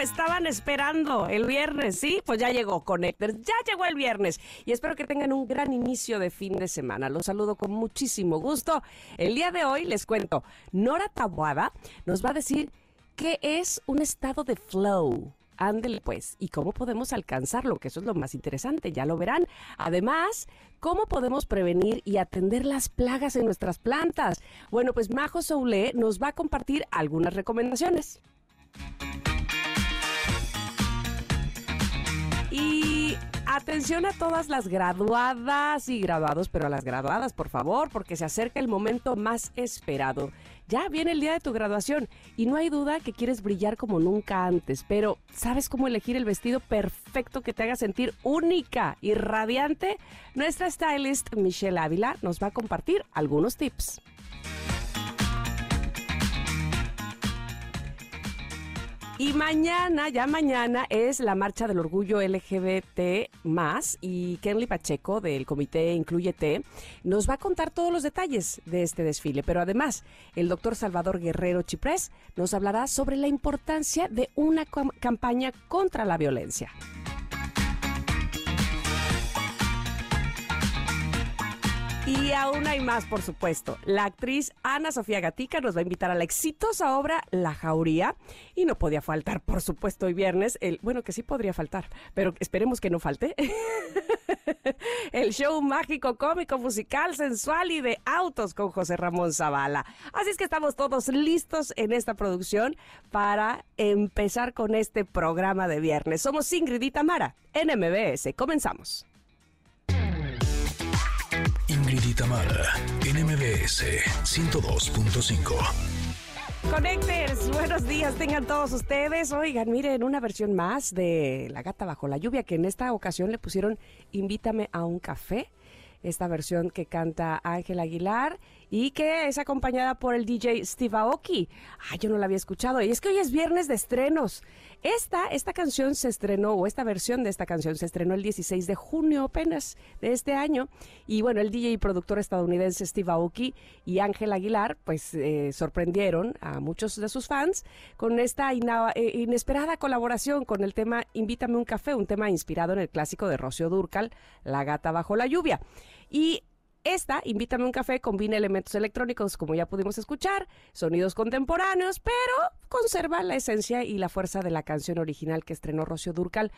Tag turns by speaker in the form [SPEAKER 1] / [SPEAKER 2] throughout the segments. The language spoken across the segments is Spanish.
[SPEAKER 1] Estaban esperando el viernes, ¿sí? Pues ya llegó Connectors, ya llegó el viernes y espero que tengan un gran inicio de fin de semana. Los saludo con muchísimo gusto. El día de hoy les cuento, Nora Tabuada nos va a decir qué es un estado de flow. Ándele pues, y cómo podemos alcanzarlo, que eso es lo más interesante, ya lo verán. Además, cómo podemos prevenir y atender las plagas en nuestras plantas. Bueno, pues Majo Soule nos va a compartir algunas recomendaciones. Y atención a todas las graduadas y graduados, pero a las graduadas, por favor, porque se acerca el momento más esperado. Ya viene el día de tu graduación y no hay duda que quieres brillar como nunca antes, pero ¿sabes cómo elegir el vestido perfecto que te haga sentir única y radiante? Nuestra stylist Michelle Ávila nos va a compartir algunos tips. Y mañana, ya mañana, es la marcha del orgullo LGBT y Kenley Pacheco del comité Incluyete nos va a contar todos los detalles de este desfile. Pero además, el doctor Salvador Guerrero Chiprés nos hablará sobre la importancia de una campaña contra la violencia. Y aún hay más, por supuesto. La actriz Ana Sofía Gatica nos va a invitar a la exitosa obra La Jauría. Y no podía faltar, por supuesto, hoy viernes. El, bueno, que sí podría faltar, pero esperemos que no falte. el show mágico, cómico, musical, sensual y de autos con José Ramón Zavala. Así es que estamos todos listos en esta producción para empezar con este programa de viernes. Somos Ingrid y Tamara en MBS. Comenzamos.
[SPEAKER 2] Ingrid y NMBS 102.5.
[SPEAKER 1] Connectors, buenos días tengan todos ustedes. Oigan, miren, una versión más de La Gata Bajo la Lluvia, que en esta ocasión le pusieron Invítame a un café. Esta versión que canta Ángel Aguilar y que es acompañada por el DJ Steve Aoki. Ah, yo no la había escuchado. Y es que hoy es viernes de estrenos. Esta, esta canción se estrenó, o esta versión de esta canción se estrenó el 16 de junio apenas de este año. Y bueno, el DJ y productor estadounidense Steve Aoki y Ángel Aguilar, pues eh, sorprendieron a muchos de sus fans con esta eh, inesperada colaboración con el tema Invítame un café, un tema inspirado en el clásico de Rocío Durcal, La gata bajo la lluvia. Y esta, Invítame un café, combina elementos electrónicos, como ya pudimos escuchar, sonidos contemporáneos, pero conserva la esencia y la fuerza de la canción original que estrenó Rocío Durcal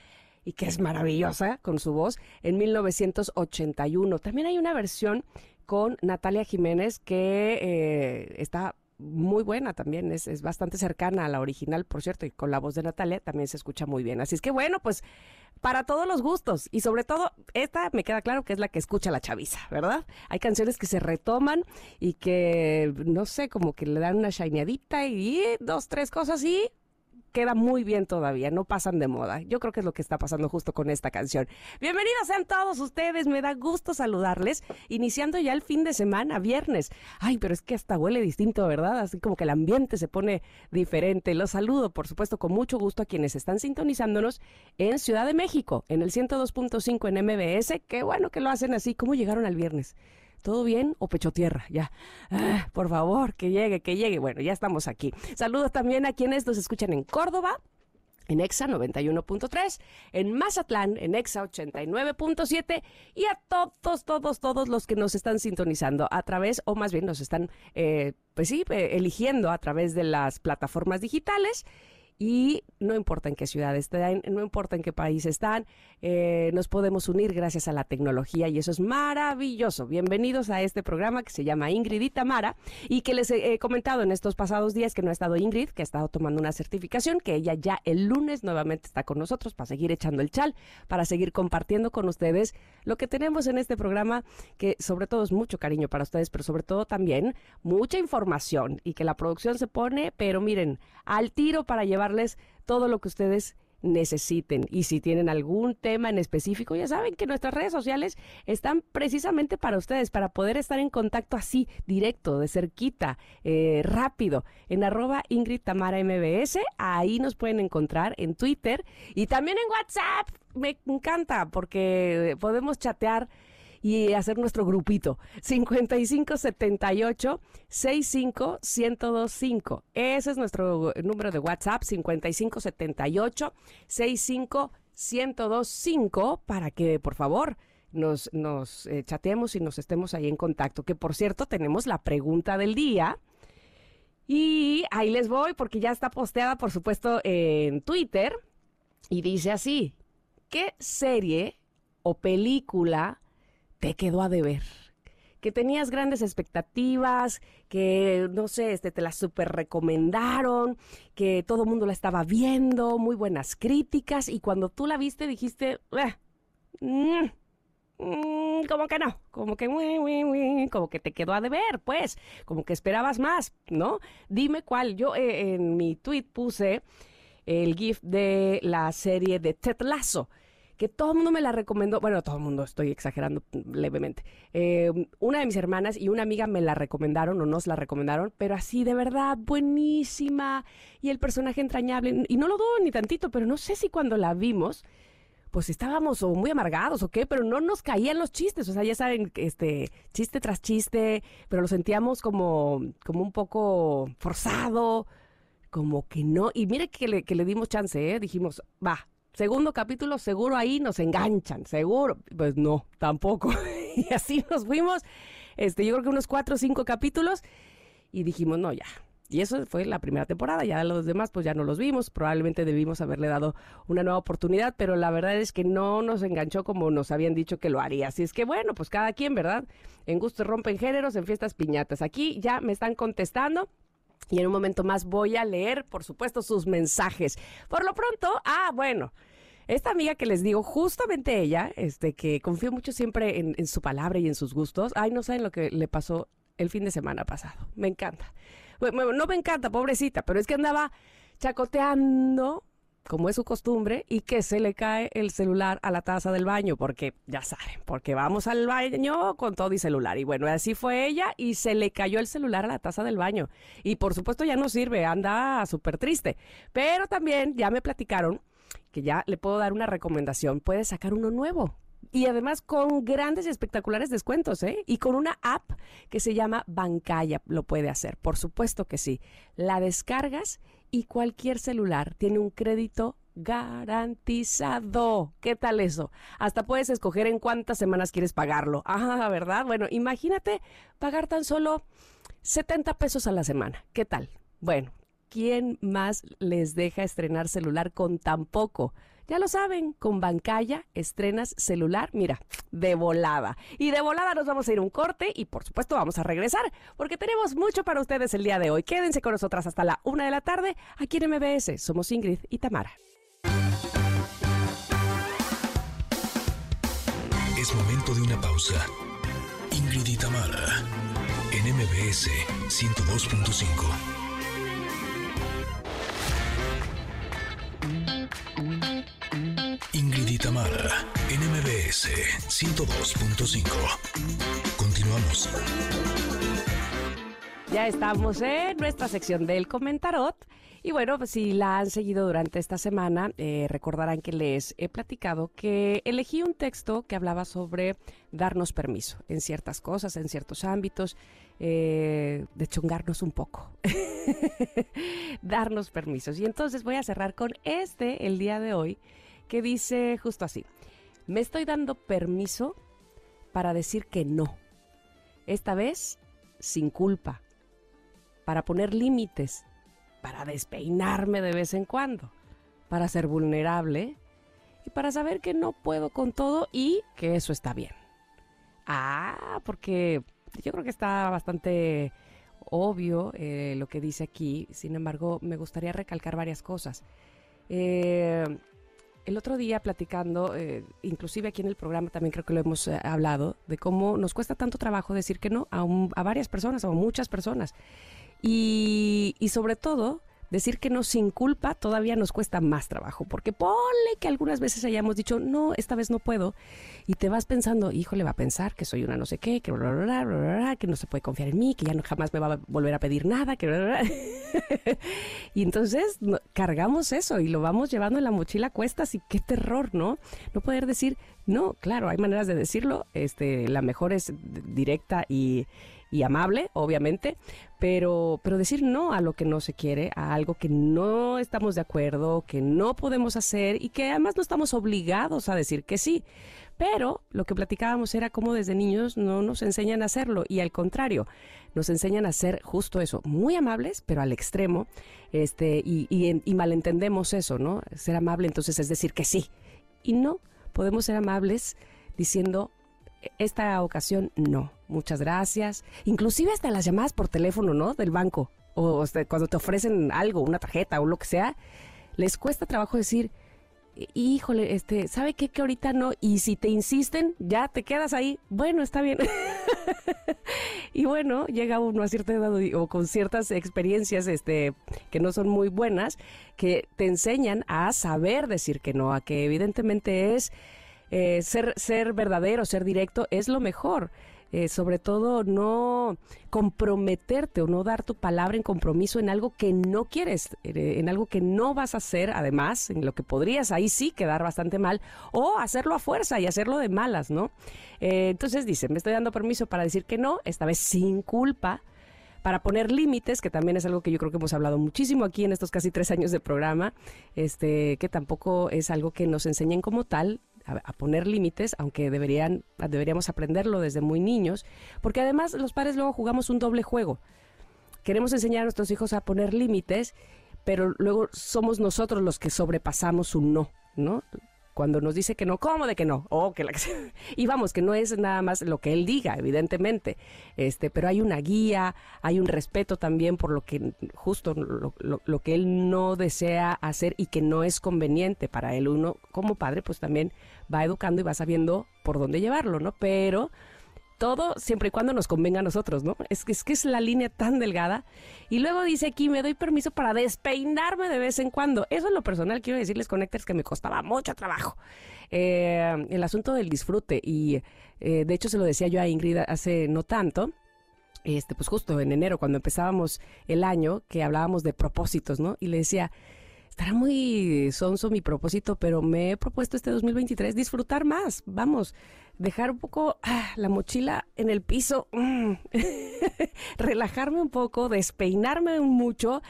[SPEAKER 1] y que es maravillosa con su voz en 1981. También hay una versión con Natalia Jiménez que eh, está muy buena también, es, es, bastante cercana a la original, por cierto, y con la voz de Natalia también se escucha muy bien. Así es que bueno, pues para todos los gustos y sobre todo esta me queda claro que es la que escucha la chaviza, ¿verdad? Hay canciones que se retoman y que no sé, como que le dan una shineadita y dos, tres cosas y queda muy bien todavía, no pasan de moda. Yo creo que es lo que está pasando justo con esta canción. Bienvenidos sean todos ustedes, me da gusto saludarles, iniciando ya el fin de semana, viernes. Ay, pero es que hasta huele distinto, ¿verdad? Así como que el ambiente se pone diferente. Los saludo, por supuesto, con mucho gusto a quienes están sintonizándonos en Ciudad de México, en el 102.5 en MBS. Qué bueno que lo hacen así. ¿Cómo llegaron al viernes? ¿Todo bien o pecho tierra? Ya. Ah, por favor, que llegue, que llegue. Bueno, ya estamos aquí. Saludos también a quienes nos escuchan en Córdoba, en EXA 91.3, en Mazatlán, en EXA 89.7 y a todos, todos, todos los que nos están sintonizando a través, o más bien nos están, eh, pues sí, eh, eligiendo a través de las plataformas digitales y no importa en qué ciudad estén, no importa en qué país están, eh, nos podemos unir gracias a la tecnología y eso es maravilloso. Bienvenidos a este programa que se llama Ingrid y Tamara y que les he, comentado en estos pasados días que no ha estado Ingrid, que ha estado tomando una certificación, que ella ya el lunes nuevamente está con nosotros para seguir echando el chal, para seguir compartiendo con ustedes lo que tenemos en este programa, que sobre todo es mucho cariño para ustedes, pero sobre todo también mucha información y que la producción se pone, pero miren, al tiro para llevar todo lo que ustedes necesiten. Y si tienen algún tema en específico, ya saben que nuestras redes sociales están precisamente para ustedes, para poder estar en contacto así, directo, de cerquita, eh, rápido, en arroba Ingrid Tamara MBS. Ahí nos pueden encontrar en Twitter y también en WhatsApp. Me encanta porque podemos chatear y hacer nuestro grupito. 5578 65 1025. Ese es nuestro número de WhatsApp, 5578 65 1025, para que por favor nos, nos eh, chateemos y nos estemos ahí en contacto. Que por cierto, tenemos la pregunta del día. Y ahí les voy porque ya está posteada, por supuesto, en Twitter. Y dice así, ¿qué serie o película te quedó a deber. Que tenías grandes expectativas, que no sé, este, te la super recomendaron, que todo el mundo la estaba viendo, muy buenas críticas, y cuando tú la viste dijiste, mm, mm, como que no, como que, como que te quedó a deber, pues, como que esperabas más, ¿no? Dime cuál. Yo eh, en mi tweet puse el GIF de la serie de Ted Lasso que todo el mundo me la recomendó, bueno, todo el mundo, estoy exagerando levemente. Eh, una de mis hermanas y una amiga me la recomendaron o nos la recomendaron, pero así de verdad, buenísima. Y el personaje entrañable, y no lo dudo ni tantito, pero no sé si cuando la vimos, pues estábamos muy amargados o qué, pero no nos caían los chistes, o sea, ya saben, este, chiste tras chiste, pero lo sentíamos como, como un poco forzado, como que no, y mire que le, que le dimos chance, ¿eh? dijimos, va, segundo capítulo, seguro ahí nos enganchan, seguro. Pues no, tampoco. y así nos fuimos, este, yo creo que unos cuatro o cinco capítulos y dijimos, no, ya. Y eso fue la primera temporada, ya los demás pues ya no los vimos, probablemente debimos haberle dado una nueva oportunidad, pero la verdad es que no nos enganchó como nos habían dicho que lo haría. Así es que bueno, pues cada quien, ¿verdad? En gusto rompen géneros, en fiestas piñatas. Aquí ya me están contestando. Y en un momento más voy a leer, por supuesto, sus mensajes. Por lo pronto, ah, bueno, esta amiga que les digo, justamente ella, este, que confío mucho siempre en, su palabra y en sus gustos, ay, no saben lo que le pasó el fin de semana pasado. Me encanta. No me encanta, pobrecita, pero es que andaba chacoteando como es su costumbre, y que se le cae el celular a la taza del baño, porque ya saben, porque vamos al baño con todo y celular. Y bueno, así fue ella y se le cayó el celular a la taza del baño. Y por supuesto ya no sirve, anda súper triste. Pero también ya me platicaron que ya le puedo dar una recomendación, puede sacar uno nuevo. Y además con grandes y espectaculares descuentos, ¿eh? Y con una app que se llama Bancaya lo puede hacer. Por supuesto que sí. La descargas y cualquier celular tiene un crédito garantizado. ¿Qué tal eso? Hasta puedes escoger en cuántas semanas quieres pagarlo. Ah, ¿verdad? Bueno, imagínate pagar tan solo 70 pesos a la semana. ¿Qué tal? Bueno, ¿quién más les deja estrenar celular con tan poco? Ya lo saben, con Bancaya estrenas celular, mira, de volada. Y de volada nos vamos a ir un corte y por supuesto vamos a regresar porque tenemos mucho para ustedes el día de hoy. Quédense con nosotras hasta la una de la tarde aquí en MBS. Somos Ingrid y Tamara.
[SPEAKER 2] Es momento de una pausa. Ingrid y Tamara en MBS 102.5. y Tamara, NMBS 102.5. Continuamos.
[SPEAKER 1] Ya estamos en nuestra sección del comentarot. Y bueno, pues si la han seguido durante esta semana, eh, recordarán que les he platicado que elegí un texto que hablaba sobre darnos permiso en ciertas cosas, en ciertos ámbitos, eh, de chungarnos un poco, darnos permisos. Y entonces voy a cerrar con este el día de hoy, que dice justo así, me estoy dando permiso para decir que no, esta vez sin culpa, para poner límites, para despeinarme de vez en cuando, para ser vulnerable y para saber que no puedo con todo y que eso está bien. Ah, porque yo creo que está bastante obvio eh, lo que dice aquí, sin embargo me gustaría recalcar varias cosas. Eh, el otro día platicando, eh, inclusive aquí en el programa también creo que lo hemos eh, hablado, de cómo nos cuesta tanto trabajo decir que no a, varias personas, a muchas personas. Y, sobre todo decir que no sin culpa todavía nos cuesta más trabajo, porque ponle que algunas veces hayamos dicho, no, esta vez no puedo, y te vas pensando, híjole, va a pensar que soy una no sé qué, que, que no se puede confiar en mí, que ya no, jamás me va a volver a pedir nada, que... y entonces cargamos eso y lo vamos llevando en la mochila a cuestas y qué terror, ¿no? No poder decir, no, claro, hay maneras de decirlo, este, la mejor es directa y y amable, obviamente, pero, pero decir no a lo que no se quiere, a algo que no estamos de acuerdo, que no podemos hacer y que además no estamos obligados a decir que sí. Pero lo que platicábamos era cómo desde niños no nos enseñan a hacerlo y al contrario, nos enseñan a ser justo eso, muy amables, pero al extremo, este, y, y, y malentendemos eso, ¿no? Ser amable entonces es decir que sí. Y no, podemos ser amables diciendo esta ocasión no. Muchas gracias. Inclusive hasta las llamadas por teléfono, ¿no? Del banco. O, cuando te ofrecen algo, una tarjeta o lo que sea, les cuesta trabajo decir, híjole, este, ¿sabe qué? Que ahorita no. Y si te insisten, ya te quedas ahí. Bueno, está bien. y bueno, llega uno a cierta edad o con ciertas experiencias este, que no son muy buenas, que te enseñan a saber decir que no, a que evidentemente es eh, ser, ser verdadero, ser directo es lo mejor. Eh, sobre todo no comprometerte o no dar tu palabra en compromiso en algo que no quieres, eh, en algo que no vas a hacer, además, en lo que podrías ahí sí quedar bastante mal, o hacerlo a fuerza y hacerlo de malas, ¿no? entonces dice, me estoy dando permiso para decir que no, esta vez sin culpa, para poner límites, que también es algo que yo creo que hemos hablado muchísimo aquí en estos casi tres años de programa, este, que tampoco es algo que nos enseñen como tal, a, poner límites, aunque deberían, deberíamos aprenderlo desde muy niños, porque además los padres luego jugamos un doble juego. Queremos enseñar a nuestros hijos a poner límites, pero luego somos nosotros los que sobrepasamos un no, ¿no? cuando nos dice que no, ¿cómo de que no? Oh, que la... y vamos, que no es nada más lo que él diga, evidentemente, este, pero hay una guía, hay un respeto también por lo que justo lo, lo, que él no desea hacer y que no es conveniente para él. Uno como padre pues también va educando y va sabiendo por dónde llevarlo, ¿no? Pero todo siempre y cuando nos convenga a nosotros, ¿no? Es que, es que es la línea tan delgada. Y luego dice aquí, me doy permiso para despeinarme de vez en cuando. Eso en lo personal quiero decirles, Connectors, que me costaba mucho trabajo. Eh, el asunto del disfrute. Y eh, de hecho se lo decía yo a Ingrid hace no tanto. Este, pues justo en enero, cuando empezábamos el año, que hablábamos de propósitos, ¿no? Y le decía, estará muy sonso mi propósito, pero me he propuesto este 2023 disfrutar más. Vamos, dejar un poco ah, la mochila en el piso, mm, relajarme un poco, despeinarme mucho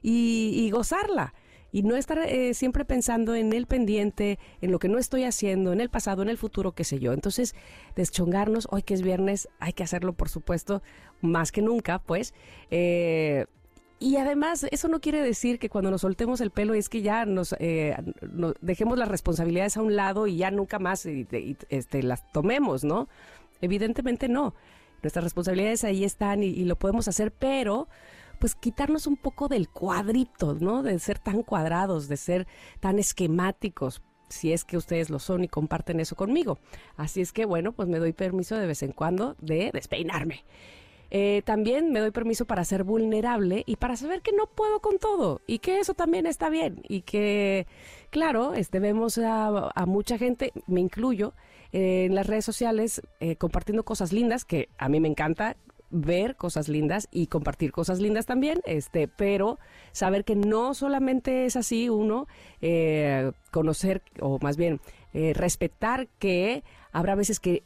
[SPEAKER 1] y, gozarla. Y no estar eh, siempre pensando en el pendiente, en lo que no estoy haciendo, en el pasado, en el futuro, qué sé yo. Entonces, deschongarnos, hoy que es viernes, hay que hacerlo, por supuesto, más que nunca, pues. Eh, y además, eso no quiere decir que cuando nos soltemos el pelo es que ya nos, eh, dejemos las responsabilidades a un lado y ya nunca más este, las tomemos, ¿no? Evidentemente no. Nuestras responsabilidades ahí están y, lo podemos hacer, pero pues quitarnos un poco del cuadrito, ¿no? De ser tan cuadrados, de ser tan esquemáticos, si es que ustedes lo son y comparten eso conmigo. Así es que bueno, pues me doy permiso de vez en cuando de despeinarme. Eh, también me doy permiso para ser vulnerable y para saber que no puedo con todo y que eso también está bien y que, claro, este, vemos a, mucha gente, me incluyo, en las redes sociales eh, compartiendo cosas lindas, que a mí me encanta ver cosas lindas y compartir cosas lindas también, este, pero saber que no solamente es así uno, eh, conocer o más bien respetar que habrá veces que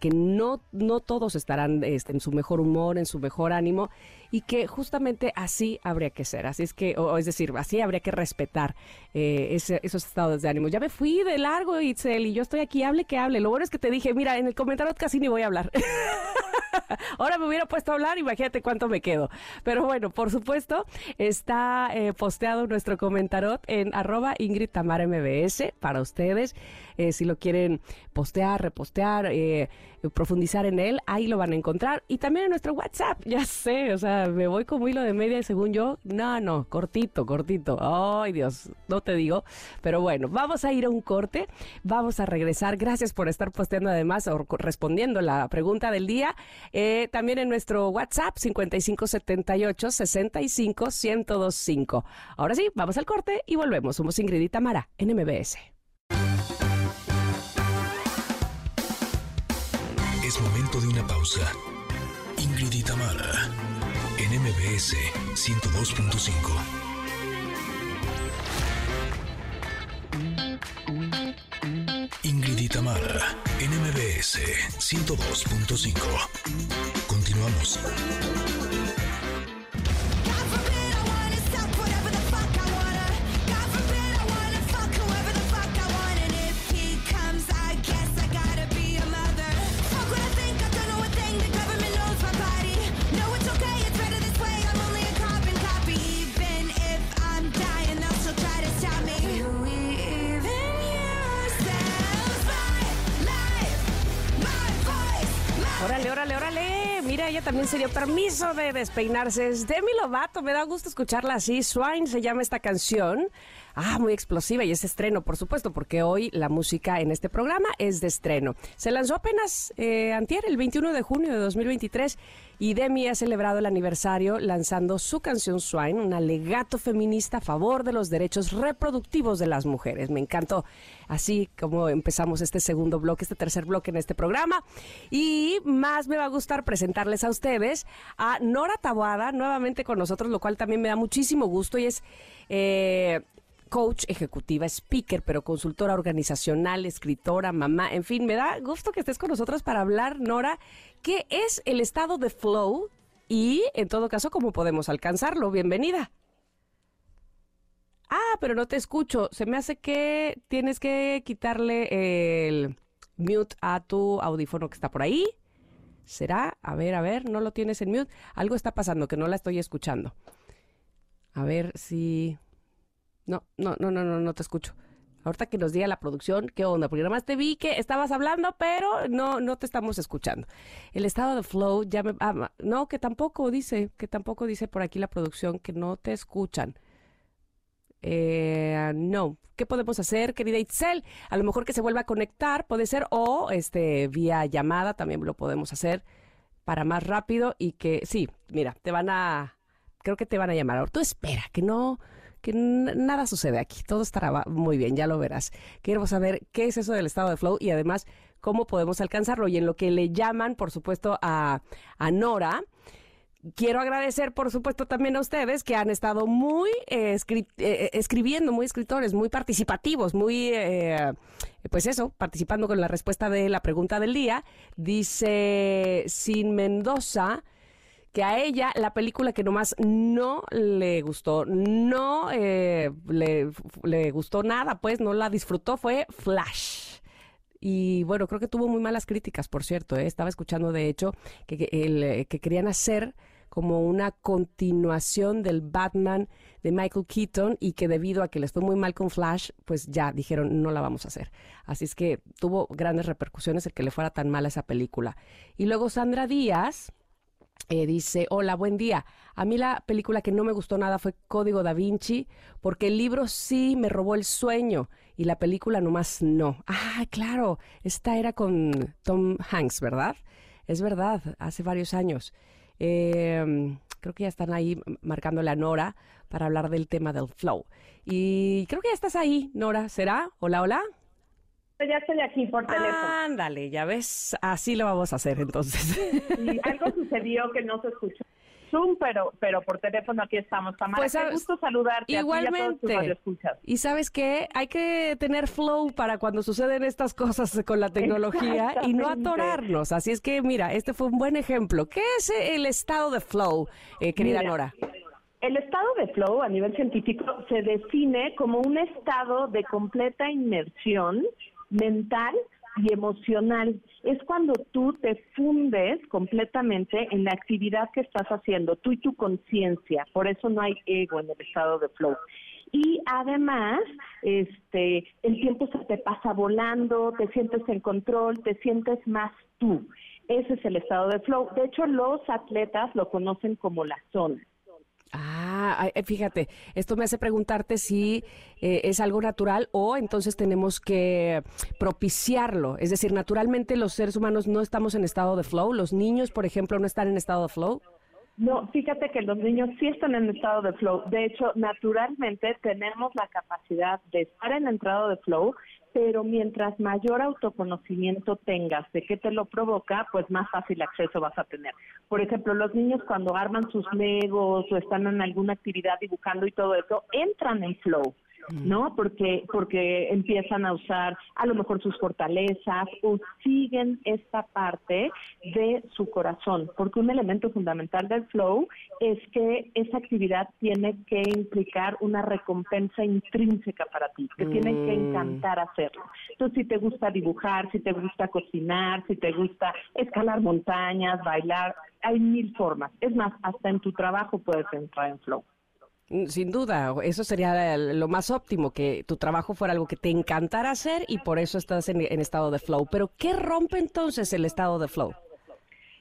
[SPEAKER 1] que no, no todos estarán este, en su mejor humor, en su mejor ánimo, y que justamente así habría que ser. Así es que, o, es decir, así habría que respetar eh, esos estados de ánimo. Ya me fui de largo, Itzel, y yo estoy aquí, hable que hable. Lo bueno es que te dije, mira, en el comentario casi ni voy a hablar. Ahora me hubiera puesto a hablar, imagínate cuánto me quedo. Pero bueno, por supuesto, está eh, posteado nuestro comentarot en arroba Ingrid MBS para ustedes. Eh, si lo quieren postear, repostear, eh, profundizar en él, ahí lo van a encontrar. Y también en nuestro WhatsApp, ya sé, o sea, me voy como hilo de media según yo. No, no, cortito, cortito. Ay, Dios, no te digo. Pero bueno, vamos a ir a un corte, vamos a regresar. Gracias por estar posteando además o respondiendo la pregunta del día. Eh, también en nuestro WhatsApp 5578 65 1025. Ahora sí, vamos al corte y volvemos. Somos Ingrid y Tamara en MBS.
[SPEAKER 2] Es momento de una pausa. MBS 102.5. Ingrid Itamar, NMBS 102.5. Continuamos.
[SPEAKER 1] Ella también se dio permiso de despeinarse. Es Demi Lovato, me da gusto escucharla así. Swine se llama esta canción. Ah, muy explosiva y es estreno, por supuesto, porque hoy la música en este programa es de estreno. Se lanzó apenas eh, antier, el 21 de junio de 2023, y Demi ha celebrado el aniversario lanzando su canción Swine, un alegato feminista a favor de los derechos reproductivos de las mujeres. Me encantó así como empezamos este segundo bloque, este tercer bloque en este programa. Y más me va a gustar presentarles a ustedes a Nora Tabuada, nuevamente con nosotros, lo cual también me da muchísimo gusto y es... Eh, coach ejecutiva, speaker, pero consultora organizacional, escritora, mamá, en fin, me da gusto que estés con nosotros para hablar, Nora, qué es el estado de flow y, en todo caso, cómo podemos alcanzarlo. Bienvenida. Ah, pero no te escucho. Se me hace que tienes que quitarle el mute a tu audífono que está por ahí. ¿Será? A ver, a ver, no lo tienes en mute. Algo está pasando que no la estoy escuchando. A ver si... No, no, no, no, no, no te escucho. Ahorita que nos diga la producción, ¿qué onda? Porque nada más te vi que estabas hablando, pero no, no te estamos escuchando. El estado de flow ya me... Ah, no, que tampoco dice, que tampoco dice por aquí la producción que no te escuchan. Eh, no. ¿Qué podemos hacer, querida Itzel? A lo mejor que se vuelva a conectar, puede ser, o este vía llamada también lo podemos hacer para más rápido y que, sí, mira, te van a, creo que te van a llamar. Ahora tú espera, que no, que nada sucede aquí, todo estará muy bien, ya lo verás. Quiero saber qué es eso del estado de flow y además cómo podemos alcanzarlo. Y en lo que le llaman, por supuesto, a, Nora, quiero agradecer, por supuesto, también a ustedes que han estado muy eh, eh, escribiendo, muy escritores, muy participativos, muy, eh, pues eso, participando con la respuesta de la pregunta del día. Dice Sin Mendoza que a ella la película que nomás no le gustó, no eh, le, gustó nada, pues no la disfrutó, fue Flash. Y bueno, creo que tuvo muy malas críticas, por cierto. ¿eh? Estaba escuchando, de hecho, que, el, que querían hacer como una continuación del Batman de Michael Keaton y que debido a que les fue muy mal con Flash, pues ya dijeron no la vamos a hacer. Así es que tuvo grandes repercusiones el que le fuera tan mal esa película. Y luego Sandra Díaz, eh, dice, hola, buen día. A mí la película que no me gustó nada fue Código da Vinci, porque el libro sí me robó el sueño y la película nomás no. Ah, claro, esta era con Tom Hanks, ¿verdad? Es verdad, hace varios años. Em, creo que ya están ahí marcándole a Nora para hablar del tema del flow. Y creo que ya estás ahí, Nora. ¿Será? Hola, hola.
[SPEAKER 3] Ya estoy aquí por teléfono.
[SPEAKER 1] Ándale, ya ves, así lo vamos a hacer entonces.
[SPEAKER 3] Y algo sucedió que no se escuchó. Zoom, pero, pero por teléfono aquí estamos. Tamara, pues, qué gusto saludarte.
[SPEAKER 1] Igualmente. A y sabes qué, hay que tener flow para cuando suceden estas cosas con la tecnología y no atorarnos. Así es que, mira, este fue un buen ejemplo. ¿Qué es el estado de flow, eh, querida Nora?
[SPEAKER 3] El estado de flow a nivel científico se define como un estado de completa inmersión mental y emocional. Es cuando tú te fundes completamente en la actividad que estás haciendo, tú y tu conciencia. Por eso no hay ego en el estado de flow. Y además, este, el tiempo se te pasa volando, te sientes en control, te sientes más tú. Ese es el estado de flow. De hecho, los atletas lo conocen como la zona.
[SPEAKER 1] Ah, fíjate, esto me hace preguntarte si eh, es algo natural o entonces tenemos que propiciarlo. Es decir, naturalmente los seres humanos no estamos en estado de flow. Los niños, por ejemplo, no están en estado de flow.
[SPEAKER 3] No, fíjate que los niños sí están en estado de flow. De hecho, naturalmente tenemos la capacidad de estar en estado de flow, pero mientras mayor autoconocimiento tengas de qué te lo provoca, pues más fácil acceso vas a tener. Por ejemplo, los niños cuando arman sus legos o están en alguna actividad dibujando y todo eso, entran en flow. ¿No? Porque, porque empiezan a usar a lo mejor sus fortalezas o siguen esta parte de su corazón, porque un elemento fundamental del flow es que esa actividad tiene que implicar una recompensa intrínseca para ti, que tiene que mm. encantar hacerlo. Entonces, si te gusta dibujar, si te gusta cocinar, si te gusta escalar montañas, bailar, hay mil formas. Es más, hasta en tu trabajo puedes entrar en flow.
[SPEAKER 1] Mm, sin duda, eso sería lo más óptimo, que tu trabajo fuera algo que te encantara hacer y por eso estás en, estado de flow. Pero, ¿qué rompe entonces el estado de flow?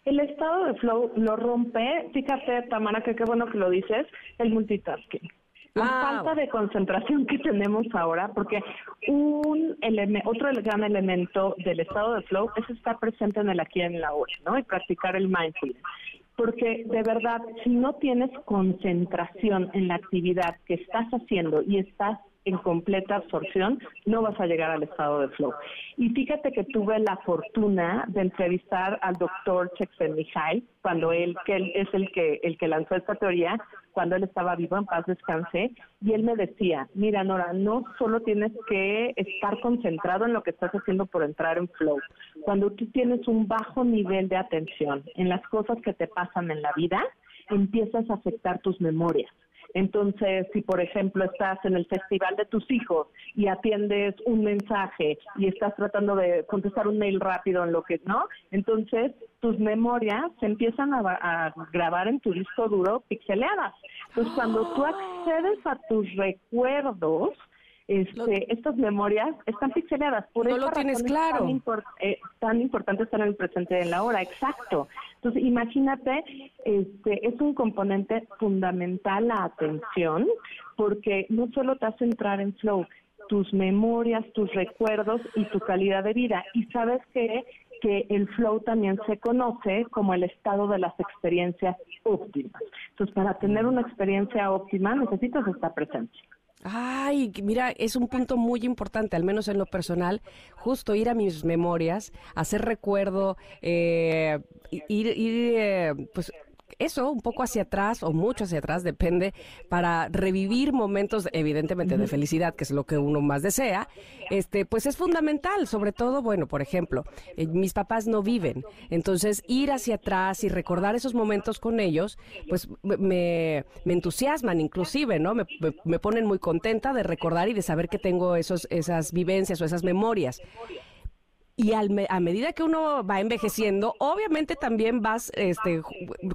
[SPEAKER 3] El estado de flow lo rompe, fíjate, Tamara, que qué bueno que lo dices, el multitasking. La falta de concentración que tenemos ahora, porque un otro gran elemento del estado de flow es estar presente en el aquí y en la hora, ¿no? Y practicar el mindfulness porque de verdad, si no tienes concentración en la actividad que estás haciendo y estás en completa absorción, no vas a llegar al estado de flow. Y fíjate que tuve la fortuna de entrevistar al doctor Csikszentmihalyi cuando él, que él es el que el que lanzó esta teoría, cuando él estaba vivo, en paz descanse, y él me decía, mira Nora, no solo tienes que estar concentrado en lo que estás haciendo por entrar en flow, cuando tú tienes un bajo nivel de atención en las cosas que te pasan en la vida, empiezas a afectar tus memorias. Entonces, si por ejemplo estás en el festival de tus hijos y atiendes un mensaje y estás tratando de contestar un mail rápido en lo que no, entonces tus memorias se empiezan a, grabar en tu disco duro pixeleadas. Entonces, cuando tú accedes a tus recuerdos, este, estas memorias están pixeladas.
[SPEAKER 1] Por no lo tienes claro.
[SPEAKER 3] Tan, eh, tan, importante estar en el presente en la hora, exacto. Entonces, imagínate, este, es un componente fundamental la atención, porque no solo te hace entrar en flow, tus memorias, tus recuerdos y tu calidad de vida. Y sabes que que el flow también se conoce como el estado de las experiencias óptimas. Entonces, para tener una experiencia óptima necesitas estar presente.
[SPEAKER 1] Ay, mira, es un punto muy importante, al menos en lo personal, justo ir a mis memorias, hacer recuerdo, eh, ir, ir eh, pues eso, un poco hacia atrás o mucho hacia atrás, depende, para revivir momentos, evidentemente, de felicidad, que es lo que uno más desea, este, pues es fundamental, sobre todo, bueno, por ejemplo, eh, mis papás no viven, entonces ir hacia atrás y recordar esos momentos con ellos, pues me, me entusiasman inclusive, ¿no? Me, me, ponen muy contenta de recordar y de saber que tengo esos, esas vivencias o esas memorias. Y a medida que uno va envejeciendo, obviamente también vas este,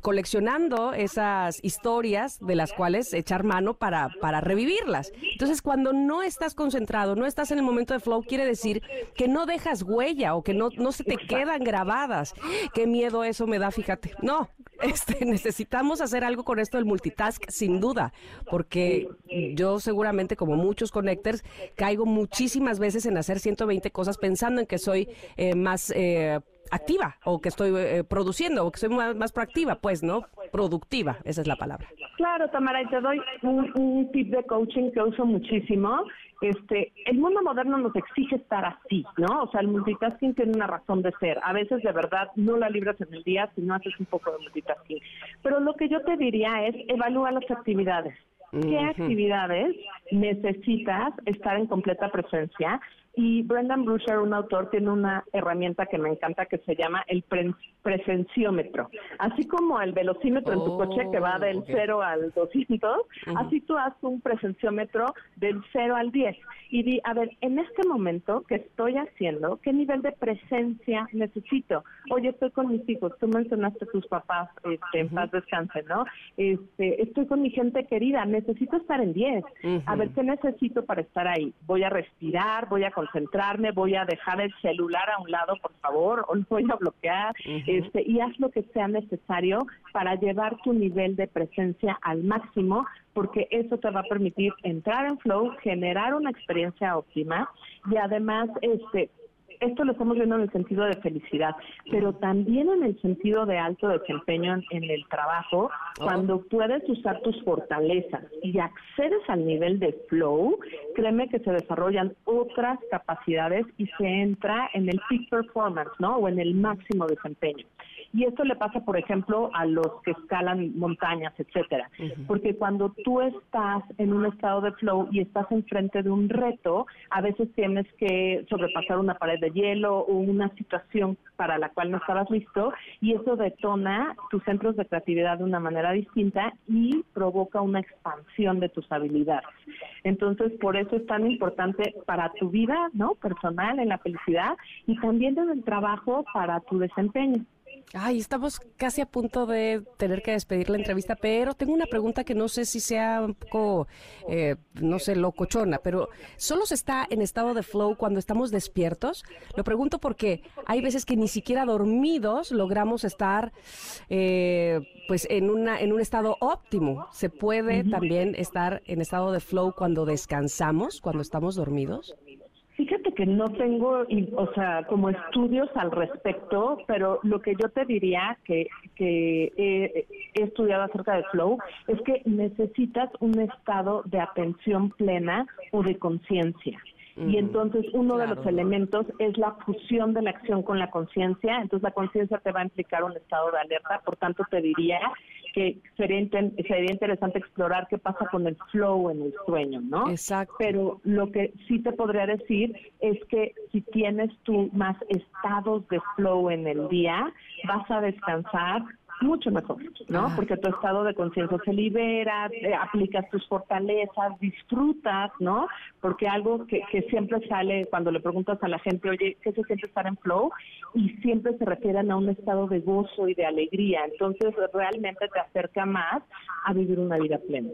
[SPEAKER 1] coleccionando esas historias de las cuales echar mano para, para revivirlas. Entonces, cuando no estás concentrado, no estás en el momento de flow, quiere decir que no dejas huella o que no, no se te quedan grabadas. Qué miedo eso me da, fíjate. No, este, necesitamos hacer algo con esto del multitask, sin duda, porque yo seguramente, como muchos connectors, caigo muchísimas veces en hacer 120 cosas pensando en que soy eh, más eh, activa o que estoy eh, produciendo o que soy más, proactiva, pues, ¿no? Productiva, esa es la palabra.
[SPEAKER 3] Claro, Tamara, y te doy un, tip de coaching que uso muchísimo. Este, el mundo moderno nos exige estar así, ¿no? O sea, el multitasking tiene una razón de ser. A veces de verdad no la libras en el día si no haces un poco de multitasking. Pero lo que yo te diría es evalúa las actividades. ¿Qué actividades necesitas estar en completa presencia? Y Brendan Brusher, un autor, tiene una herramienta que me encanta que se llama el presenciómetro. Así como el velocímetro en tu coche que va del 0 al 200, así tú haces un presenciómetro del 0 al 10. Y di, a ver, en este momento que estoy haciendo, ¿qué nivel de presencia necesito? Oye, estoy con mis hijos, tú mencionaste a tus papás, este, en paz descanse, ¿no? Este, estoy con mi gente querida, necesito estar en 10. A ver, ¿qué necesito para estar ahí? Voy a respirar, voy a concentrarme, voy a dejar el celular a un lado, por favor, o lo voy a bloquear, este, y haz lo que sea necesario para llevar tu nivel de presencia al máximo, porque eso te va a permitir entrar en flow, generar una experiencia óptima y además, este, esto lo estamos viendo en el sentido de felicidad, pero también en el sentido de alto desempeño en, el trabajo, oh. cuando puedes usar tus fortalezas y accedes al nivel de flow, créeme que se desarrollan otras capacidades y se entra en el peak performance, ¿no? O en el máximo desempeño. Y esto le pasa, por ejemplo, a los que escalan montañas, etcétera. Porque cuando tú estás en un estado de flow y estás enfrente de un reto, a veces tienes que sobrepasar una pared de hielo o una situación para la cual no estabas listo y eso detona tus centros de creatividad de una manera distinta y provoca una expansión de tus habilidades. Entonces, por eso es tan importante para tu vida, ¿no? Personal, en la felicidad y también en el trabajo para tu desempeño.
[SPEAKER 1] Ay, estamos casi a punto de tener que despedir la entrevista, pero tengo una pregunta que no sé si sea un poco, eh, no sé, locochona, pero ¿solo se está en estado de flow cuando estamos despiertos? Lo pregunto porque hay veces que ni siquiera dormidos logramos estar, eh, pues, en, una, en un estado óptimo. ¿Se puede también estar en estado de flow cuando descansamos, cuando estamos dormidos?
[SPEAKER 3] Fíjate que no tengo, o sea, como estudios al respecto, pero lo que yo te diría que, que he, estudiado acerca de flow es que necesitas un estado de atención plena o de conciencia. Y entonces uno de los elementos es la fusión de la acción con la conciencia. Entonces la conciencia te va a implicar un estado de alerta. Por tanto, te diría que sería, sería interesante explorar qué pasa con el flow en el sueño, ¿no?
[SPEAKER 1] Exacto.
[SPEAKER 3] Pero lo que sí te podría decir es que si tienes tú más estados de flow en el día, vas a descansar mucho mejor, ¿no? Porque tu estado de conciencia se libera, aplicas tus fortalezas, disfrutas, ¿no? Porque algo que, que siempre sale cuando le preguntas a la gente, oye, ¿qué se siente estar en flow? Y siempre se refieren a un estado de gozo y de alegría. Entonces, realmente te acerca más a vivir una vida plena.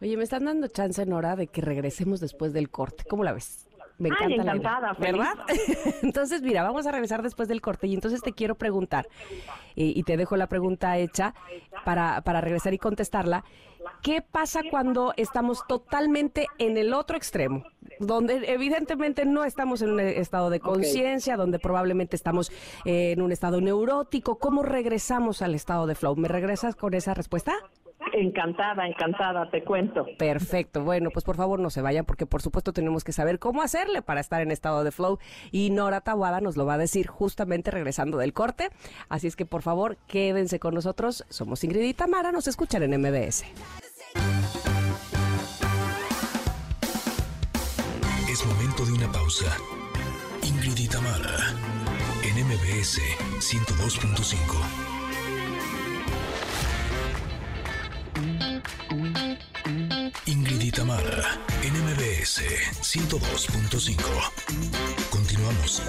[SPEAKER 1] Oye, me están dando chance, Nora, de que regresemos después del corte. ¿Cómo la ves?
[SPEAKER 3] Me encanta encantada,
[SPEAKER 1] ¿verdad? entonces, mira, vamos a regresar después del corte y entonces te quiero preguntar, y te dejo la pregunta hecha para, para regresar y contestarla. ¿Qué pasa cuando estamos totalmente en el otro extremo? Donde evidentemente no estamos en un estado de conciencia, donde probablemente estamos en un estado neurótico. ¿Cómo regresamos al estado de flow? ¿Me regresas con esa respuesta?
[SPEAKER 3] Encantada, encantada, te cuento.
[SPEAKER 1] Perfecto. Bueno, pues por favor no se vayan porque por supuesto tenemos que saber cómo hacerle para estar en estado de flow y Nora Tawada nos lo va a decir justamente regresando del corte. Así es que por favor quédense con nosotros. Somos Ingrid y Tamara, nos escuchan en MBS.
[SPEAKER 2] Es momento de una pausa. Ingrid y Tamara en MBS 102.5. Ingrid y Tamara, NMBS 102.5. Continuamos.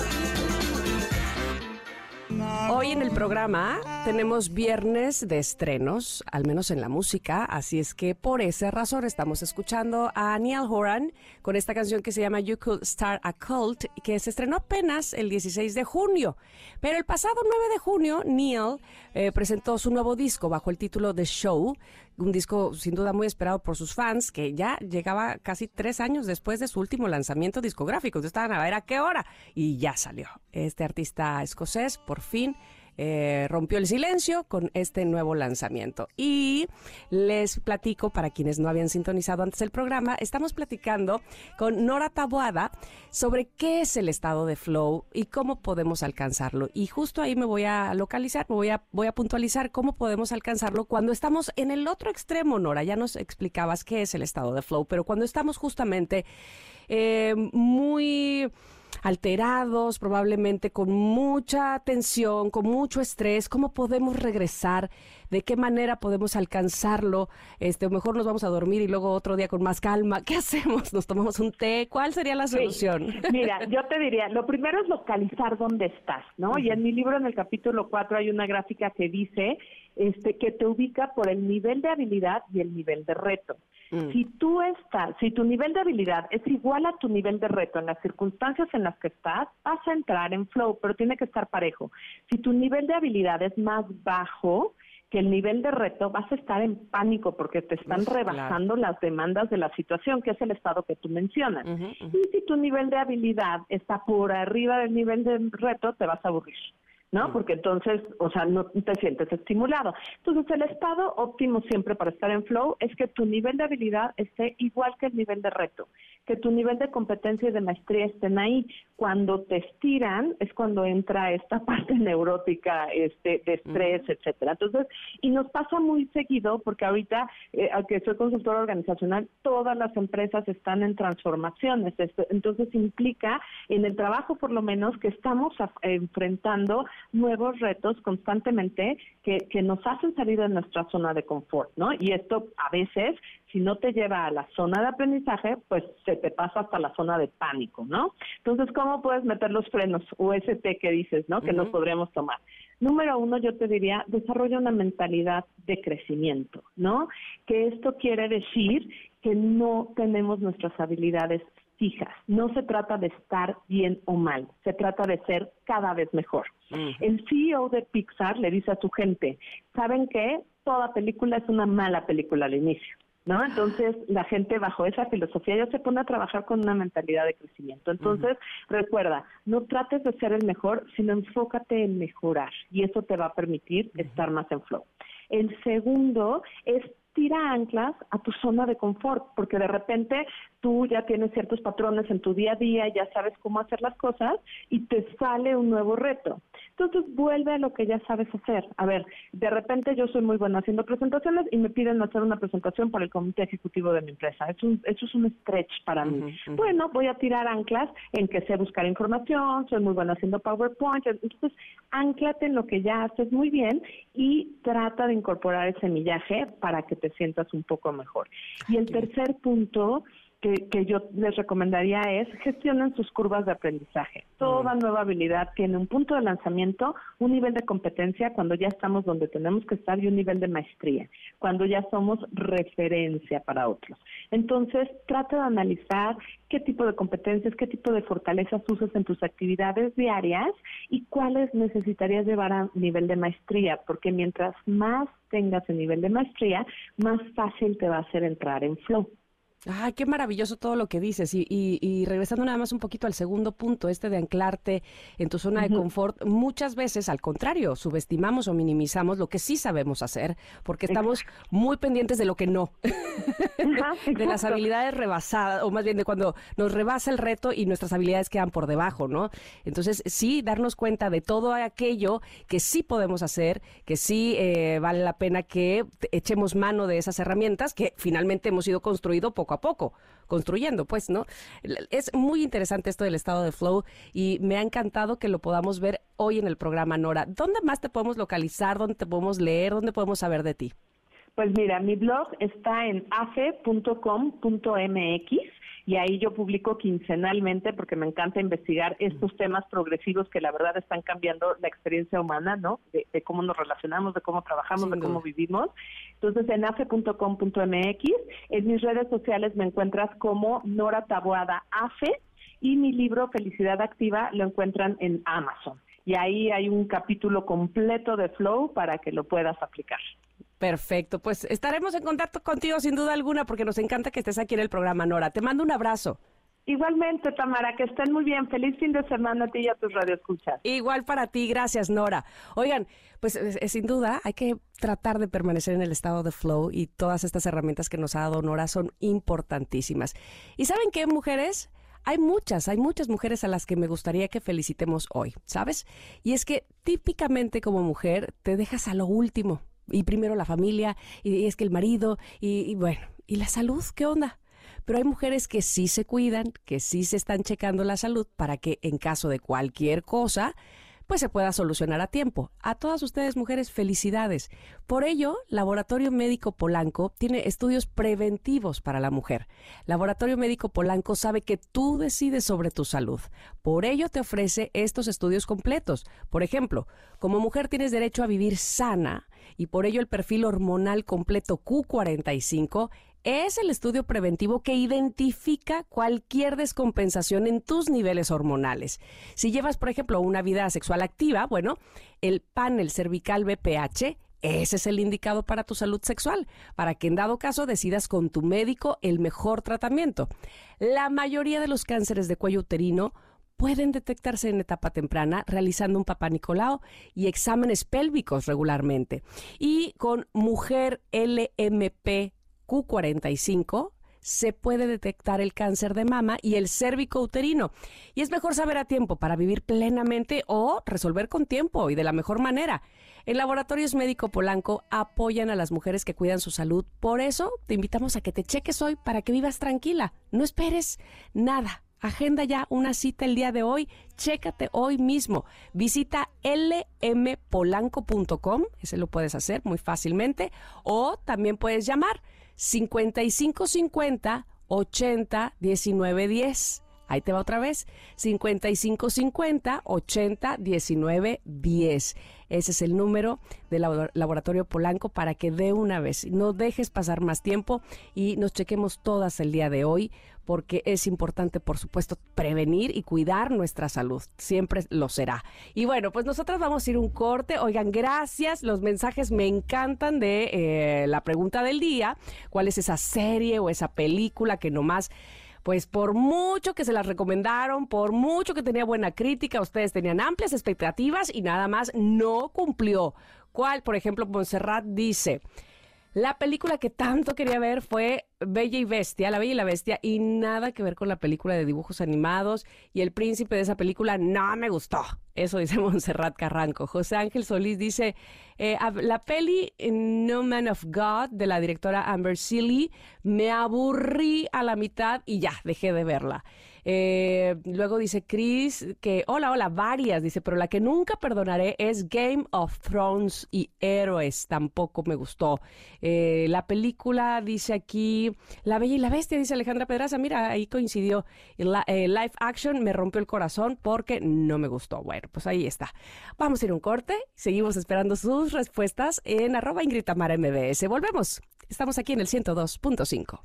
[SPEAKER 1] Hoy en el programa tenemos viernes de estrenos, al menos en la música, así es que por esa razón estamos escuchando a Neil Horan con esta canción que se llama You Could Start a Cult, que se estrenó apenas el 16 de junio. Pero el pasado 9 de junio, Neil eh, presentó su nuevo disco bajo el título The Show, un disco sin duda muy esperado por sus fans, que ya llegaba casi tres años después de su último lanzamiento discográfico. Entonces estaban a ver a qué hora y ya salió. Este artista escocés, por fin, eh, rompió el silencio con este nuevo lanzamiento. Y les platico, para quienes no habían sintonizado antes el programa, estamos platicando con Nora Taboada sobre qué es el estado de flow y cómo podemos alcanzarlo. Y justo ahí me voy a localizar, me voy a, voy a puntualizar cómo podemos alcanzarlo cuando estamos en el otro extremo, Nora. Ya nos explicabas qué es el estado de flow, pero cuando estamos justamente eh, muy alterados, probablemente con mucha tensión, con mucho estrés, ¿cómo podemos regresar? ¿De qué manera podemos alcanzarlo? Este, o mejor nos vamos a dormir y luego otro día con más calma. ¿Qué hacemos? ¿Nos tomamos un té? ¿Cuál sería la solución?
[SPEAKER 3] Mira, yo te diría, lo primero es localizar dónde estás, ¿no? Y en mi libro, en el capítulo 4, hay una gráfica que dice este, que te ubica por el nivel de habilidad y el nivel de reto. Mm. Si tú estás, si tu nivel de habilidad es igual a tu nivel de reto en las circunstancias en las que estás, vas a entrar en flow, pero tiene que estar parejo. Si tu nivel de habilidad es más bajo, que el nivel de reto vas a estar en pánico porque te están rebasando las demandas de la situación, que es el estado que tú mencionas. Y si tu nivel de habilidad está por arriba del nivel de reto, te vas a aburrir. ¿No? Porque entonces, o sea, no te sientes estimulado. Entonces, el estado óptimo siempre para estar en flow es que tu nivel de habilidad esté igual que el nivel de reto, que tu nivel de competencia y de maestría estén ahí. Cuando te estiran es cuando entra esta parte neurótica, este, de estrés, etcétera. Entonces, y nos pasa muy seguido porque ahorita, eh, aunque soy consultora organizacional, todas las empresas están en transformaciones. Entonces, implica en el trabajo, por lo menos, que estamos enfrentando nuevos retos constantemente que, que nos hacen salir de nuestra zona de confort, ¿no? Y esto a veces, si no te lleva a la zona de aprendizaje, pues se te pasa hasta la zona de pánico, ¿no? Entonces, ¿cómo puedes meter los frenos UST que dices, ¿no? Que nos podríamos tomar. Número uno, yo te diría, desarrolla una mentalidad de crecimiento, ¿no? Que esto quiere decir que no tenemos nuestras habilidades no se trata de estar bien o mal, se trata de ser cada vez mejor. El CEO de Pixar le dice a su gente, ¿saben qué? Toda película es una mala película al inicio. ¿No? Entonces, la gente bajo esa filosofía ya se pone a trabajar con una mentalidad de crecimiento. Entonces, recuerda, no trates de ser el mejor, sino enfócate en mejorar y eso te va a permitir estar más en flow. El segundo es tira anclas a tu zona de confort, porque de repente tú ya tienes ciertos patrones en tu día a día, ya sabes cómo hacer las cosas y te sale un nuevo reto. Entonces vuelve a lo que ya sabes hacer. A ver, de repente yo soy muy buena haciendo presentaciones y me piden hacer una presentación para el comité ejecutivo de mi empresa. Es un, eso es un stretch para mí. Bueno, voy a tirar anclas en que sé buscar información, soy muy buena haciendo PowerPoint. Entonces, anclate en lo que ya haces muy bien y trata de incorporar ese millaje para que te sientas un poco mejor. Y el tercer punto que, yo les recomendaría es gestionen sus curvas de aprendizaje. Toda nueva habilidad tiene un punto de lanzamiento, un nivel de competencia cuando ya estamos donde tenemos que estar y un nivel de maestría, cuando ya somos referencia para otros. Entonces, trata de analizar qué tipo de competencias, qué tipo de fortalezas usas en tus actividades diarias y cuáles necesitarías llevar a nivel de maestría, porque mientras más tengas el nivel de maestría, más fácil te va a hacer entrar en flow.
[SPEAKER 1] Ay, qué maravilloso todo lo que dices. Y, y, regresando nada más un poquito al segundo punto, este de anclarte en tu zona de confort, muchas veces, al contrario, subestimamos o minimizamos lo que sí sabemos hacer, porque estamos muy pendientes de lo que no, de las habilidades rebasadas, o más bien de cuando nos rebasa el reto y nuestras habilidades quedan por debajo, ¿no? Entonces, sí, darnos cuenta de todo aquello que sí podemos hacer, que sí eh, vale la pena que echemos mano de esas herramientas que finalmente hemos ido construido poco a poco, construyendo, pues, ¿no? Es muy interesante esto del estado de flow y me ha encantado que lo podamos ver hoy en el programa, Nora. ¿Dónde más te podemos localizar? ¿Dónde te podemos leer? ¿Dónde podemos saber de ti?
[SPEAKER 3] Pues mira, mi blog está en afe.com.mx y ahí yo publico quincenalmente porque me encanta investigar estos temas progresivos que la verdad están cambiando la experiencia humana, ¿no? De, cómo nos relacionamos, de cómo trabajamos, de cómo vivimos. Entonces, en afe.com.mx, en mis redes sociales me encuentras como Nora Taboada Afe y mi libro Felicidad Activa lo encuentran en Amazon. Y ahí hay un capítulo completo de Flow para que lo puedas aplicar.
[SPEAKER 1] Perfecto, pues estaremos en contacto contigo sin duda alguna porque nos encanta que estés aquí en el programa, Nora. Te mando un abrazo.
[SPEAKER 3] Igualmente, Tamara, que estén muy bien. Feliz fin de semana a ti y a tus radioescuchas.
[SPEAKER 1] Igual para ti, gracias, Nora. Oigan, pues sin duda hay que tratar de permanecer en el estado de flow y todas estas herramientas que nos ha dado Nora son importantísimas. ¿Y saben qué, mujeres? Hay muchas, hay muchas mujeres a las que me gustaría que felicitemos hoy, ¿sabes? Y es que típicamente como mujer te dejas a lo último y primero la familia, y, es que el marido, y, bueno, ¿y la salud? ¿Qué onda? Pero hay mujeres que sí se cuidan, que sí se están checando la salud para que en caso de cualquier cosa, pues se pueda solucionar a tiempo. A todas ustedes, mujeres, felicidades. Por ello, Laboratorio Médico Polanco tiene estudios preventivos para la mujer. Laboratorio Médico Polanco sabe que tú decides sobre tu salud. Por ello te ofrece estos estudios completos. Por ejemplo, como mujer tienes derecho a vivir sana y por ello el perfil hormonal completo Q45 es el estudio preventivo que identifica cualquier descompensación en tus niveles hormonales. Si llevas, por ejemplo, una vida sexual activa, bueno, el panel cervical BPH ese es el indicado para tu salud sexual, para que en dado caso decidas con tu médico el mejor tratamiento. La mayoría de los cánceres de cuello uterino pueden detectarse en etapa temprana realizando un papá Nicolau y exámenes pélvicos regularmente. Y con mujer LMP Q45 se puede detectar el cáncer de mama y el cérvico uterino. Y es mejor saber a tiempo para vivir plenamente o resolver con tiempo y de la mejor manera. En Laboratorios Médico Polanco apoyan a las mujeres que cuidan su salud. Por eso te invitamos a que te cheques hoy para que vivas tranquila. No esperes nada. Agenda ya una cita el día de hoy. Chécate hoy mismo. Visita lmpolanco.com. Ese lo puedes hacer muy fácilmente. O también puedes llamar 5550 80 19 10. Ahí te va otra vez. 5550 80 19 10. Ese es el número del laboratorio Polanco para que de una vez no dejes pasar más tiempo y nos chequemos todas el día de hoy porque es importante, por supuesto, prevenir y cuidar nuestra salud. Siempre lo será. Y bueno, pues nosotros vamos a ir un corte. Oigan, gracias. Los mensajes me encantan de eh, la pregunta del día. ¿Cuál es esa serie o esa película que nomás pues por mucho que se las recomendaron, por mucho que tenía buena crítica, ustedes tenían amplias expectativas y nada más no cumplió. ¿Cuál? Por ejemplo, Montserrat dice, la película que tanto quería ver fue Bella y Bestia, La Bella y la Bestia, y nada que ver con la película de dibujos animados. Y el príncipe de esa película no me gustó. Eso dice Montserrat Carranco. José Ángel Solís dice, eh, la peli No Man of God de la directora Amber Seeley, me aburrí a la mitad y ya, dejé de verla. Eh, luego dice Chris que, hola, hola, varias, dice, pero la que nunca perdonaré es Game of Thrones y Héroes, tampoco me gustó. Eh, la película dice aquí, La Bella y la Bestia, dice Alejandra Pedraza, mira, ahí coincidió. La, eh, live action me rompió el corazón porque no me gustó. Bueno, pues ahí está. Vamos a ir un corte, seguimos esperando sus respuestas en arroba Ingrid MBS. Volvemos. Estamos aquí en el 102.5.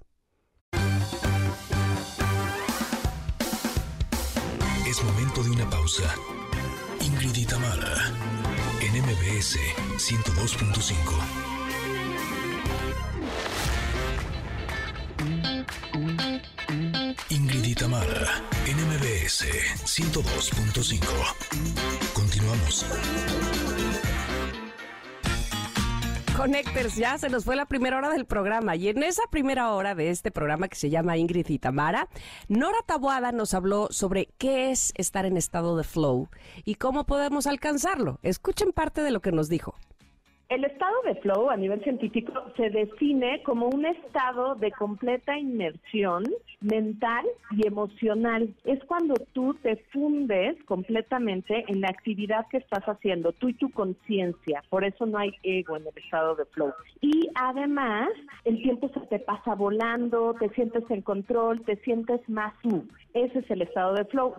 [SPEAKER 2] Es momento de una pausa. Ingrid Itamara, en MBS 102.5. Ingrid Itamara, en MBS 102.5. Continuamos.
[SPEAKER 1] Connectors, ya se nos fue la primera hora del programa y en esa primera hora de este programa que se llama Ingrid y Tamara, Nora Tabuada nos habló sobre qué es estar en estado de flow y cómo podemos alcanzarlo. Escuchen parte de lo que nos dijo.
[SPEAKER 3] El estado de flow a nivel científico se define como un estado de completa inmersión mental y emocional. Es cuando tú te fundes completamente en la actividad que estás haciendo, tú y tu conciencia. Por eso no hay ego en el estado de flow. Y además, el tiempo se te pasa volando, te sientes en control, te sientes más tú. Ese es el estado de flow.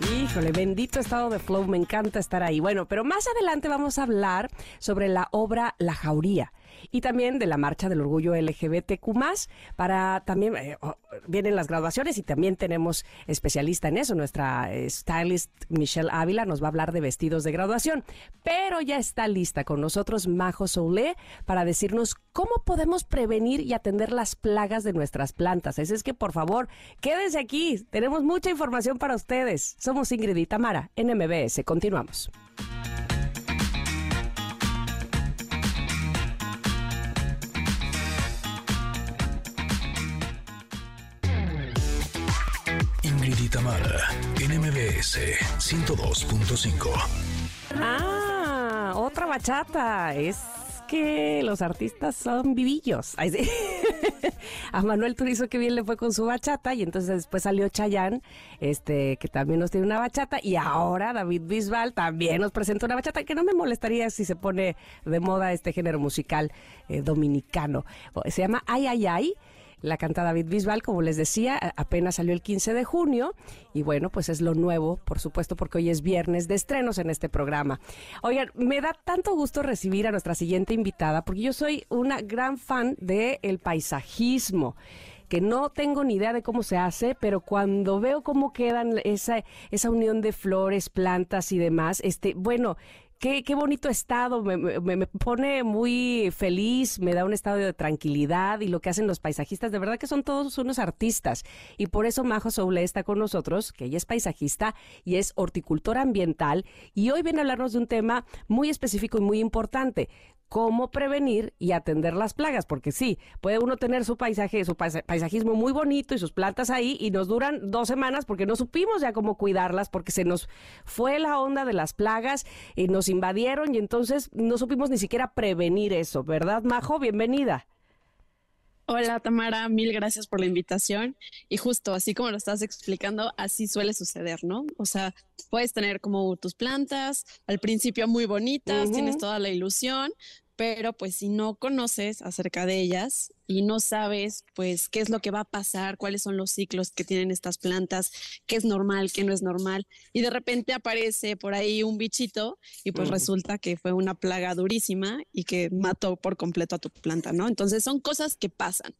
[SPEAKER 1] Híjole, bendito estado de flow, me encanta estar ahí. Bueno, pero más adelante vamos a hablar sobre la obra La Jauría y también de la marcha del orgullo LGBTQ+, para también, eh, oh, vienen las graduaciones y también tenemos especialista en eso, nuestra eh, stylist Michelle Ávila nos va a hablar de vestidos de graduación, pero ya está lista con nosotros Majo Soule para decirnos cómo podemos prevenir y atender las plagas de nuestras plantas. Así es que, por favor, quédense aquí, tenemos mucha información para ustedes. Somos Ingrid y Tamara en MBS, continuamos.
[SPEAKER 2] Tamara, NMBS 102.5.
[SPEAKER 1] Ah, otra bachata. Es que los artistas son vivillos. A Manuel Turizo que bien le fue con su bachata y entonces después salió Chayán, este, que también nos tiene una bachata y ahora David Bisbal también nos presenta una bachata que no me molestaría si se pone de moda este género musical eh, dominicano. Se llama Ay Ay Ay La canta David Bisbal, como les decía, apenas salió el 15 de junio y bueno, pues es lo nuevo, por supuesto, porque hoy es viernes de estrenos en este programa. Oigan, me da tanto gusto recibir a nuestra siguiente invitada porque yo soy una gran fan del paisajismo que no tengo ni idea de cómo se hace, pero cuando veo cómo quedan esa, esa unión de flores, plantas y demás, este, bueno, Qué, qué, bonito estado, me, me, pone muy feliz, me da un estado de tranquilidad y lo que hacen los paisajistas, de verdad que son todos unos artistas. Y por eso Majo Soule está con nosotros, que ella es paisajista y es horticultora ambiental. Y hoy viene a hablarnos de un tema muy específico y muy importante cómo prevenir y atender las plagas, porque sí, puede uno tener su paisaje, su paisajismo muy bonito y sus plantas ahí y nos duran dos semanas porque no supimos ya cómo cuidarlas, porque se nos fue la onda de las plagas y nos invadieron y entonces no supimos ni siquiera prevenir eso, ¿verdad, Majo? Bienvenida.
[SPEAKER 4] Hola Tamara, mil gracias por la invitación. Y justo así como lo estás explicando, así suele suceder, ¿no? O sea, puedes tener como tus plantas al principio muy bonitas, tienes toda la ilusión, pero pues si no conoces acerca de ellas y no sabes pues qué es lo que va a pasar, cuáles son los ciclos que tienen estas plantas, qué es normal, qué no es normal, y de repente aparece por ahí un bichito y pues resulta que fue una plaga durísima y que mató por completo a tu planta, ¿no? Entonces son cosas que pasan,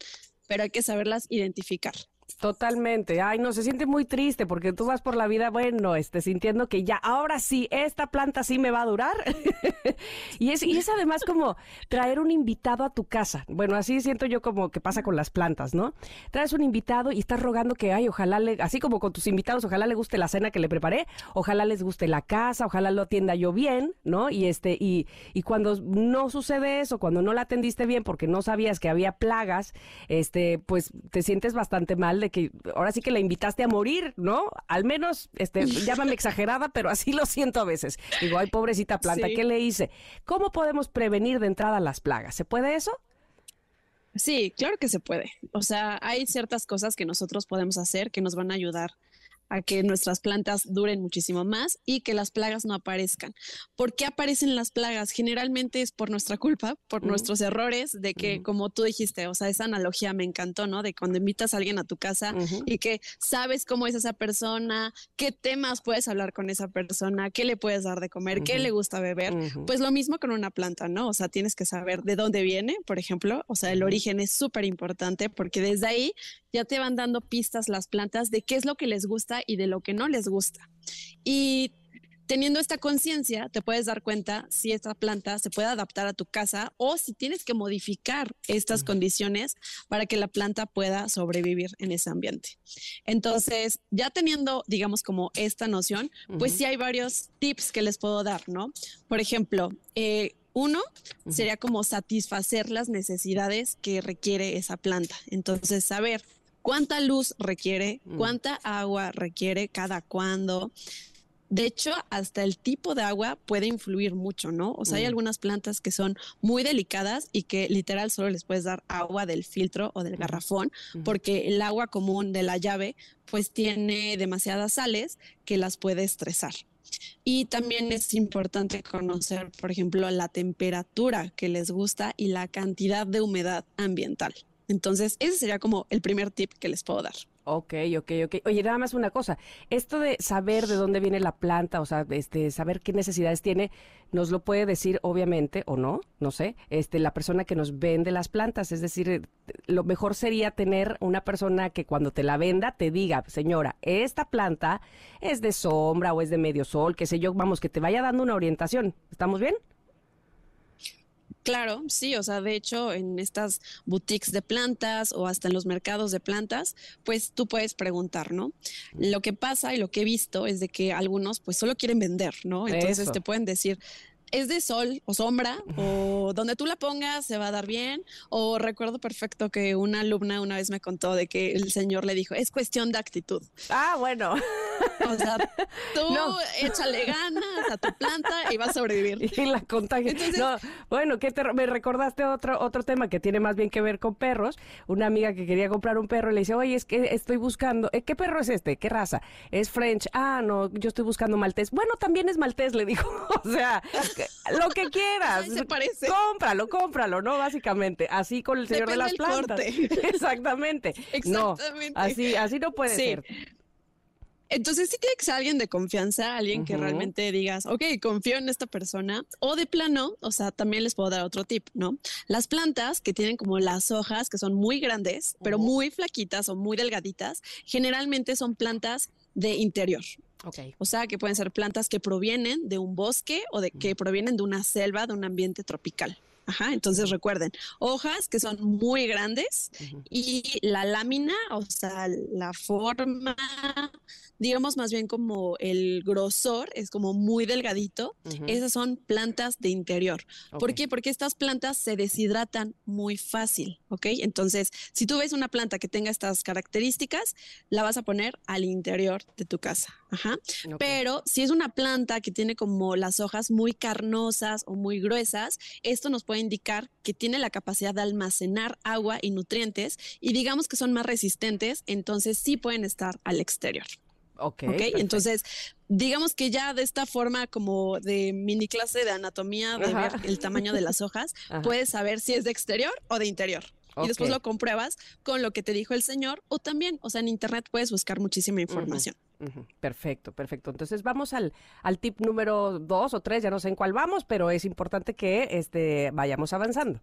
[SPEAKER 4] pero hay que saberlas identificar.
[SPEAKER 1] Totalmente. Ay, no, se siente muy triste porque tú vas por la vida, bueno, este, sintiendo que ya, ahora sí, esta planta sí me va a durar. y, es, y es además como traer un invitado a tu casa. Bueno, así siento yo como que pasa con las plantas, ¿no? Traes un invitado y estás rogando que, ay, ojalá le, así como con tus invitados, ojalá le guste la cena que le preparé, ojalá les guste la casa, ojalá lo atienda yo bien, ¿no? Y este, y, y cuando no sucede eso, cuando no la atendiste bien porque no sabías que había plagas, este, pues te sientes bastante mal de que ahora sí que la invitaste a morir, ¿no? Al menos, este, llámame exagerada, pero así lo siento a veces. Digo, ay, pobrecita planta, ¿qué le hice? ¿Cómo podemos prevenir de entrada las plagas? ¿Se puede eso?
[SPEAKER 4] Sí, claro que se puede. O sea, hay ciertas cosas que nosotros podemos hacer que nos van a ayudar a que nuestras plantas duren muchísimo más y que las plagas no aparezcan. ¿Por qué aparecen las plagas? Generalmente es por nuestra culpa, por nuestros errores, de que, como tú dijiste, o sea, esa analogía me encantó, ¿no? De cuando invitas a alguien a tu casa y que sabes cómo es esa persona, qué temas puedes hablar con esa persona, qué le puedes dar de comer, qué le gusta beber. Pues lo mismo con una planta, ¿no? O sea, tienes que saber de dónde viene, por ejemplo, o sea, el origen es súper importante porque desde ahí ya te van dando pistas las plantas de qué es lo que les gusta y de lo que no les gusta. Y teniendo esta conciencia, te puedes dar cuenta si esta planta se puede adaptar a tu casa o si tienes que modificar estas condiciones para que la planta pueda sobrevivir en ese ambiente. Entonces, ya teniendo, digamos, como esta noción, pues sí hay varios tips que les puedo dar, ¿no? Por ejemplo, eh, uno sería como satisfacer las necesidades que requiere esa planta. Entonces, saber cuánta luz requiere, mm. cuánta agua requiere, cada cuándo. De hecho, hasta el tipo de agua puede influir mucho, ¿no? O sea, hay mm. algunas plantas que son muy delicadas y que literal solo les puedes dar agua del filtro o del garrafón, porque el agua común de la llave pues tiene demasiadas sales que las puede estresar. Y también es importante conocer, por ejemplo, la temperatura que les gusta y la cantidad de humedad ambiental. Entonces, ese sería como el primer tip que les puedo dar.
[SPEAKER 1] Ok, ok, ok. Oye, nada más una cosa. Esto de saber de dónde viene la planta, o sea, este, saber qué necesidades tiene, nos lo puede decir, obviamente, o no, no sé, este, la persona que nos vende las plantas. Es decir, eh, lo mejor sería tener una persona que cuando te la venda te diga, señora, esta planta es de sombra o es de medio sol, qué sé yo, vamos, que te vaya dando una orientación. ¿Estamos bien?
[SPEAKER 4] Claro, sí, o sea, de hecho, en estas boutiques de plantas o hasta en los mercados de plantas, pues tú puedes preguntar, ¿no? Lo que pasa y lo que he visto es de que algunos pues solo quieren vender, ¿no? Entonces te pueden decir, es de sol o sombra o donde tú la pongas se va a dar bien. O recuerdo perfecto que una alumna una vez me contó de que el señor le dijo, es cuestión de actitud.
[SPEAKER 1] Ah, bueno.
[SPEAKER 4] O sea, tú échale ganas a tu planta y vas a sobrevivir.
[SPEAKER 1] Y la contagia. no, bueno, ¿qué te, me recordaste otro, otro tema que tiene más bien que ver con perros. Una amiga que quería comprar un perro le dice, oye, es que estoy buscando, ¿eh, ¿qué perro es este? ¿Qué raza? Es French. Ah, no, yo estoy buscando maltés. Bueno, también es maltés, le dijo. o sea, lo que quieras.
[SPEAKER 4] se parece.
[SPEAKER 1] Cómpralo, cómpralo, ¿no? Básicamente. Así con el señor de las plantas. Exactamente. Exactamente. No, así, así no puede ser.
[SPEAKER 4] Entonces sí tiene que ser alguien de confianza, alguien que realmente digas, ok, confío en esta persona. O de plano, o sea, también les puedo dar otro tip, ¿no? Las plantas que tienen como las hojas que son muy grandes, pero muy flaquitas o muy delgaditas, generalmente son plantas de interior. Okay. O sea, que pueden ser plantas que provienen de un bosque o de que provienen de una selva, de un ambiente tropical. Ajá, entonces recuerden, hojas que son muy grandes y la lámina, o sea, la forma digamos más bien como el grosor es como muy delgadito. Esas son plantas de interior. ¿Por qué? Porque estas plantas se deshidratan muy fácil, ¿ok? Entonces, si tú ves una planta que tenga estas características, la vas a poner al interior de tu casa. Ajá. Pero si es una planta que tiene como las hojas muy carnosas o muy gruesas, esto nos puede indicar que tiene la capacidad de almacenar agua y nutrientes y digamos que son más resistentes, entonces sí pueden estar al exterior.
[SPEAKER 1] Ok.
[SPEAKER 4] Entonces, digamos que ya de esta forma como de mini clase de anatomía, de ver el tamaño de las hojas, puedes saber si es de exterior o de interior. Y después lo compruebas con lo que te dijo el señor o también, o sea, en internet puedes buscar muchísima información.
[SPEAKER 1] Perfecto, perfecto. Entonces vamos al, al tip número dos o tres, ya no sé en cuál vamos, pero es importante que este, vayamos avanzando.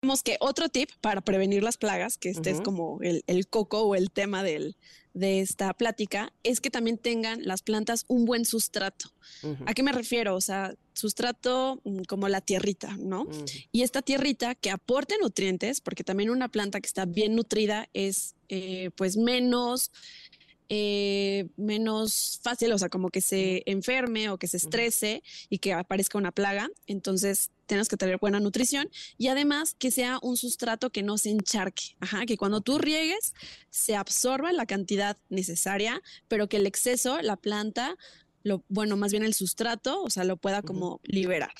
[SPEAKER 4] Vemos que otro tip para prevenir las plagas, que este es como el, coco o el tema del, de esta plática, es que también tengan las plantas un buen sustrato. ¿A qué me refiero? O sea, sustrato mm, como la tierrita, ¿no? Y esta tierrita que aporte nutrientes, porque también una planta que está bien nutrida es eh, pues menos eh, menos fácil, o sea, como que se enferme o que se estrese y que aparezca una plaga. Entonces, tienes que tener buena nutrición y además que sea un sustrato que no se encharque, Ajá, que cuando tú riegues se absorba la cantidad necesaria, pero que el exceso, la planta, lo, bueno, más bien el sustrato, o sea, lo pueda como liberar.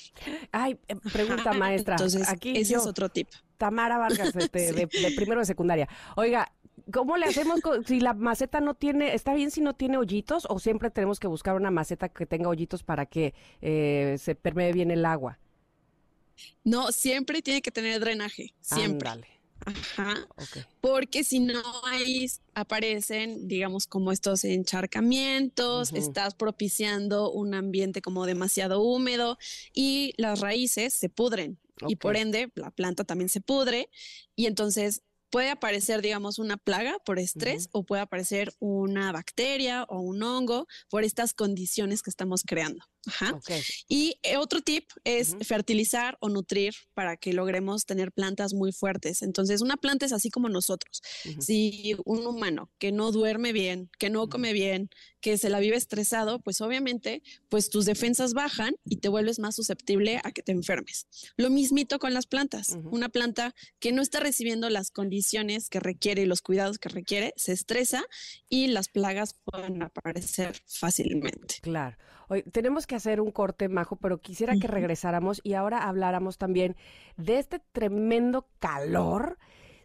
[SPEAKER 1] Ay, eh, pregunta maestra.
[SPEAKER 4] Entonces, aquí ese es otro tip.
[SPEAKER 1] Tamara Vargas, este, de, primero de secundaria. Oiga, ¿Cómo le hacemos si la maceta no tiene, está bien si no tiene hoyitos o siempre tenemos que buscar una maceta que tenga hoyitos para que eh, se permee bien el agua?
[SPEAKER 4] No, siempre tiene que tener drenaje, siempre. Ajá. Porque si no, ahí aparecen, digamos, como estos encharcamientos, estás propiciando un ambiente como demasiado húmedo y las raíces se pudren. Y por ende, la planta también se pudre y entonces puede aparecer, digamos, una plaga por estrés o puede aparecer una bacteria o un hongo por estas condiciones que estamos creando. Ajá. Y eh, otro tip es fertilizar o nutrir para que logremos tener plantas muy fuertes. Entonces, una planta es así como nosotros. Si un humano que no duerme bien, que no come bien, que se la vive estresado, pues obviamente, pues tus defensas bajan y te vuelves más susceptible a que te enfermes. Lo mismito con las plantas. Una planta que no está recibiendo las condiciones que requiere y los cuidados que requiere, se estresa y las plagas pueden aparecer fácilmente.
[SPEAKER 1] Claro. Hoy tenemos que hacer un corte, Majo, pero quisiera que regresáramos y ahora habláramos también de este tremendo calor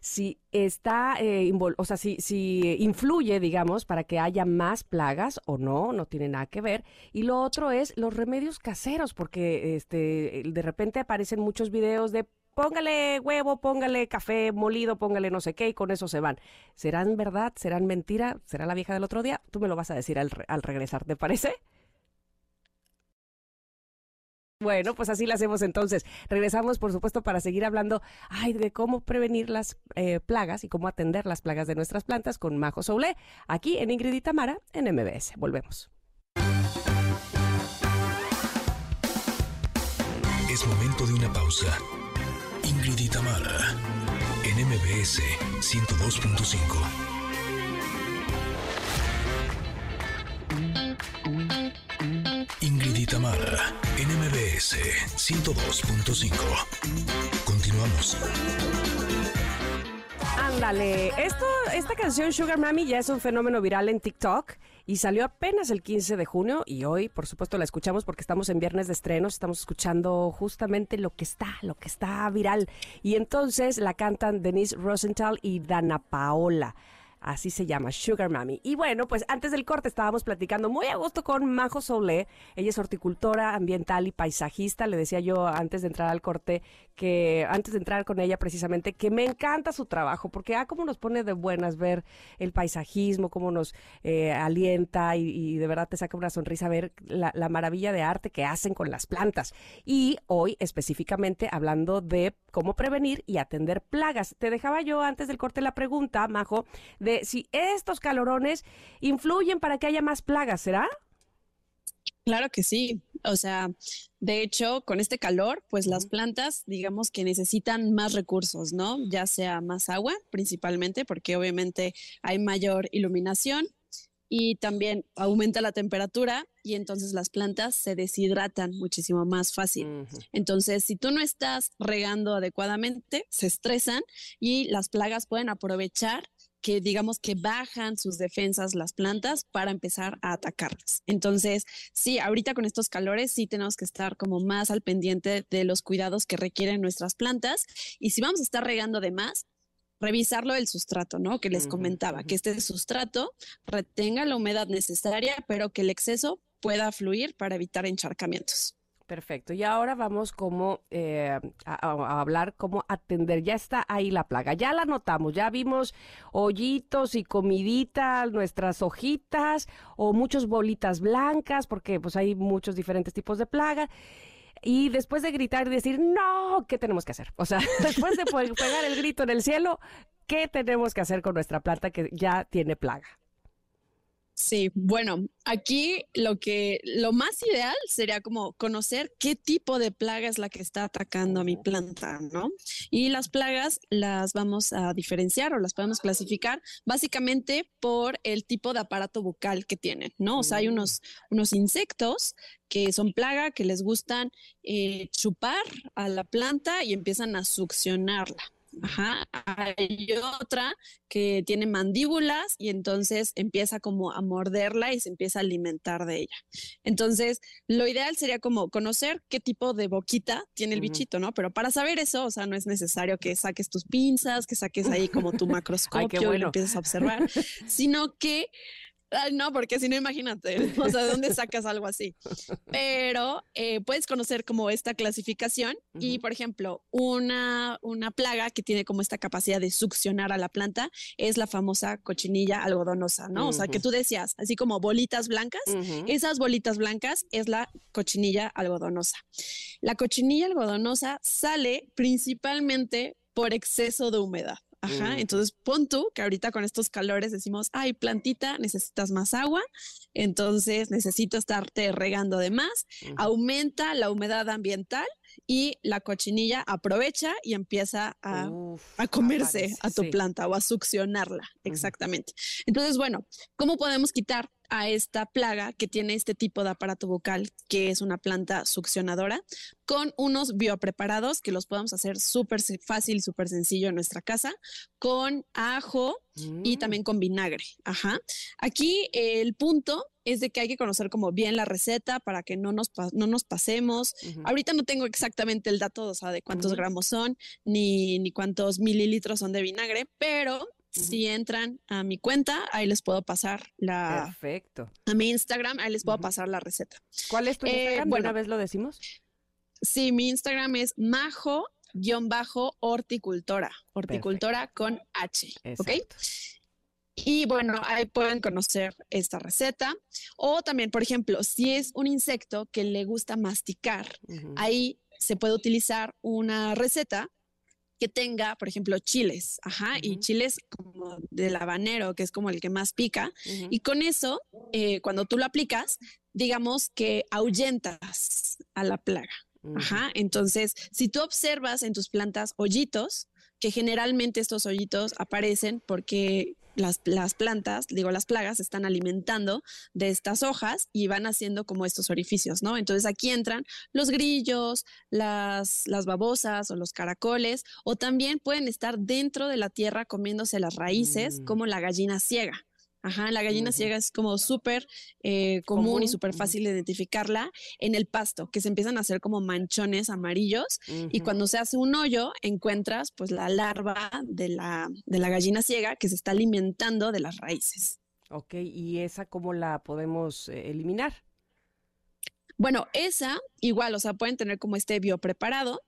[SPEAKER 1] si está, eh, o sea, si, si influye, digamos, para que haya más plagas o no, no tiene nada que ver. Y lo otro es los remedios caseros, porque este, de repente aparecen muchos videos de póngale huevo, póngale café molido, póngale no sé qué, y con eso se van. ¿Serán verdad? ¿Serán mentira? ¿Será la vieja del otro día? Tú me lo vas a decir al, al regresar, ¿te parece? Bueno, pues así lo hacemos entonces. Regresamos, por supuesto, para seguir hablando de cómo prevenir las eh, plagas y cómo atender las plagas de nuestras plantas con Majo Soule, aquí en Ingrid y Tamara, en MBS. Volvemos.
[SPEAKER 2] Es momento de una pausa. Ingrid y Tamara, en MBS 102.5. Ingrid y Tamara, NMBS 102.5. Continuamos.
[SPEAKER 1] Ándale, esto, esta canción Sugar Mami ya es un fenómeno viral en TikTok y salió apenas el 15 de junio y hoy, por supuesto, la escuchamos porque estamos en viernes de estrenos, estamos escuchando justamente lo que está, lo que está viral. Y entonces la cantan Denise Rosenthal y Dana Paola. Así se llama, Sugar Mami. Y bueno, pues antes del corte estábamos platicando muy a gusto con Majo Solé. Ella es horticultora, ambiental y paisajista. Le decía yo antes de entrar al corte que, antes de entrar con ella precisamente, que me encanta su trabajo, porque ah, cómo nos pone de buenas ver el paisajismo, cómo nos eh, alienta y, de verdad te saca una sonrisa ver la, la maravilla de arte que hacen con las plantas. Y hoy específicamente hablando de cómo prevenir y atender plagas. Te dejaba yo antes del corte la pregunta, Majo, de si estos calorones influyen para que haya más plagas, ¿será?
[SPEAKER 4] Claro que sí. O sea, de hecho, con este calor, pues las plantas, digamos que necesitan más recursos, ¿no? Ya sea más agua, principalmente, porque obviamente hay mayor iluminación y también aumenta la temperatura y entonces las plantas se deshidratan muchísimo más fácil. Entonces, si tú no estás regando adecuadamente, se estresan y las plagas pueden aprovechar que digamos que bajan sus defensas las plantas para empezar a atacarlas. Entonces, sí, ahorita con estos calores sí tenemos que estar como más al pendiente de los cuidados que requieren nuestras plantas y si vamos a estar regando de más, revisarlo del sustrato, ¿no? Que les comentaba, que este sustrato retenga la humedad necesaria, pero que el exceso pueda fluir para evitar encharcamientos.
[SPEAKER 1] Perfecto. Y ahora vamos como eh, a, hablar cómo atender. Ya está ahí la plaga. Ya la notamos. Ya vimos hoyitos y comiditas, nuestras hojitas o muchas bolitas blancas, porque pues hay muchos diferentes tipos de plaga. Y después de gritar y decir, no, ¿qué tenemos que hacer? O sea, después de pegar el grito en el cielo, ¿qué tenemos que hacer con nuestra planta que ya tiene plaga?
[SPEAKER 4] Sí, bueno, aquí lo que lo más ideal sería como conocer qué tipo de plaga es la que está atacando a mi planta, ¿no? Y las plagas las vamos a diferenciar o las podemos clasificar básicamente por el tipo de aparato bucal que tienen, ¿no? O sea, hay unos, unos insectos que son plaga, que les gustan eh, chupar a la planta y empiezan a succionarla. Ajá. Hay otra que tiene mandíbulas y entonces empieza como a morderla y se empieza a alimentar de ella. Entonces, lo ideal sería como conocer qué tipo de boquita tiene el bichito, ¿no? Pero para saber eso, o sea, no es necesario que saques tus pinzas, que saques ahí como tu macroscopio y lo empieces a observar, sino que no, porque si no, imagínate, o sea, ¿de dónde sacas algo así? Pero eh, puedes conocer como esta clasificación y, por ejemplo, una, una plaga que tiene como esta capacidad de succionar a la planta es la famosa cochinilla algodonosa, ¿no? O sea, que tú decías, así como bolitas blancas, esas bolitas blancas es la cochinilla algodonosa. La cochinilla algodonosa sale principalmente por exceso de humedad. Ajá, entonces pon tú que ahorita con estos calores decimos, ay, plantita, necesitas más agua, entonces necesito estarte regando de más, aumenta la humedad ambiental y la cochinilla aprovecha y empieza a, comerse a tu planta o a succionarla, exactamente. Entonces, bueno, ¿cómo podemos quitar a esta plaga que tiene este tipo de aparato bucal, que es una planta succionadora, con unos biopreparados que los podemos hacer súper fácil, súper sencillo en nuestra casa, con ajo y mm. también con vinagre. Ajá. Aquí el punto es de que hay que conocer como bien la receta para que no nos, no nos pasemos. Ahorita no tengo exactamente el dato, o sea, de cuántos gramos son, ni, ni cuántos mililitros son de vinagre, pero si entran a mi cuenta, ahí les puedo pasar la.
[SPEAKER 1] Perfecto.
[SPEAKER 4] A mi Instagram, ahí les puedo pasar la receta.
[SPEAKER 1] ¿Cuál es tu eh, Instagram? Bueno, vez lo decimos?
[SPEAKER 4] Sí, mi Instagram es majo-horticultora. Horticultora con H. ¿Ok? Y bueno, ahí pueden conocer esta receta. O también, por ejemplo, si es un insecto que le gusta masticar, ahí se puede utilizar una receta que tenga, por ejemplo, chiles, ajá, y chiles como del habanero, que es como el que más pica, y con eso, eh, cuando tú lo aplicas, digamos que ahuyentas a la plaga, ajá, entonces, si tú observas en tus plantas hoyitos, que generalmente estos hoyitos aparecen porque las, las, plantas, digo, las plagas están alimentando de estas hojas y van haciendo como estos orificios, ¿no? Entonces aquí entran los grillos, las, las babosas o los caracoles, o también pueden estar dentro de la tierra comiéndose las raíces, mm. como la gallina ciega. Ajá, la gallina ciega es como súper eh, común, y súper fácil de identificarla en el pasto, que se empiezan a hacer como manchones amarillos y cuando se hace un hoyo encuentras pues la larva de la, de la gallina ciega que se está alimentando de las raíces.
[SPEAKER 1] Ok, ¿y esa cómo la podemos eh, eliminar?
[SPEAKER 4] Bueno, esa igual, o sea, pueden tener como este biopreparado.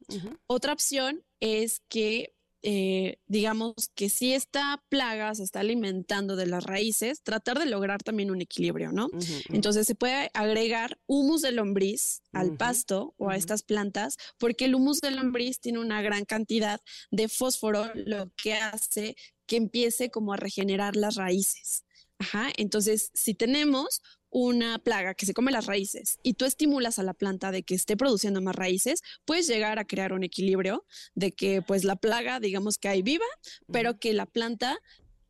[SPEAKER 4] Otra opción es que eh, digamos que si esta plaga se está alimentando de las raíces, tratar de lograr también un equilibrio, ¿no? Entonces se puede agregar humus de lombriz al pasto o a estas plantas, porque el humus de lombriz tiene una gran cantidad de fósforo, lo que hace que empiece como a regenerar las raíces. Ajá, entonces si tenemos una plaga que se come las raíces y tú estimulas a la planta de que esté produciendo más raíces, puedes llegar a crear un equilibrio de que pues la plaga, digamos que hay viva, pero que la planta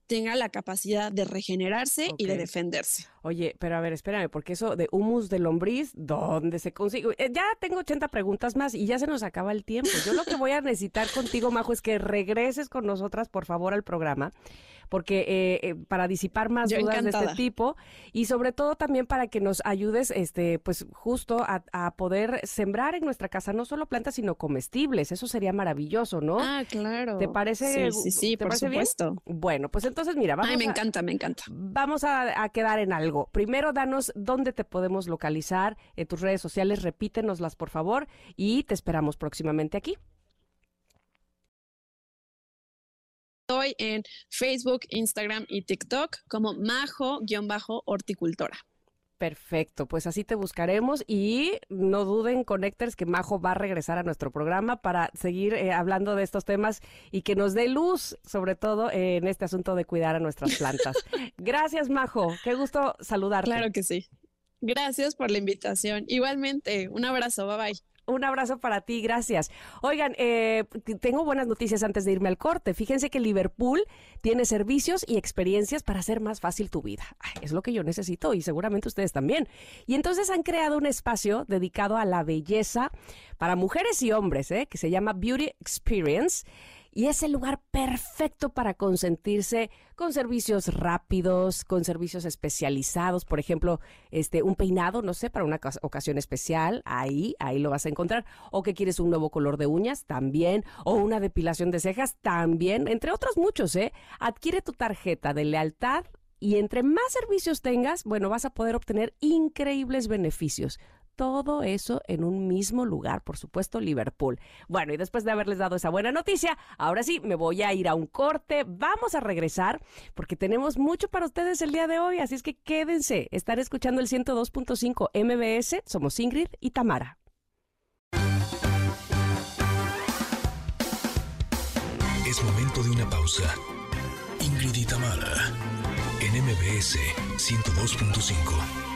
[SPEAKER 4] tenga la capacidad de regenerarse y de defenderse.
[SPEAKER 1] Oye, pero a ver, espérame, porque eso de humus de lombriz, ¿dónde se consigue? Eh, ya tengo 80 preguntas más y ya se nos acaba el tiempo. Yo lo que voy a necesitar contigo, Majo, es que regreses con nosotras, por favor, al programa porque eh, eh, para disipar más dudas de este tipo y sobre todo también para que nos ayudes, este, pues justo a, poder sembrar en nuestra casa no solo plantas sino comestibles. Eso sería maravilloso, ¿no?
[SPEAKER 4] Ah, claro.
[SPEAKER 1] ¿Te parece?
[SPEAKER 4] Sí, sí, sí, por supuesto.
[SPEAKER 1] Bueno, pues entonces mira, vamos.
[SPEAKER 4] Ay, me encanta, me encanta.
[SPEAKER 1] Vamos a, quedar en algo. Primero, danos dónde te podemos localizar en tus redes sociales, repítenoslas por favor y te esperamos próximamente aquí.
[SPEAKER 4] Estoy en Facebook, Instagram y TikTok como majo-horticultora.
[SPEAKER 1] Perfecto, pues así te buscaremos y no duden, Connectors, que Majo va a regresar a nuestro programa para seguir eh, hablando de estos temas y que nos dé luz, sobre todo en este asunto de cuidar a nuestras plantas. Gracias, Majo. Qué gusto saludarte.
[SPEAKER 4] Claro que sí. Gracias por la invitación. Igualmente, un abrazo. Bye bye.
[SPEAKER 1] Un abrazo para ti, gracias. Oigan, eh, tengo buenas noticias antes de irme al corte. Fíjense que Liverpool tiene servicios y experiencias para hacer más fácil tu vida. es lo que yo necesito y seguramente ustedes también. Y entonces han creado un espacio dedicado a la belleza para mujeres y hombres, ¿eh? que se llama Beauty Experience y es el lugar perfecto para consentirse con servicios rápidos, con servicios especializados, por ejemplo, este un peinado, no sé, para una ocasión especial, ahí, ahí lo vas a encontrar, o que quieres un nuevo color de uñas, también, o una depilación de cejas, también, entre otros muchos, ¿eh? Adquiere tu tarjeta de lealtad y entre más servicios tengas, bueno, vas a poder obtener increíbles beneficios todo eso en un mismo lugar, por supuesto, Liverpool. Bueno, y después de haberles dado esa buena noticia, ahora sí, me voy a ir a un corte, vamos a regresar porque tenemos mucho para ustedes el día de hoy, así es que quédense, estar escuchando el 102.5 MBS, somos Ingrid y Tamara.
[SPEAKER 2] Es momento de una pausa. Ingrid y Tamara, en MBS 102.5.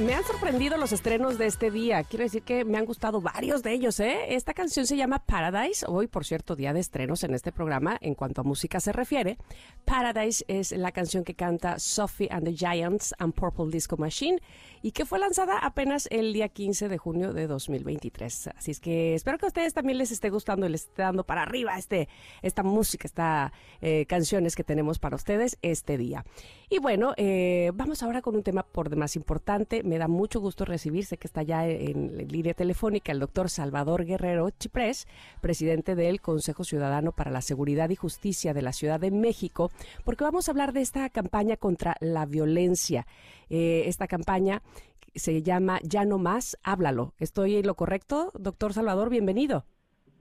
[SPEAKER 1] me han sorprendido los estrenos de este día. Quiero decir que me han gustado varios de ellos, ¿eh? Esta canción se llama Paradise. Hoy, por cierto, día de estrenos en este programa en cuanto a música se refiere. Paradise es la canción que canta Sophie and the Giants and Purple Disco Machine y que fue lanzada apenas el día 15 de junio de 2023. Así es que espero que a ustedes también les esté gustando y les esté dando para arriba este, esta música, estas eh, canciones que tenemos para ustedes este día. Y bueno, eh, vamos ahora con un tema por demás importante. Me da mucho gusto recibirse que está ya en línea telefónica el doctor Salvador Guerrero Chiprés, presidente del Consejo Ciudadano para la Seguridad y Justicia de la Ciudad de México, porque vamos a hablar de esta campaña contra la violencia. Eh, esta campaña se llama Ya no más, háblalo. ¿Estoy en lo correcto? Doctor Salvador, bienvenido.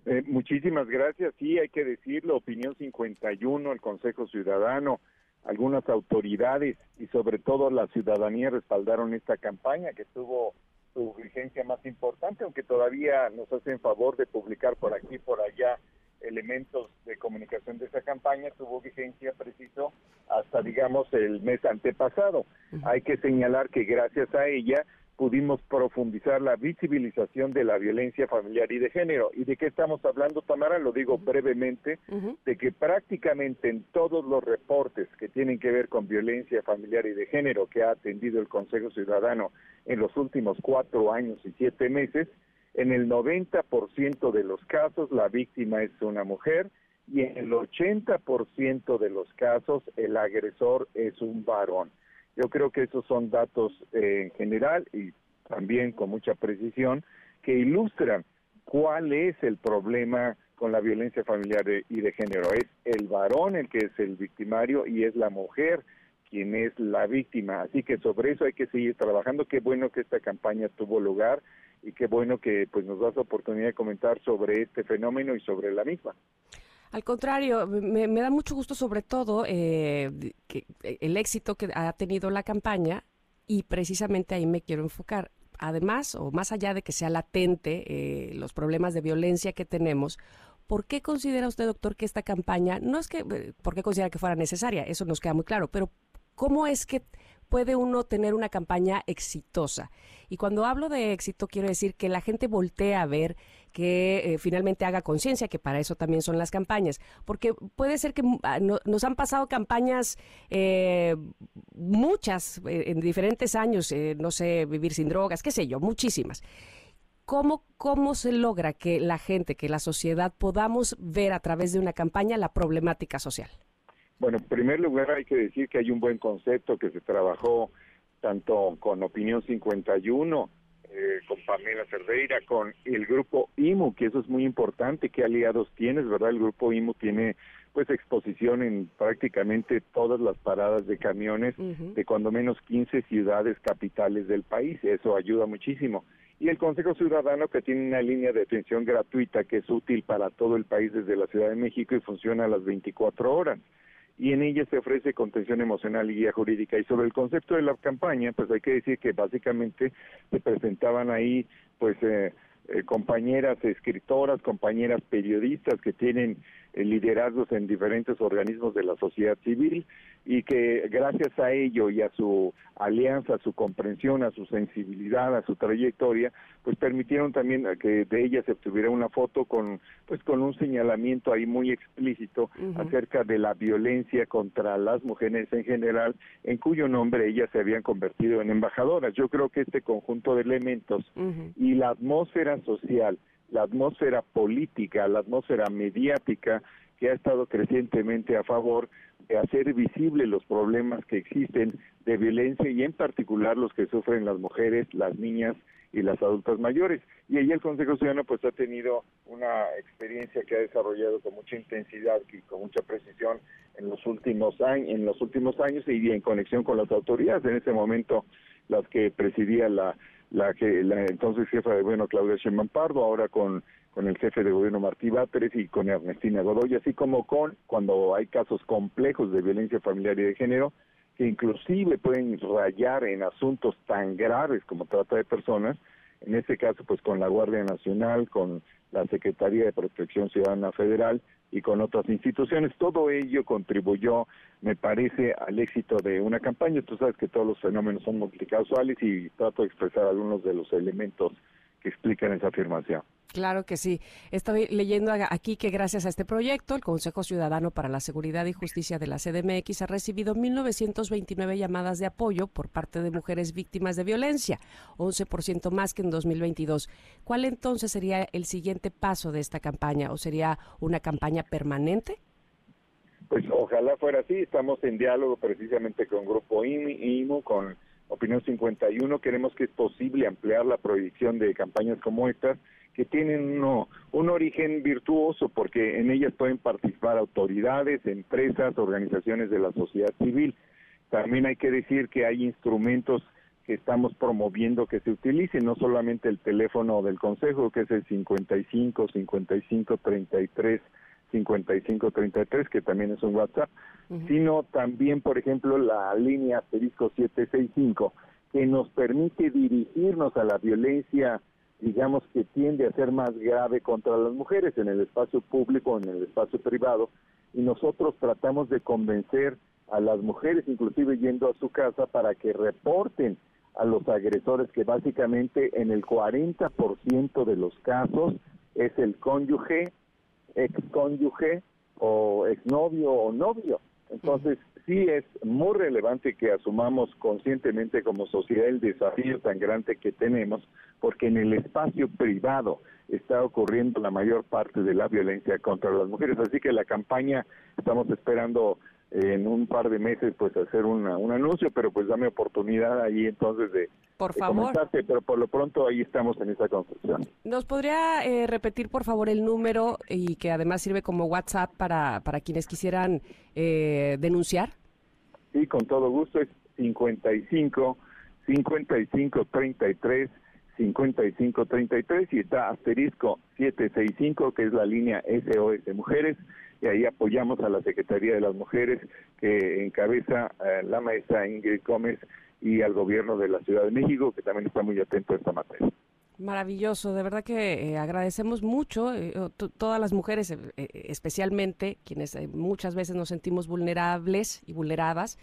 [SPEAKER 5] Eh, muchísimas gracias. Sí, hay que decirlo, opinión 51, el Consejo Ciudadano algunas autoridades y sobre todo la ciudadanía respaldaron esta campaña que tuvo su vigencia más importante, aunque todavía nos hacen favor de publicar por aquí y por allá elementos de comunicación de esa campaña tuvo vigencia preciso hasta, digamos, el mes antepasado. Hay que señalar que gracias a ella pudimos profundizar la visibilización de la violencia familiar y de género. ¿Y de qué estamos hablando, Tamara? Lo digo brevemente, de que prácticamente en todos los reportes que tienen que ver con violencia familiar y de género que ha atendido el Consejo Ciudadano en los últimos cuatro años y siete meses, en el 90% de los casos la víctima es una mujer y en el 80% de los casos el agresor es un varón. Yo creo que esos son datos eh, en general y también con mucha precisión que ilustran cuál es el problema con la violencia familiar y de género. Es el varón el que es el victimario y es la mujer quien es la víctima. Así que sobre eso hay que seguir trabajando. Qué bueno que esta campaña tuvo lugar y qué bueno que pues nos das la oportunidad de comentar sobre este fenómeno y sobre la misma.
[SPEAKER 1] Al contrario, me, da mucho gusto sobre todo eh, eh, el éxito que ha tenido la campaña y precisamente ahí me quiero enfocar. Además, o más allá de que sea latente eh, los problemas de violencia que tenemos, ¿por qué considera usted, doctor, que esta campaña, no es que, ¿por qué considera que fuera necesaria? Eso nos queda muy claro, pero ¿cómo es que puede uno tener una campaña exitosa? Y cuando hablo de éxito, quiero decir que la gente voltea a ver que eh, finalmente haga conciencia, que para eso también son las campañas. Porque puede ser que ah, nos han pasado campañas, eh, muchas, eh, en diferentes años, no sé, vivir sin drogas, qué sé yo, muchísimas. ¿Cómo, ¿Cómo se logra que la gente, que la sociedad podamos ver a través de una campaña la problemática social?
[SPEAKER 5] Bueno, en primer lugar hay que decir que hay un buen concepto que se trabajó tanto con Opinión 51 eh, con Pamela Cerdeira, con el grupo IMU, que eso es muy importante, qué aliados tienes, ¿verdad? El grupo IMU tiene pues exposición en prácticamente todas las paradas de camiones de cuando menos 15 ciudades capitales del país, eso ayuda muchísimo. Y el Consejo Ciudadano que tiene una línea de atención gratuita que es útil para todo el país desde la Ciudad de México y funciona a las 24 horas y en ella se ofrece contención emocional y guía jurídica. Y sobre el concepto de la campaña, pues hay que decir que básicamente se presentaban ahí, pues, eh, eh, compañeras escritoras, compañeras periodistas que tienen liderazgos en diferentes organismos de la sociedad civil y que gracias a ello y a su alianza, a su comprensión, a su sensibilidad, a su trayectoria, pues permitieron también que de ella se obtuviera una foto con pues con un señalamiento ahí muy explícito acerca de la violencia contra las mujeres en general, en cuyo nombre ellas se habían convertido en embajadoras. Yo creo que este conjunto de elementos y la atmósfera social la atmósfera política, la atmósfera mediática que ha estado crecientemente a favor de hacer visibles los problemas que existen de violencia y en particular los que sufren las mujeres, las niñas y las adultas mayores. Y ahí el Consejo Ciudadano pues ha tenido una experiencia que ha desarrollado con mucha intensidad y con mucha precisión en los últimos años, en los últimos años y en conexión con las autoridades. En ese momento las que presidía la la la entonces jefa de gobierno Claudia Sheinbaum Pardo, ahora con, con el jefe de gobierno Martí Báteres y con Ernestina Godoy, así como con cuando hay casos complejos de violencia familiar y de género, que inclusive pueden rayar en asuntos tan graves como trata de personas, en este caso pues con la Guardia Nacional, con la Secretaría de Protección Ciudadana Federal y con otras instituciones. Todo ello contribuyó, me parece, al éxito de una campaña. Tú sabes que todos los fenómenos son multiplicados y trato de expresar algunos de los elementos que explican esa afirmación.
[SPEAKER 1] Claro que sí. Estoy leyendo aquí que gracias a este proyecto, el Consejo Ciudadano para la Seguridad y Justicia de la CDMX ha recibido 1.929 llamadas de apoyo por parte de mujeres víctimas de violencia, 11% más que en 2022. ¿Cuál entonces sería el siguiente paso de esta campaña o sería una campaña permanente?
[SPEAKER 5] Pues ojalá fuera así. Estamos en diálogo precisamente con Grupo IMU, con Opinión 51. Queremos que es posible ampliar la proyección de campañas como estas que tienen uno, un origen virtuoso porque en ellas pueden participar autoridades, empresas, organizaciones de la sociedad civil. También hay que decir que hay instrumentos que estamos promoviendo que se utilicen, no solamente el teléfono del Consejo, que es el 55 55 33 55 33, que también es un WhatsApp, sino también, por ejemplo, la línea asterisco 765, que nos permite dirigirnos a la violencia digamos que tiende a ser más grave contra las mujeres en el espacio público, en el espacio privado, y nosotros tratamos de convencer a las mujeres, inclusive yendo a su casa, para que reporten a los agresores, que básicamente en el 40% de los casos es el cónyuge, ex-cónyuge o exnovio o novio. Entonces, sí es muy relevante que asumamos conscientemente como sociedad el desafío tan grande que tenemos, porque en el espacio privado está ocurriendo la mayor parte de la violencia contra las mujeres. Así que la campaña estamos esperando en un par de meses pues hacer una, un anuncio, pero pues dame oportunidad ahí entonces de,
[SPEAKER 1] por favor.
[SPEAKER 5] pero por lo pronto ahí estamos en esa construcción.
[SPEAKER 1] ¿Nos podría eh, repetir por favor el número y que además sirve como WhatsApp para, para quienes quisieran eh, denunciar?
[SPEAKER 5] Sí, con todo gusto es 55 55 33 55 33 y está asterisco 765 que es la línea SOS Mujeres y ahí apoyamos a la Secretaría de las Mujeres que encabeza eh, la maestra Ingrid Gómez y al gobierno de la Ciudad de México que también está muy atento a esta materia.
[SPEAKER 1] Maravilloso, de verdad que eh, agradecemos mucho, eh, todas las mujeres especialmente, quienes muchas veces nos sentimos vulnerables y vulneradas,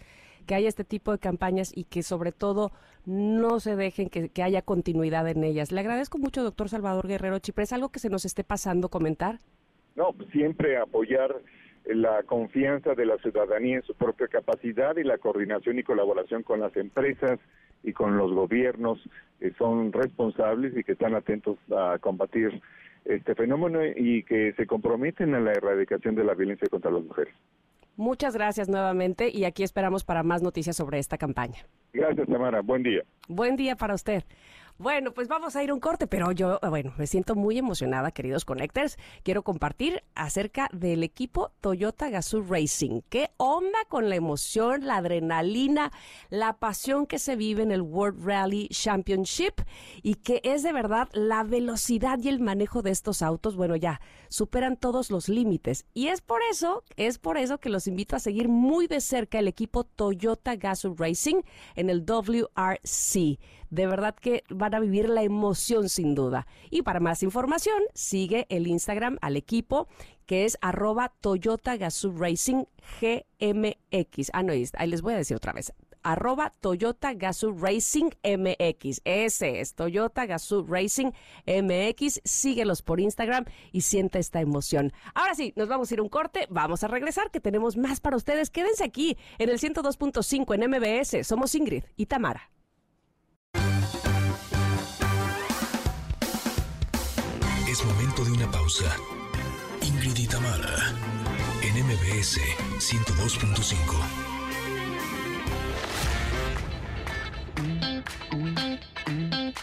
[SPEAKER 1] que haya este tipo de campañas y que sobre todo no se dejen que, que haya continuidad en ellas. Le agradezco mucho, doctor Salvador Guerrero Chipres, algo que se nos esté pasando comentar.
[SPEAKER 5] No, siempre apoyar la confianza de la ciudadanía en su propia capacidad y la coordinación y colaboración con las empresas y con los gobiernos que son responsables y que están atentos a combatir este fenómeno y que se comprometen a la erradicación de la violencia contra las mujeres.
[SPEAKER 1] Muchas gracias nuevamente y aquí esperamos para más noticias sobre esta campaña.
[SPEAKER 5] Gracias, Tamara. Buen día.
[SPEAKER 1] Buen día para usted. Bueno, pues vamos a ir un corte, pero yo, bueno, me siento muy emocionada, queridos connectors. Quiero compartir acerca del equipo Toyota Gazoo Racing. ¿Qué onda con la emoción, la adrenalina, la pasión que se vive en el World Rally Championship y que es de verdad la velocidad y el manejo de estos autos? Bueno, ya superan todos los límites y es por eso, es por eso que los invito a seguir muy de cerca el equipo Toyota Gazoo Racing en el WRC. De verdad que van a vivir la emoción sin duda. Y para más información, sigue el Instagram al equipo que es arroba Toyota Gazoo Racing GMX. Ah, no, ahí les voy a decir otra vez arroba Toyota Gazoo Racing MX. Ese es Toyota Gazoo Racing MX. Síguelos por Instagram y siente esta emoción. Ahora sí, nos vamos a ir un corte. Vamos a regresar que tenemos más para ustedes. Quédense aquí en el 102.5 en MBS. Somos Ingrid y Tamara.
[SPEAKER 2] Pausa. Ingrid y en MBS 102.5.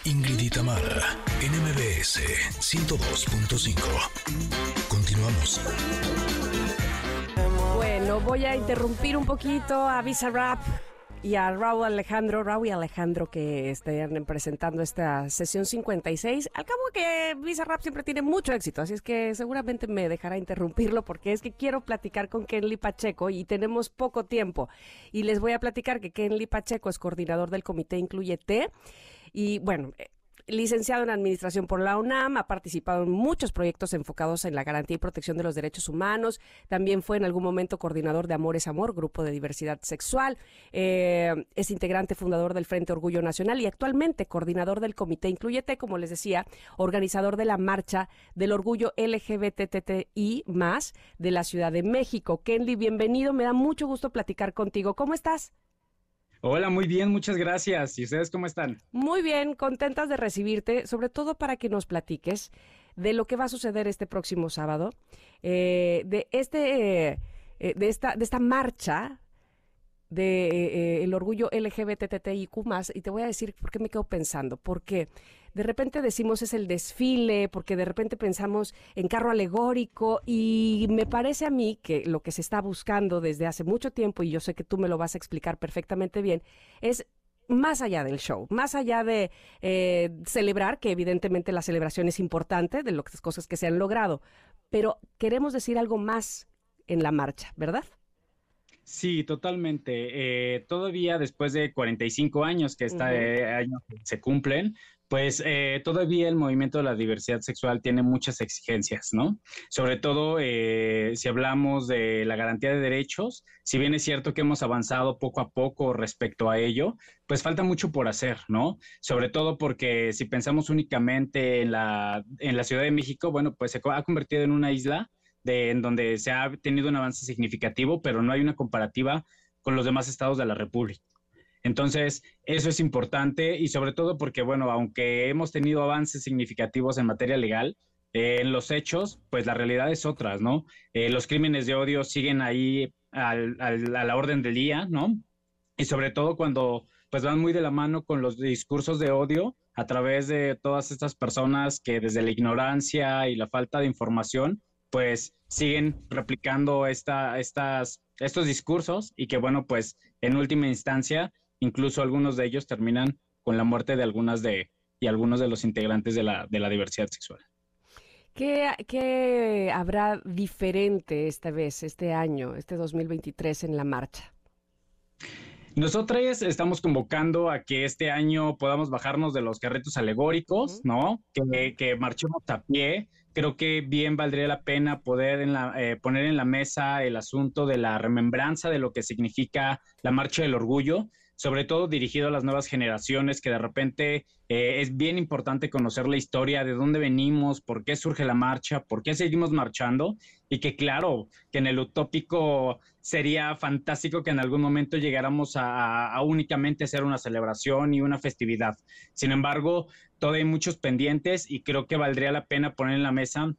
[SPEAKER 2] Ingrid y Tamara, en MBS 102.5. Continuamos.
[SPEAKER 1] Bueno, voy a interrumpir un poquito a Visa Rap y a Raúl Alejandro, Raúl y Alejandro que estén presentando esta sesión 56. Al cabo que Rap siempre tiene mucho éxito, así es que seguramente me dejará interrumpirlo porque es que quiero platicar con Kenly Pacheco y tenemos poco tiempo. Y les voy a platicar que Kenly Pacheco es coordinador del comité Incluyete. Y bueno, licenciado en Administración por la UNAM, ha participado en muchos proyectos enfocados en la garantía y protección de los derechos humanos. También fue en algún momento coordinador de Amores Amor, grupo de diversidad sexual. Eh, es integrante fundador del Frente Orgullo Nacional y actualmente coordinador del Comité Incluyete, como les decía, organizador de la marcha del orgullo LGBTTI más de la Ciudad de México. Kenly, bienvenido. Me da mucho gusto platicar contigo. ¿Cómo estás?
[SPEAKER 6] Hola, muy bien, muchas gracias. ¿Y ustedes cómo están?
[SPEAKER 1] Muy bien, contentas de recibirte, sobre todo para que nos platiques de lo que va a suceder este próximo sábado, eh, de este, eh, de esta, de esta marcha de eh, el orgullo LGBTTIQ+, y te voy a decir por qué me quedo pensando, porque de repente decimos es el desfile, porque de repente pensamos en carro alegórico y me parece a mí que lo que se está buscando desde hace mucho tiempo, y yo sé que tú me lo vas a explicar perfectamente bien, es más allá del show, más allá de eh, celebrar, que evidentemente la celebración es importante de las cosas que se han logrado, pero queremos decir algo más en la marcha, ¿verdad?
[SPEAKER 6] Sí, totalmente. Eh, todavía después de 45 años que este año se cumplen, pues eh, todavía el movimiento de la diversidad sexual tiene muchas exigencias, ¿no? Sobre todo eh, si hablamos de la garantía de derechos, si bien es cierto que hemos avanzado poco a poco respecto a ello, pues falta mucho por hacer, ¿no? Sobre todo porque si pensamos únicamente en la, en la Ciudad de México, bueno, pues se ha convertido en una isla en donde se ha tenido un avance significativo, pero no hay una comparativa con los demás estados de la República. Entonces, eso es importante y sobre todo porque, bueno, aunque hemos tenido avances significativos en materia legal, eh, en los hechos, pues la realidad es otra, ¿no? Eh, los crímenes de odio siguen ahí a la orden del día, ¿no? Y sobre todo cuando pues van muy de la mano con los discursos de odio a través de todas estas personas que desde la ignorancia y la falta de información pues siguen replicando esta, estas, estos discursos y que bueno, pues en última instancia, incluso algunos de ellos terminan con la muerte de algunas de y algunos de los integrantes de la, de la diversidad sexual.
[SPEAKER 1] ¿Qué, ¿Qué habrá diferente esta vez, este año, este 2023 en la marcha?
[SPEAKER 6] Nosotros estamos convocando a que este año podamos bajarnos de los carretos alegóricos, ¿no? Que, que marchemos a pie, creo que bien valdría la pena poder en la, eh, poner en la mesa el asunto de la remembranza de lo que significa la Marcha del Orgullo, sobre todo dirigido a las nuevas generaciones, que de repente eh, es bien importante conocer la historia, de dónde venimos, por qué surge la marcha, por qué seguimos marchando, y que claro, que en el utópico sería fantástico que en algún momento llegáramos a, a únicamente ser una celebración y una festividad. Sin embargo, todavía hay muchos pendientes y creo que valdría la pena poner en la mesa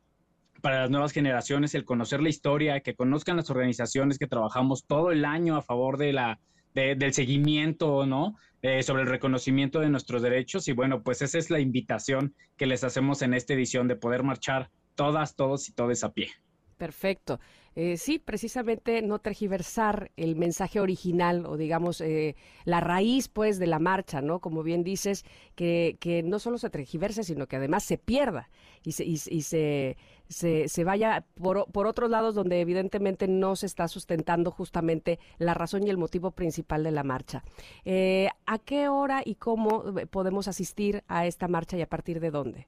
[SPEAKER 6] para las nuevas generaciones el conocer la historia, que conozcan las organizaciones que trabajamos todo el año a favor de la, del seguimiento, ¿no? Eh, sobre el reconocimiento de nuestros derechos. Y bueno, pues esa es la invitación que les hacemos en esta edición de poder marchar todas, todos y todos a pie.
[SPEAKER 1] Perfecto. Eh, sí, precisamente no tergiversar el mensaje original o digamos eh, la raíz pues de la marcha, ¿no? Como bien dices, que, que no solo se tergiverse, sino que además se pierda y se, y, se, se, se, vaya por, por otros lados donde evidentemente no se está sustentando justamente la razón y el motivo principal de la marcha. Eh, ¿A qué hora y cómo podemos asistir a esta marcha y a partir de dónde?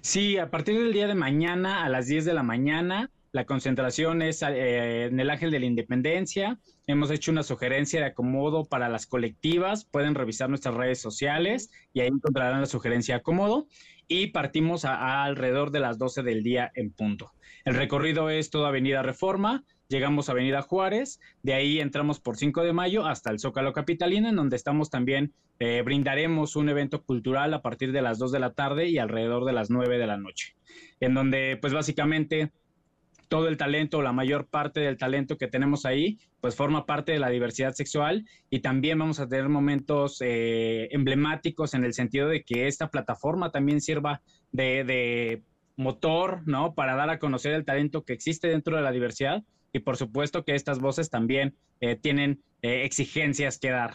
[SPEAKER 6] Sí, a partir del día de mañana a las 10 de la mañana la concentración es eh, en el Ángel de la Independencia. Hemos hecho una sugerencia de acomodo para las colectivas. Pueden revisar nuestras redes sociales y ahí encontrarán la sugerencia de acomodo. Y partimos a, alrededor de las 12 del día en punto. El recorrido es toda Avenida Reforma, llegamos a Avenida Juárez, de ahí entramos por 5 de mayo hasta el Zócalo Capitalino, en donde estamos también, eh, brindaremos un evento cultural a partir de las 2 de la tarde y alrededor de las 9 de la noche, en donde pues básicamente todo el talento, la mayor parte del talento que tenemos ahí, pues forma parte de la diversidad sexual y también vamos a tener momentos eh, emblemáticos en el sentido de que esta plataforma también sirva de, motor, ¿no? Para dar a conocer el talento que existe dentro de la diversidad y por supuesto que estas voces también eh, tienen eh, exigencias que dar.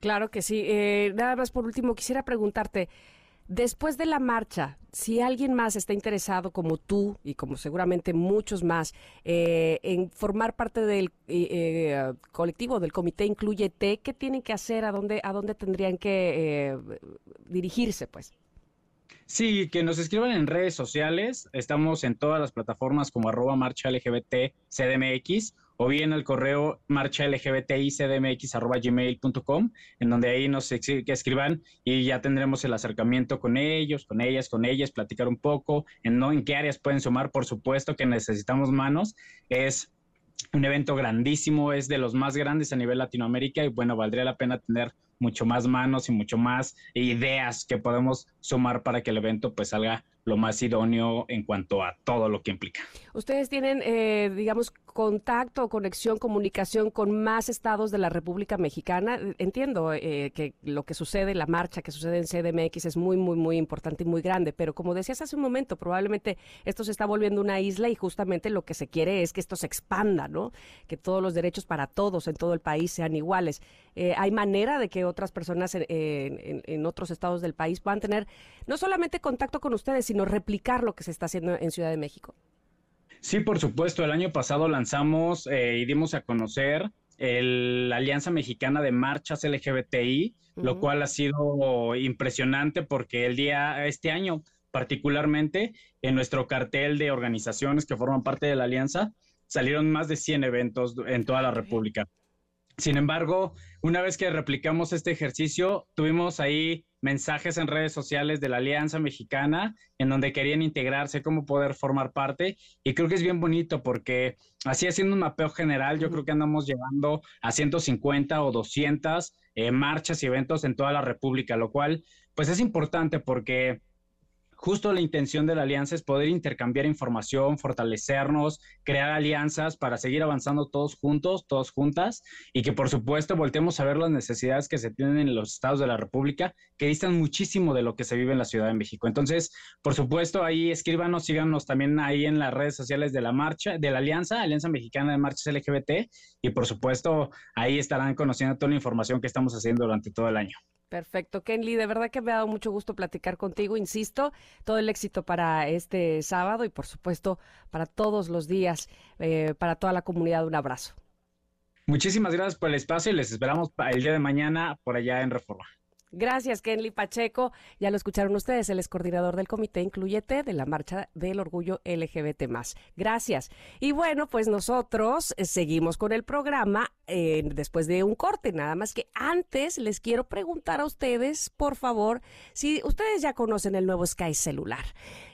[SPEAKER 1] Claro que sí. nada más por último, quisiera preguntarte, Después de la marcha, si alguien más está interesado como tú y como seguramente muchos más eh, en formar parte del eh, eh, colectivo, del comité Incluyete, ¿qué tienen que hacer? ¿A dónde, a dónde tendrían que dirigirse? pues?
[SPEAKER 6] Sí, que nos escriban en redes sociales. Estamos en todas las plataformas como arroba marcha LGBT CDMX o bien al correo marcha gmail.com en donde ahí nos escriban y ya tendremos el acercamiento con ellos, con ellas, con ellas, platicar un poco en, ¿no? en qué áreas pueden sumar. Por supuesto que necesitamos manos. Es un evento grandísimo, es de los más grandes a nivel Latinoamérica y bueno, valdría la pena tener mucho más manos y mucho más ideas que podemos sumar para que el evento pues salga lo más idóneo en cuanto a todo lo que implica.
[SPEAKER 1] Ustedes tienen, eh, digamos, contacto, conexión, comunicación con más estados de la República Mexicana. Entiendo eh, que lo que sucede, la marcha que sucede en CDMX es muy, muy, muy importante y muy grande, pero como decías hace un momento, probablemente esto se está volviendo una isla y justamente lo que se quiere es que esto se expanda, ¿no? Que todos los derechos para todos en todo el país sean iguales. Eh, ¿Hay manera de que otras personas en, en otros estados del país puedan tener no solamente contacto con ustedes, sino replicar lo que se está haciendo en Ciudad de México?
[SPEAKER 6] Sí, por supuesto. El año pasado lanzamos eh, y dimos a conocer la Alianza Mexicana de Marchas LGBTI, lo cual ha sido impresionante porque el día, este año particularmente, en nuestro cartel de organizaciones que forman parte de la alianza, salieron más de 100 eventos en toda la República. Sin embargo, una vez que replicamos este ejercicio, tuvimos ahí mensajes en redes sociales de la Alianza Mexicana en donde querían integrarse, cómo poder formar parte. Y creo que es bien bonito porque así haciendo un mapeo general, yo creo que andamos llegando a 150 o 200 eh, marchas y eventos en toda la República, lo cual pues es importante porque justo la intención de la alianza es poder intercambiar información, fortalecernos, crear alianzas para seguir avanzando todos juntos, todos juntas, y que por supuesto volteemos a ver las necesidades que se tienen en los estados de la República, que distan muchísimo de lo que se vive en la Ciudad de México. Entonces, por supuesto, ahí escríbanos, síganos también ahí en las redes sociales de la marcha, de la Alianza, Alianza Mexicana de Marchas LGBT, y por supuesto, ahí estarán conociendo toda la información que estamos haciendo durante todo el año.
[SPEAKER 1] Perfecto, Kenly, de verdad que me ha dado mucho gusto platicar contigo, insisto, todo el éxito para este sábado y por supuesto para todos los días, eh, para toda la comunidad, un abrazo.
[SPEAKER 6] Muchísimas gracias por el espacio y les esperamos el día de mañana por allá en Reforma.
[SPEAKER 1] Gracias, Kenly Pacheco. Ya lo escucharon ustedes, él es coordinador del Comité Incluyete de la Marcha del Orgullo LGBT. Gracias. Y bueno, pues nosotros eh, seguimos con el programa eh, después de un corte. Nada más que antes les quiero preguntar a ustedes, por favor, si ustedes ya conocen el nuevo Sky celular.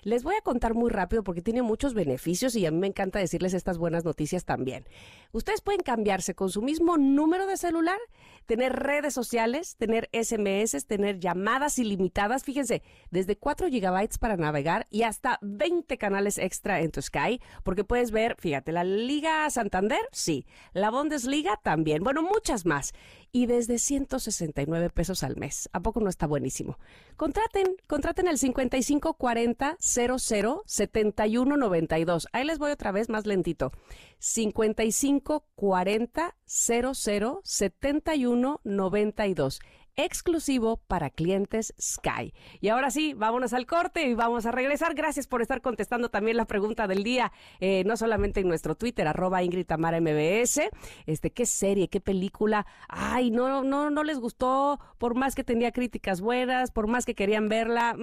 [SPEAKER 1] Les voy a contar muy rápido porque tiene muchos beneficios y a mí me encanta decirles estas buenas noticias también. Ustedes pueden cambiarse con su mismo número de celular, tener redes sociales, tener SMS, tener llamadas ilimitadas. Fíjense, desde 4 gigabytes para navegar y hasta 20 canales extra en tu Sky, porque puedes ver, fíjate, la Liga Santander, sí, la Bundesliga también, bueno, muchas más y desde 169 pesos al mes. ¿A poco no está buenísimo? Contraten, contraten el 5540 00 7192. Ahí les voy otra vez más lentito. 5540 00 7192 exclusivo para clientes Sky. Y ahora sí, vámonos al corte y vamos a regresar. Gracias por estar contestando también la pregunta del día, eh, no solamente en nuestro Twitter, arroba Ingrid MBS. Este, qué serie, qué película. Ay, no, no, no les gustó, por más que tenía críticas buenas, por más que querían verla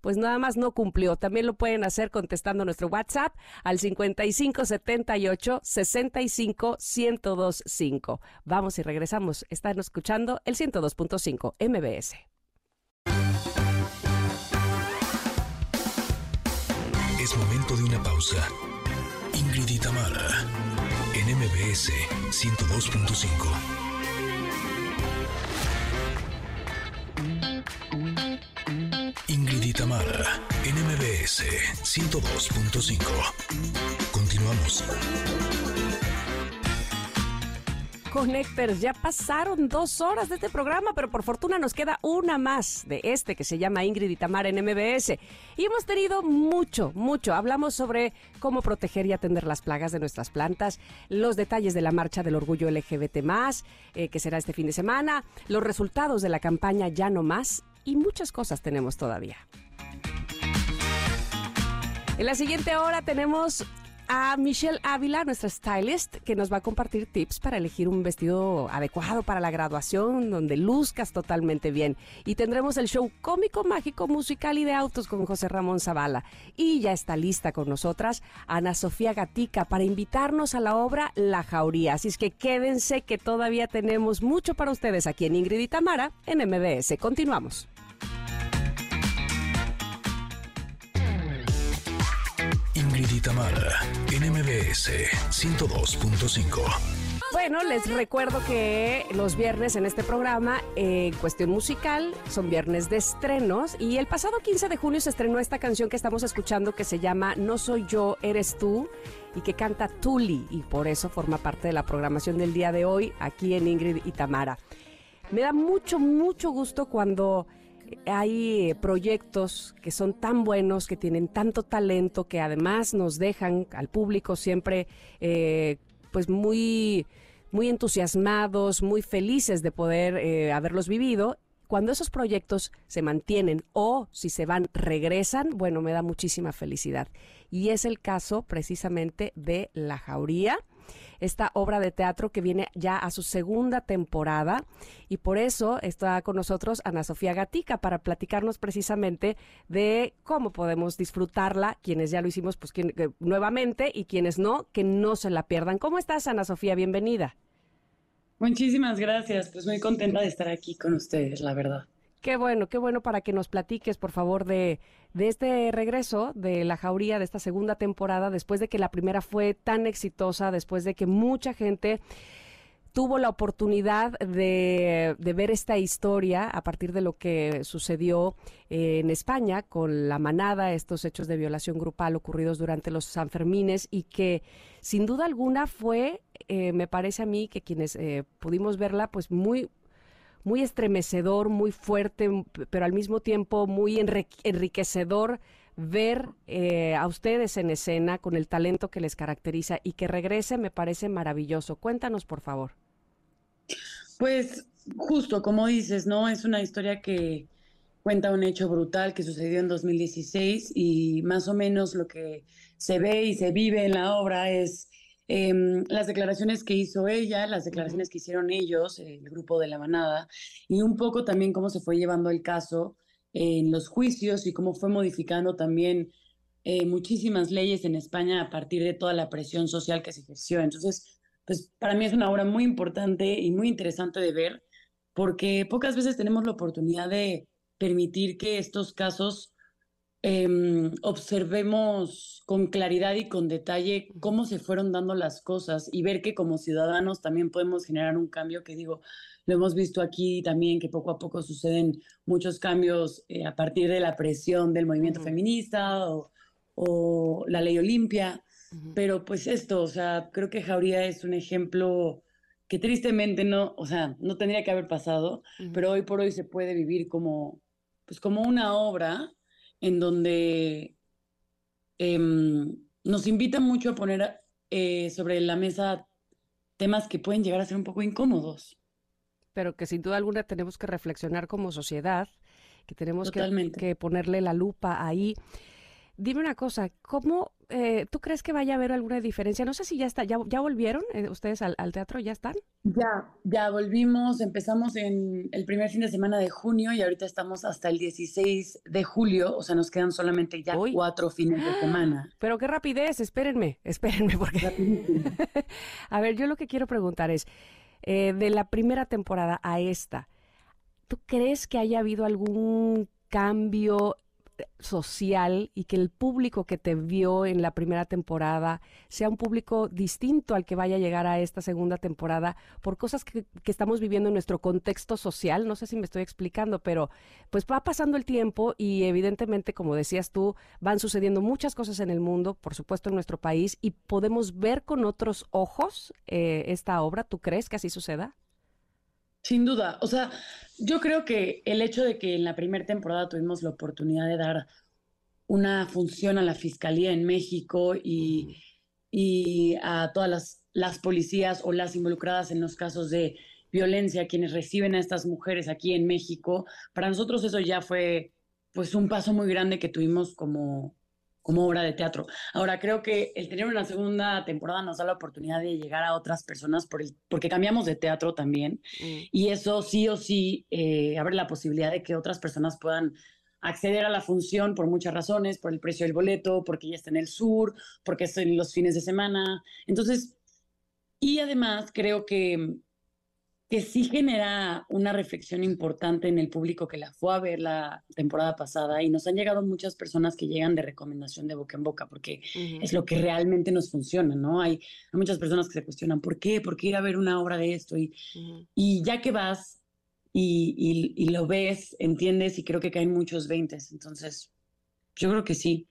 [SPEAKER 1] pues nada más no cumplió. También lo pueden hacer contestando nuestro WhatsApp al 5578 65 1025. Vamos y regresamos. Están escuchando el 102.5 MBS.
[SPEAKER 2] Es momento de una pausa. Ingrid y Tamara en MBS 102.5. NMBS 102.5. Continuamos.
[SPEAKER 1] Connectors, ya pasaron dos horas de este programa, pero por fortuna nos queda una más de este que se llama Ingrid y Tamara en MBS. Y hemos tenido mucho, mucho. Hablamos sobre cómo proteger y atender las plagas de nuestras plantas, los detalles de la marcha del orgullo LGBT, eh, que será este fin de semana, los resultados de la campaña Ya No Más y muchas cosas tenemos todavía. En la siguiente hora tenemos a Michelle Ávila, nuestra stylist, que nos va a compartir tips para elegir un vestido adecuado para la graduación, donde luzcas totalmente bien. Y tendremos el show cómico, mágico, musical y de autos con José Ramón Zavala. Y ya está lista con nosotras Ana Sofía Gatica para invitarnos a la obra La Jauría. Así es que quédense que todavía tenemos mucho para ustedes aquí en Ingrid y Tamara en MBS. Continuamos.
[SPEAKER 2] Ingrid Tamara, NMBS 102.5.
[SPEAKER 1] Bueno, les recuerdo que los viernes en este programa, en cuestión musical, son viernes de estrenos y el pasado 15 de junio se estrenó esta canción que estamos escuchando que se llama No soy yo, eres tú y que canta Tuli y por eso forma parte de la programación del día de hoy aquí en Ingrid y Tamara. Me da mucho, mucho gusto cuando hay proyectos que son tan buenos, que tienen tanto talento, que además nos dejan al público siempre eh, pues muy, muy entusiasmados, muy felices de poder eh, haberlos vivido cuando esos proyectos se mantienen o si se van, regresan, bueno, me da muchísima felicidad. Y es el caso precisamente de La Jauría esta obra de teatro que viene ya a su segunda temporada y por eso está con nosotros Ana Sofía Gatica para platicarnos precisamente de cómo podemos disfrutarla, quienes ya lo hicimos pues nuevamente y quienes no, que no se la pierdan. ¿Cómo estás Ana Sofía? Bienvenida.
[SPEAKER 7] Muchísimas gracias, pues muy contenta de estar aquí con ustedes, la verdad.
[SPEAKER 1] Qué bueno, qué bueno para que nos platiques, por favor, de, este regreso de la jauría, de esta segunda temporada, después de que la primera fue tan exitosa, después de que mucha gente tuvo la oportunidad de, ver esta historia a partir de lo que sucedió en España con la manada, estos hechos de violación grupal ocurridos durante los Sanfermines y que sin duda alguna fue, eh, me parece a mí, que quienes eh, pudimos verla, pues muy muy estremecedor, muy fuerte, pero al mismo tiempo muy enriquecedor ver eh, a ustedes en escena con el talento que les caracteriza y que regrese me parece maravilloso. Cuéntanos, por favor.
[SPEAKER 7] Pues justo como dices, ¿no? Es una historia que cuenta un hecho brutal que sucedió en 2016 y más o menos lo que se ve y se vive en la obra es Em, las declaraciones que hizo ella, las declaraciones que hicieron ellos, el grupo de la manada, y un poco también cómo se fue llevando el caso en los juicios y cómo fue modificando también eh, muchísimas leyes en España a partir de toda la presión social que se ejerció. Entonces, pues para mí es una obra muy importante y muy interesante de ver, porque pocas veces tenemos la oportunidad de permitir que estos casos Em, observemos con claridad y con detalle cómo se fueron dando las cosas y ver que como ciudadanos también podemos generar un cambio que digo, lo hemos visto aquí también, que poco a poco suceden muchos cambios eh, a partir de la presión del movimiento feminista o, la ley Olimpia, pero pues esto, o sea, creo que Jauría es un ejemplo que tristemente no, o sea, no tendría que haber pasado, pero hoy por hoy se puede vivir como, pues como una obra en donde em, nos invita mucho a poner eh, sobre la mesa temas que pueden llegar a ser un poco incómodos.
[SPEAKER 1] Pero que sin duda alguna tenemos que reflexionar como sociedad, que tenemos que, que ponerle la lupa ahí. Dime una cosa, ¿cómo eh, tú crees que vaya a haber alguna diferencia? No sé si ya está, ya, ya volvieron eh, ustedes al, teatro, ¿ya están?
[SPEAKER 7] Ya, ya volvimos, empezamos en el primer fin de semana de junio y ahorita estamos hasta el 16 de julio, o sea, nos quedan solamente ya cuatro fines de semana.
[SPEAKER 1] Pero qué rapidez, espérenme, espérenme, porque... a ver, yo lo que quiero preguntar es, eh, de la primera temporada a esta, ¿tú crees que haya habido algún cambio social y que el público que te vio en la primera temporada sea un público distinto al que vaya a llegar a esta segunda temporada por cosas que, estamos viviendo en nuestro contexto social. No sé si me estoy explicando, pero pues va pasando el tiempo y evidentemente, como decías tú, van sucediendo muchas cosas en el mundo, por supuesto en nuestro país, y podemos ver con otros ojos eh, esta obra. ¿Tú crees que así suceda?
[SPEAKER 7] Sin duda, o sea, yo creo que el hecho de que en la primera temporada tuvimos la oportunidad de dar una función a la Fiscalía en México y, y a todas las, las policías o las involucradas en los casos de violencia, quienes reciben a estas mujeres aquí en México, para nosotros eso ya fue pues un paso muy grande que tuvimos como, como obra de teatro. Ahora, creo que el tener una segunda temporada nos da la oportunidad de llegar a otras personas por el, porque cambiamos de teatro también. Mm. Y eso sí o sí eh, abre la posibilidad de que otras personas puedan acceder a la función por muchas razones, por el precio del boleto, porque ya está en el sur, porque es en los fines de semana. Entonces, y además creo que que sí genera una reflexión importante en el público que la fue a ver la temporada pasada y nos han llegado muchas personas que llegan de recomendación de boca en boca porque es lo que realmente nos funciona, ¿no? Hay, muchas personas que se cuestionan, ¿por qué? ¿Por qué ir a ver una obra de esto? Y, y ya que vas y, y, lo ves, entiendes y creo que caen muchos veintes, entonces yo creo que sí.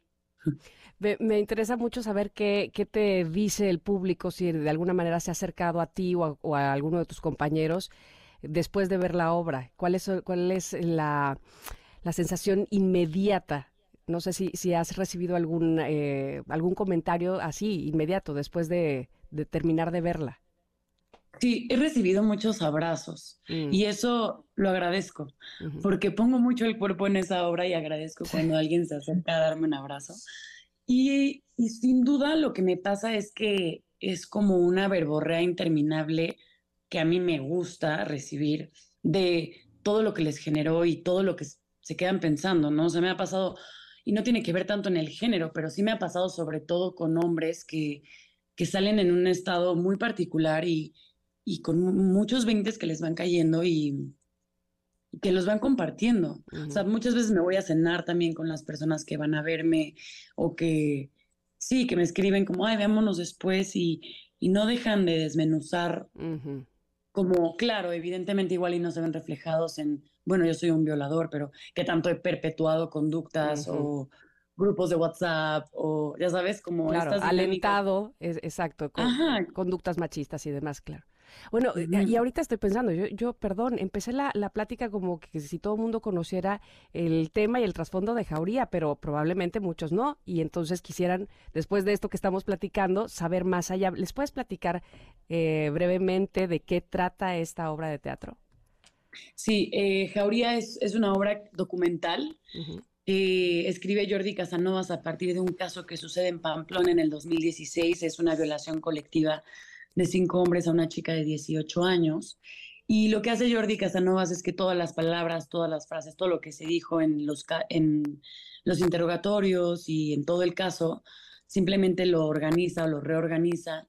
[SPEAKER 1] Me, interesa mucho saber qué, qué, te dice el público, si de alguna manera se ha acercado a ti o a, alguno de tus compañeros después de ver la obra. ¿Cuál es, cuál es la, sensación inmediata? No sé si, si has recibido algún, eh, algún comentario así, inmediato, después de, terminar de verla.
[SPEAKER 7] Sí, he recibido muchos abrazos
[SPEAKER 1] Mm.
[SPEAKER 7] y eso lo agradezco, porque pongo mucho el cuerpo en esa obra y agradezco cuando alguien se acerca a darme un abrazo. Y, sin duda lo que me pasa es que es como una verborrea interminable que a mí me gusta recibir de todo lo que les generó y todo lo que se quedan pensando, ¿no? O sea, me ha pasado, y no tiene que ver tanto en el género, pero sí me ha pasado sobre todo con hombres que, que salen en un estado muy particular y, y con mu- muchos veintes que les van cayendo y que los van compartiendo. O sea, muchas veces me voy a cenar también con las personas que van a verme o que sí, que me escriben como, ay, veámonos después y, y no dejan de desmenuzar como, claro, evidentemente igual y no se ven reflejados en, bueno, yo soy un violador, pero que tanto he perpetuado conductas o grupos de WhatsApp o, ya sabes, como
[SPEAKER 1] Claro,
[SPEAKER 7] estas
[SPEAKER 1] alentado, es, exacto, con
[SPEAKER 7] Ajá.
[SPEAKER 1] conductas machistas y demás, claro. Bueno, eh, y ahorita estoy pensando, yo, yo perdón, empecé la, la plática como que si todo el mundo conociera el tema y el trasfondo de Jauría, pero probablemente muchos no, y entonces quisieran, después de esto que estamos platicando, saber más allá. ¿Les puedes platicar eh, brevemente de qué trata esta obra de teatro?
[SPEAKER 7] Sí, eh, Jauría es, es una obra documental
[SPEAKER 1] Ujú,
[SPEAKER 7] que escribe Jordi Casanovas a partir de un caso que sucede en Pamplona en el 2016. Es una violación colectiva de cinco hombres a una chica de 18 años. Y lo que hace Jordi Casanovas es que todas las palabras, todas las frases, todo lo que se dijo en los, en los interrogatorios y en todo el caso, simplemente lo organiza o lo reorganiza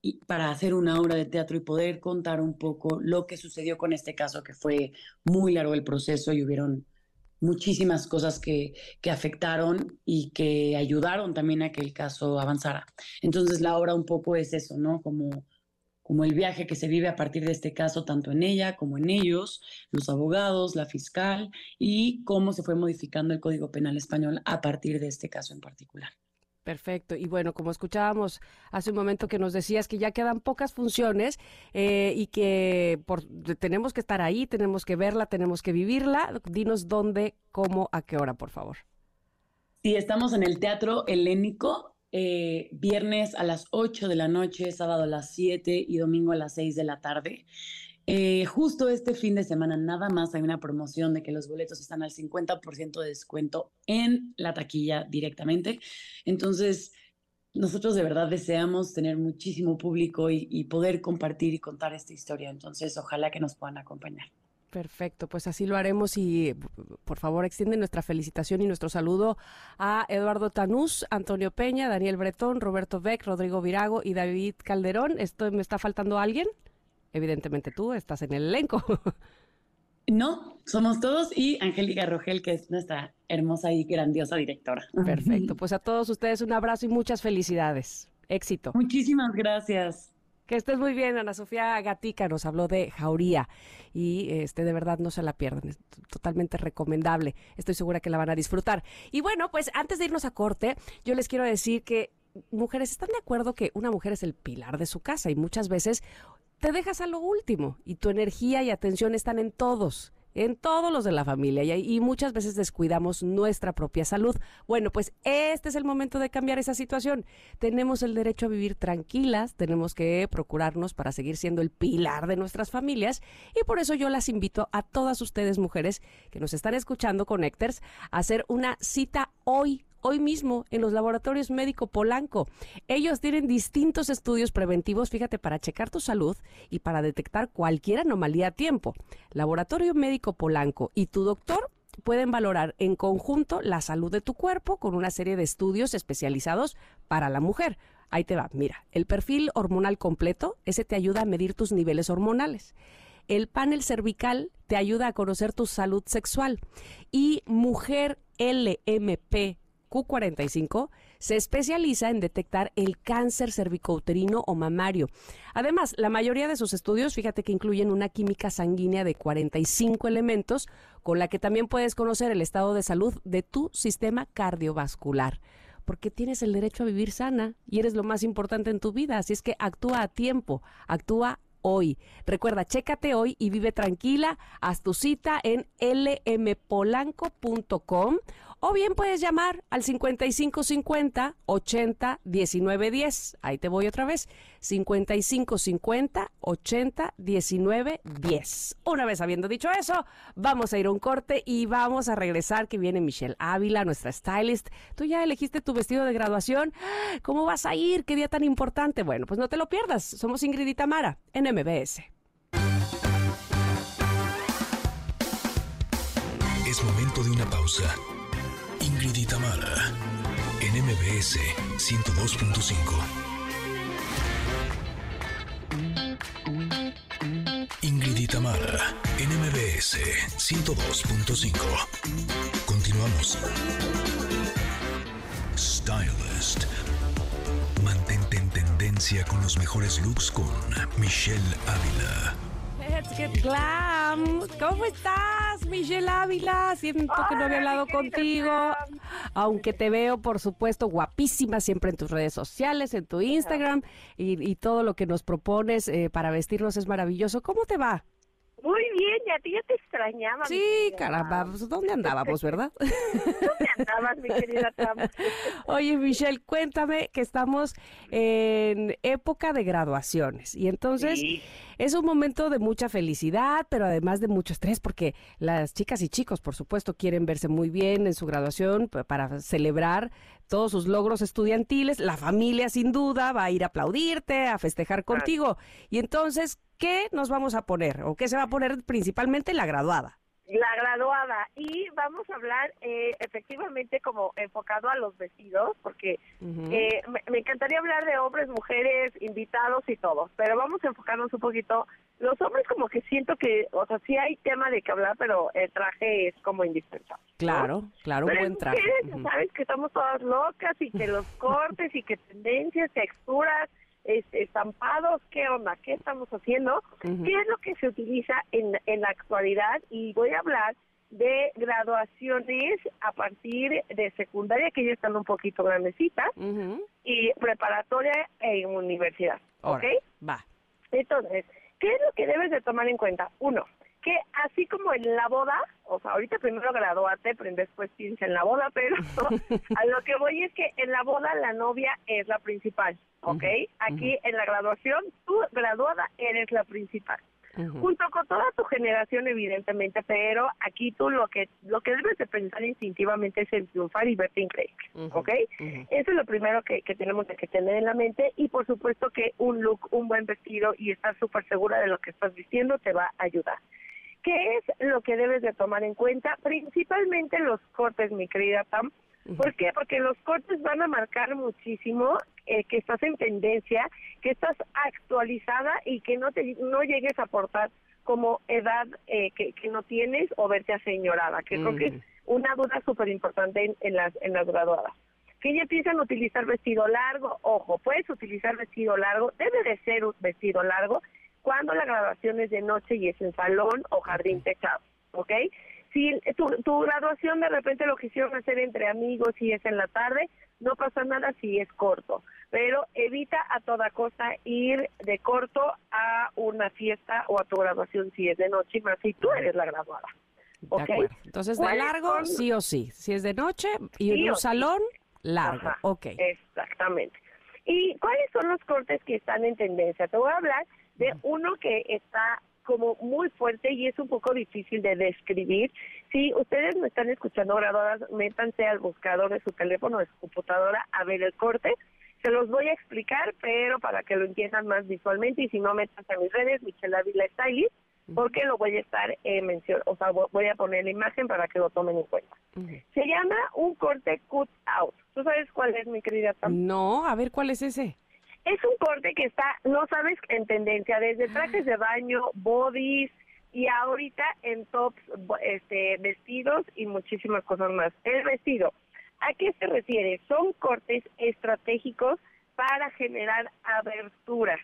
[SPEAKER 7] y para hacer una obra de teatro y poder contar un poco lo que sucedió con este caso, que fue muy largo el proceso y hubieron muchísimas cosas que, que afectaron y que ayudaron también a que el caso avanzara. Entonces la obra un poco es eso, ¿no? Como, como el viaje que se vive a partir de este caso, tanto en ella como en ellos, los abogados, la fiscal, y cómo se fue modificando el Código Penal español a partir de este caso en particular.
[SPEAKER 1] Perfecto. Y bueno, como escuchábamos hace un momento que nos decías que ya quedan pocas funciones eh, y que tenemos que estar ahí, tenemos que verla, tenemos que vivirla. Dinos dónde, cómo, a qué hora, por favor.
[SPEAKER 7] Sí, estamos en el Teatro Helénico, eh, viernes a las 8 de la noche, sábado a las 7 y domingo a las 6 de la tarde. Eh, justo este fin de semana nada más hay una promoción de que los boletos están al 50% de descuento en la taquilla directamente. Entonces, nosotros de verdad deseamos tener muchísimo público y, poder compartir y contar esta historia. Entonces, ojalá que nos puedan acompañar.
[SPEAKER 1] Perfecto, pues así lo haremos y por favor extiende nuestra felicitación y nuestro saludo a Eduardo Tanús, Antonio Peña, Daniel Bretón, Roberto Beck, Rodrigo Virago y David Calderón. ¿Esto me está faltando alguien? Evidentemente tú estás en el elenco.
[SPEAKER 7] No, somos todos y Angélica Rogel, que es nuestra hermosa y grandiosa directora.
[SPEAKER 1] Perfecto, pues a todos ustedes un abrazo y muchas felicidades. Éxito.
[SPEAKER 7] Muchísimas gracias.
[SPEAKER 1] Que estés muy bien, Ana Sofía Gatica nos habló de Jauría y este de verdad no se la pierdan, es totalmente recomendable. Estoy segura que la van a disfrutar. Y bueno, pues antes de irnos a corte, yo les quiero decir que mujeres están de acuerdo que una mujer es el pilar de su casa y muchas veces te dejas a lo último y tu energía y atención están en todos, en todos los de la familia y, muchas veces descuidamos nuestra propia salud. Bueno, pues este es el momento de cambiar esa situación. Tenemos el derecho a vivir tranquilas, tenemos que procurarnos para seguir siendo el pilar de nuestras familias y por eso yo las invito a todas ustedes mujeres que nos están escuchando, Connectors, a hacer una cita hoy hoy mismo en los laboratorios médico Polanco. Ellos tienen distintos estudios preventivos, fíjate, para checar tu salud y para detectar cualquier anomalía a tiempo. Laboratorio médico Polanco y tu doctor pueden valorar en conjunto la salud de tu cuerpo con una serie de estudios especializados para la mujer. Ahí te va, mira, el perfil hormonal completo, ese te ayuda a medir tus niveles hormonales. El panel cervical te ayuda a conocer tu salud sexual. Y Mujer LMP Q45 se especializa en detectar el cáncer cervicouterino o mamario. Además, la mayoría de sus estudios, fíjate que incluyen una química sanguínea de 45 elementos, con la que también puedes conocer el estado de salud de tu sistema cardiovascular. Porque tienes el derecho a vivir sana y eres lo más importante en tu vida. Así es que actúa a tiempo, actúa hoy. Recuerda, chécate hoy y vive tranquila. Haz tu cita en lmpolanco.com O bien puedes llamar al 5550 80 19 10. Ahí te voy otra vez. 5550 80 19 10. Una vez habiendo dicho eso, vamos a ir a un corte y vamos a regresar que viene Michelle Ávila, nuestra stylist. ¿Tú ya elegiste tu vestido de graduación? ¿Cómo vas a ir? ¿Qué día tan importante? Bueno, pues no te lo pierdas. Somos Ingrid y Tamara en MBS.
[SPEAKER 2] Es momento de una pausa. Ingrid y en MBS 102.5. Ingrid y en MBS 102.5. Continuamos. Stylist. Mantente en tendencia con los mejores looks con Michelle Ávila.
[SPEAKER 1] Let's get glam. ¿Cómo estás, Michelle Ávila? Siento que no había hablado contigo. Aunque te veo, por supuesto, guapísima siempre en tus redes sociales, en tu Instagram y, y todo lo que nos propones eh, para vestirnos es maravilloso. ¿Cómo te va?
[SPEAKER 3] Muy bien, y a ti ya te extrañaba.
[SPEAKER 1] Sí, caramba, pues, ¿dónde andábamos, verdad?
[SPEAKER 3] ¿Dónde andabas, mi querida Tam?
[SPEAKER 1] Oye, Michelle, cuéntame que estamos en época de graduaciones y entonces
[SPEAKER 3] Sí.
[SPEAKER 1] Es un momento de mucha felicidad, pero además de mucho estrés porque las chicas y chicos, por supuesto, quieren verse muy bien en su graduación para celebrar todos sus logros estudiantiles. La familia, sin duda, va a ir a aplaudirte, a festejar contigo. Y entonces, ¿qué nos vamos a poner o qué se va a poner principalmente la graduada?
[SPEAKER 3] La graduada. Y vamos a hablar eh, efectivamente como enfocado a los vestidos, porque eh, me, me encantaría hablar de hombres, mujeres, invitados y todo, pero vamos a enfocarnos un poquito. Los hombres como que siento que, o sea, sí hay tema de que hablar, pero el traje es como indispensable. ¿no?
[SPEAKER 1] Claro, claro, un buen
[SPEAKER 3] en
[SPEAKER 1] traje.
[SPEAKER 3] mujeres, ya
[SPEAKER 1] Ujú.
[SPEAKER 3] sabes que estamos todas locas y que los cortes y que tendencias, texturas, estampados, ¿qué onda? ¿Qué estamos haciendo?
[SPEAKER 1] Ujú.
[SPEAKER 3] ¿Qué es lo que se utiliza en, en la actualidad? Y voy a hablar de graduaciones a partir de secundaria, que ya están un poquito grandecitas, y preparatoria en universidad. ¿Ok?
[SPEAKER 1] Órale, Va.
[SPEAKER 3] Entonces, ¿qué es lo que debes de tomar en cuenta? Uno, que así como en la boda, o sea, ahorita primero gradúate, pero después piensa en la boda, pero a lo que voy es que en la boda la novia es la principal, ¿ok? Aquí en la graduación, tú graduada eres la principal. Junto con toda tu generación, evidentemente, pero aquí tú lo que lo que debes de pensar instintivamente es en triunfar y verte increíble,
[SPEAKER 1] Ujú,
[SPEAKER 3] ¿ok?
[SPEAKER 1] ujú.
[SPEAKER 3] Eso es lo primero que, que tenemos que tener en la mente y por supuesto que un look, un buen vestido y estar súper segura de lo que estás vistiendo te va a ayudar. ¿Qué es lo que debes de tomar en cuenta? Principalmente los cortes, mi querida Pam. ¿Por qué? Porque los cortes van a marcar muchísimo eh, que estás en tendencia, que estás actualizada y que no te no llegues a aportar como edad eh, que, que no tienes o verte aseñorada, que creo que es una duda súper importante en, en las en las graduadas. Que ya empiezan a utilizar vestido largo, ojo, puedes utilizar vestido largo, debe de ser un vestido largo cuando la graduación es de noche y es en salón o jardín techado, ¿ok? Si tu, tu graduación de repente lo quisieron hacer entre amigos y es en la tarde, no pasa nada si es corto, pero evita a toda costa ir de corto a una fiesta o a tu graduación si es de noche, y más si tú eres la graduada.
[SPEAKER 1] De
[SPEAKER 3] ¿ok?
[SPEAKER 1] acuerdo. Entonces, de
[SPEAKER 3] ¿Cuáles
[SPEAKER 1] largo, sí o sí. Si es de noche y
[SPEAKER 3] Sí
[SPEAKER 1] en un
[SPEAKER 3] sí.
[SPEAKER 1] salón, largo.
[SPEAKER 3] Ajá,
[SPEAKER 1] Ok.
[SPEAKER 3] Exactamente. ¿Y cuáles son los cortes que están en tendencia? Te voy a hablar de uno que está como muy fuerte y es un poco difícil de describir. Si ustedes me están escuchando graduadas, métanse al buscador de su teléfono o de su computadora a ver el corte. Se los voy a explicar, pero para que lo entiendan más visualmente y si no, métanse a mis redes, Michelle Ávila Stylist, porque lo voy a estar eh, mencionando, o sea, vo- voy a poner la imagen para que lo tomen en cuenta. Se llama un corte cut out. ¿Tú sabes cuál es, mi querida Tam?
[SPEAKER 1] No, a ver, ¿cuál es ese?
[SPEAKER 3] Es un corte que está, no sabes, en tendencia, desde trajes de baño, bodies y ahorita en tops, este, vestidos y muchísimas cosas más. El vestido, ¿a qué se refiere? Son cortes estratégicos para generar aberturas,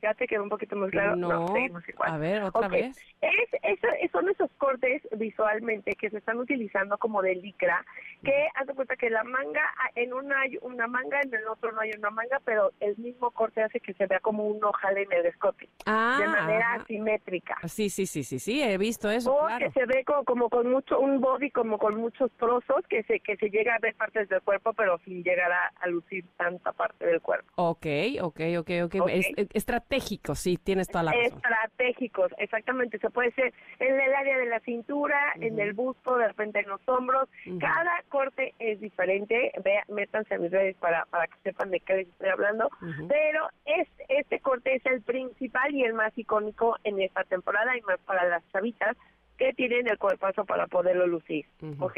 [SPEAKER 3] ¿Ya te quedó un poquito más claro?
[SPEAKER 1] No,
[SPEAKER 3] seguimos igual.
[SPEAKER 1] a ver, otra
[SPEAKER 3] Ok.
[SPEAKER 1] vez.
[SPEAKER 3] Es, es- son esos cortes visualmente que se están utilizando como de licra, que haz de cuenta que la manga, ah, en una hay una manga, en el otro no hay una manga, pero el mismo corte hace que se vea como un ojal en el escote,
[SPEAKER 1] Ah,
[SPEAKER 3] de manera
[SPEAKER 1] ajá.
[SPEAKER 3] asimétrica.
[SPEAKER 1] Sí, sí, sí, sí, sí, he visto eso,
[SPEAKER 3] O
[SPEAKER 1] claro.
[SPEAKER 3] que se ve como, como con mucho, un body como con muchos trozos, que se, que se llega a ver partes del cuerpo, pero sin llegar a, a lucir tanta parte del cuerpo.
[SPEAKER 1] Ok, ok, ok, ok.
[SPEAKER 3] Ok.
[SPEAKER 1] Es, es- estratégico, sí, tienes toda la razón.
[SPEAKER 3] Estratégicos, exactamente. Se puede ser en el área de la cintura, en el busto, de repente en los hombros. Cada corte es diferente. Vea, métanse a mis redes para, para que sepan de qué les estoy hablando. Pero este, este corte es el principal y el más icónico en esta temporada y más para las chavitas que tienen el cuerpazo para poderlo lucir. ¿ok?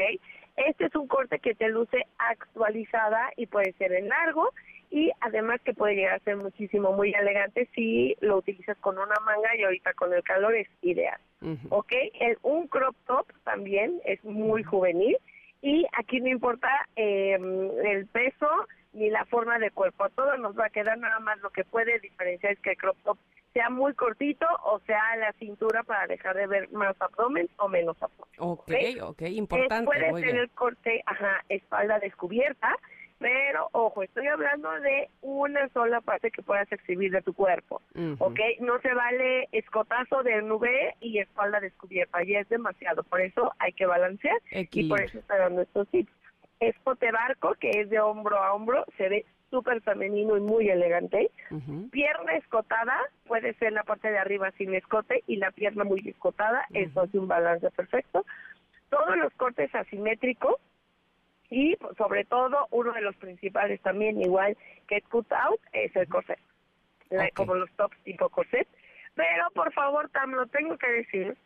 [SPEAKER 3] Este es un corte que te luce actualizada y puede ser en largo y además que puede llegar a ser muchísimo, muy elegante si lo utilizas con una manga y ahorita con el calor es ideal.
[SPEAKER 1] Ujú.
[SPEAKER 3] ¿ok? El, un crop top también es muy juvenil y aquí no importa eh, el peso ni la forma de cuerpo, a todos nos va a quedar nada más lo que puede diferenciar es que el crop top sea muy cortito o sea a la cintura para dejar de ver más abdomen o menos abdomen.
[SPEAKER 1] Ok, ok,
[SPEAKER 3] Eh,
[SPEAKER 1] importante,
[SPEAKER 3] puede tener corte, ajá, espalda descubierta, pero ojo, estoy hablando de una sola parte que puedas exhibir de tu cuerpo. ¿ok? No se vale escotazo de nube y espalda descubierta, ya es demasiado, por eso hay que balancear y por eso estoy dando estos tips. Escote barco, que es de hombro a hombro, se ve súper femenino y muy elegante. Pierna escotada, puede ser la parte de arriba sin escote y la pierna muy escotada, eso hace un balance perfecto. Todos los cortes asimétricos y pues, sobre todo uno de los principales también igual que cut out es el corset, como los tops tipo corset. Pero por favor, Tam, lo tengo que decir,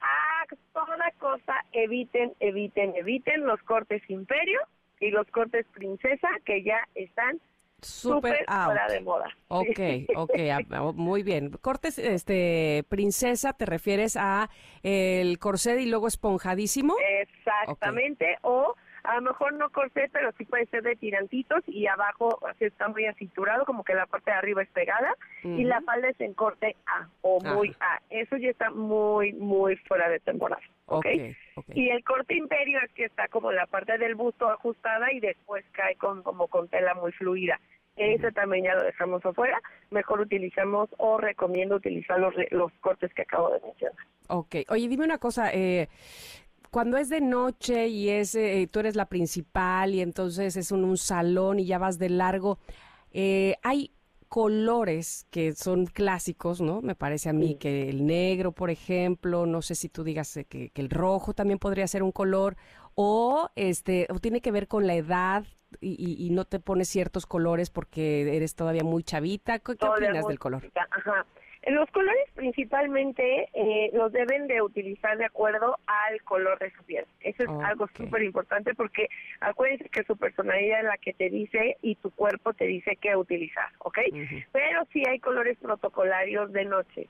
[SPEAKER 3] a toda cosa eviten, eviten, eviten los cortes imperio y los cortes princesa que ya están
[SPEAKER 1] Súper
[SPEAKER 3] fuera de moda.
[SPEAKER 1] Ok, ok, ah, oh, muy bien. Cortes, este, princesa, ¿te refieres a el corset y luego esponjadísimo?
[SPEAKER 3] Exactamente, o a lo mejor no corset, pero sí puede ser de tirantitos y abajo así está muy acinturado, como que la parte de arriba es pegada y la falda es en corte A o muy A. Eso ya está muy, muy fuera de temporada. ¿ok?
[SPEAKER 1] Ok, ok.
[SPEAKER 3] Y el corte imperio es que está como la parte del busto ajustada y después cae con como con tela muy fluida. Ese también ya lo dejamos afuera. Mejor utilizamos o recomiendo utilizar los, los cortes que acabo de mencionar.
[SPEAKER 1] Ok. Oye, dime una cosa, eh, cuando es de noche y es, eh, tú eres la principal y entonces es un, un salón y ya vas de largo, eh, hay colores que son clásicos, ¿no? Me parece a mí
[SPEAKER 3] Sí.
[SPEAKER 1] que el negro, por ejemplo, no sé si tú digas eh, que, que el rojo también podría ser un color, o este, o tiene que ver con la edad y, y- no te pones ciertos colores porque eres todavía muy chavita. ¿Qué, qué opinas del color?
[SPEAKER 3] Ajá. Los colores principalmente eh, los deben de utilizar de acuerdo al color de su piel. Eso es algo súper importante porque acuérdense que su personalidad es la que te dice y tu cuerpo te dice qué utilizar, ¿ok? Pero sí hay colores protocolarios de noche.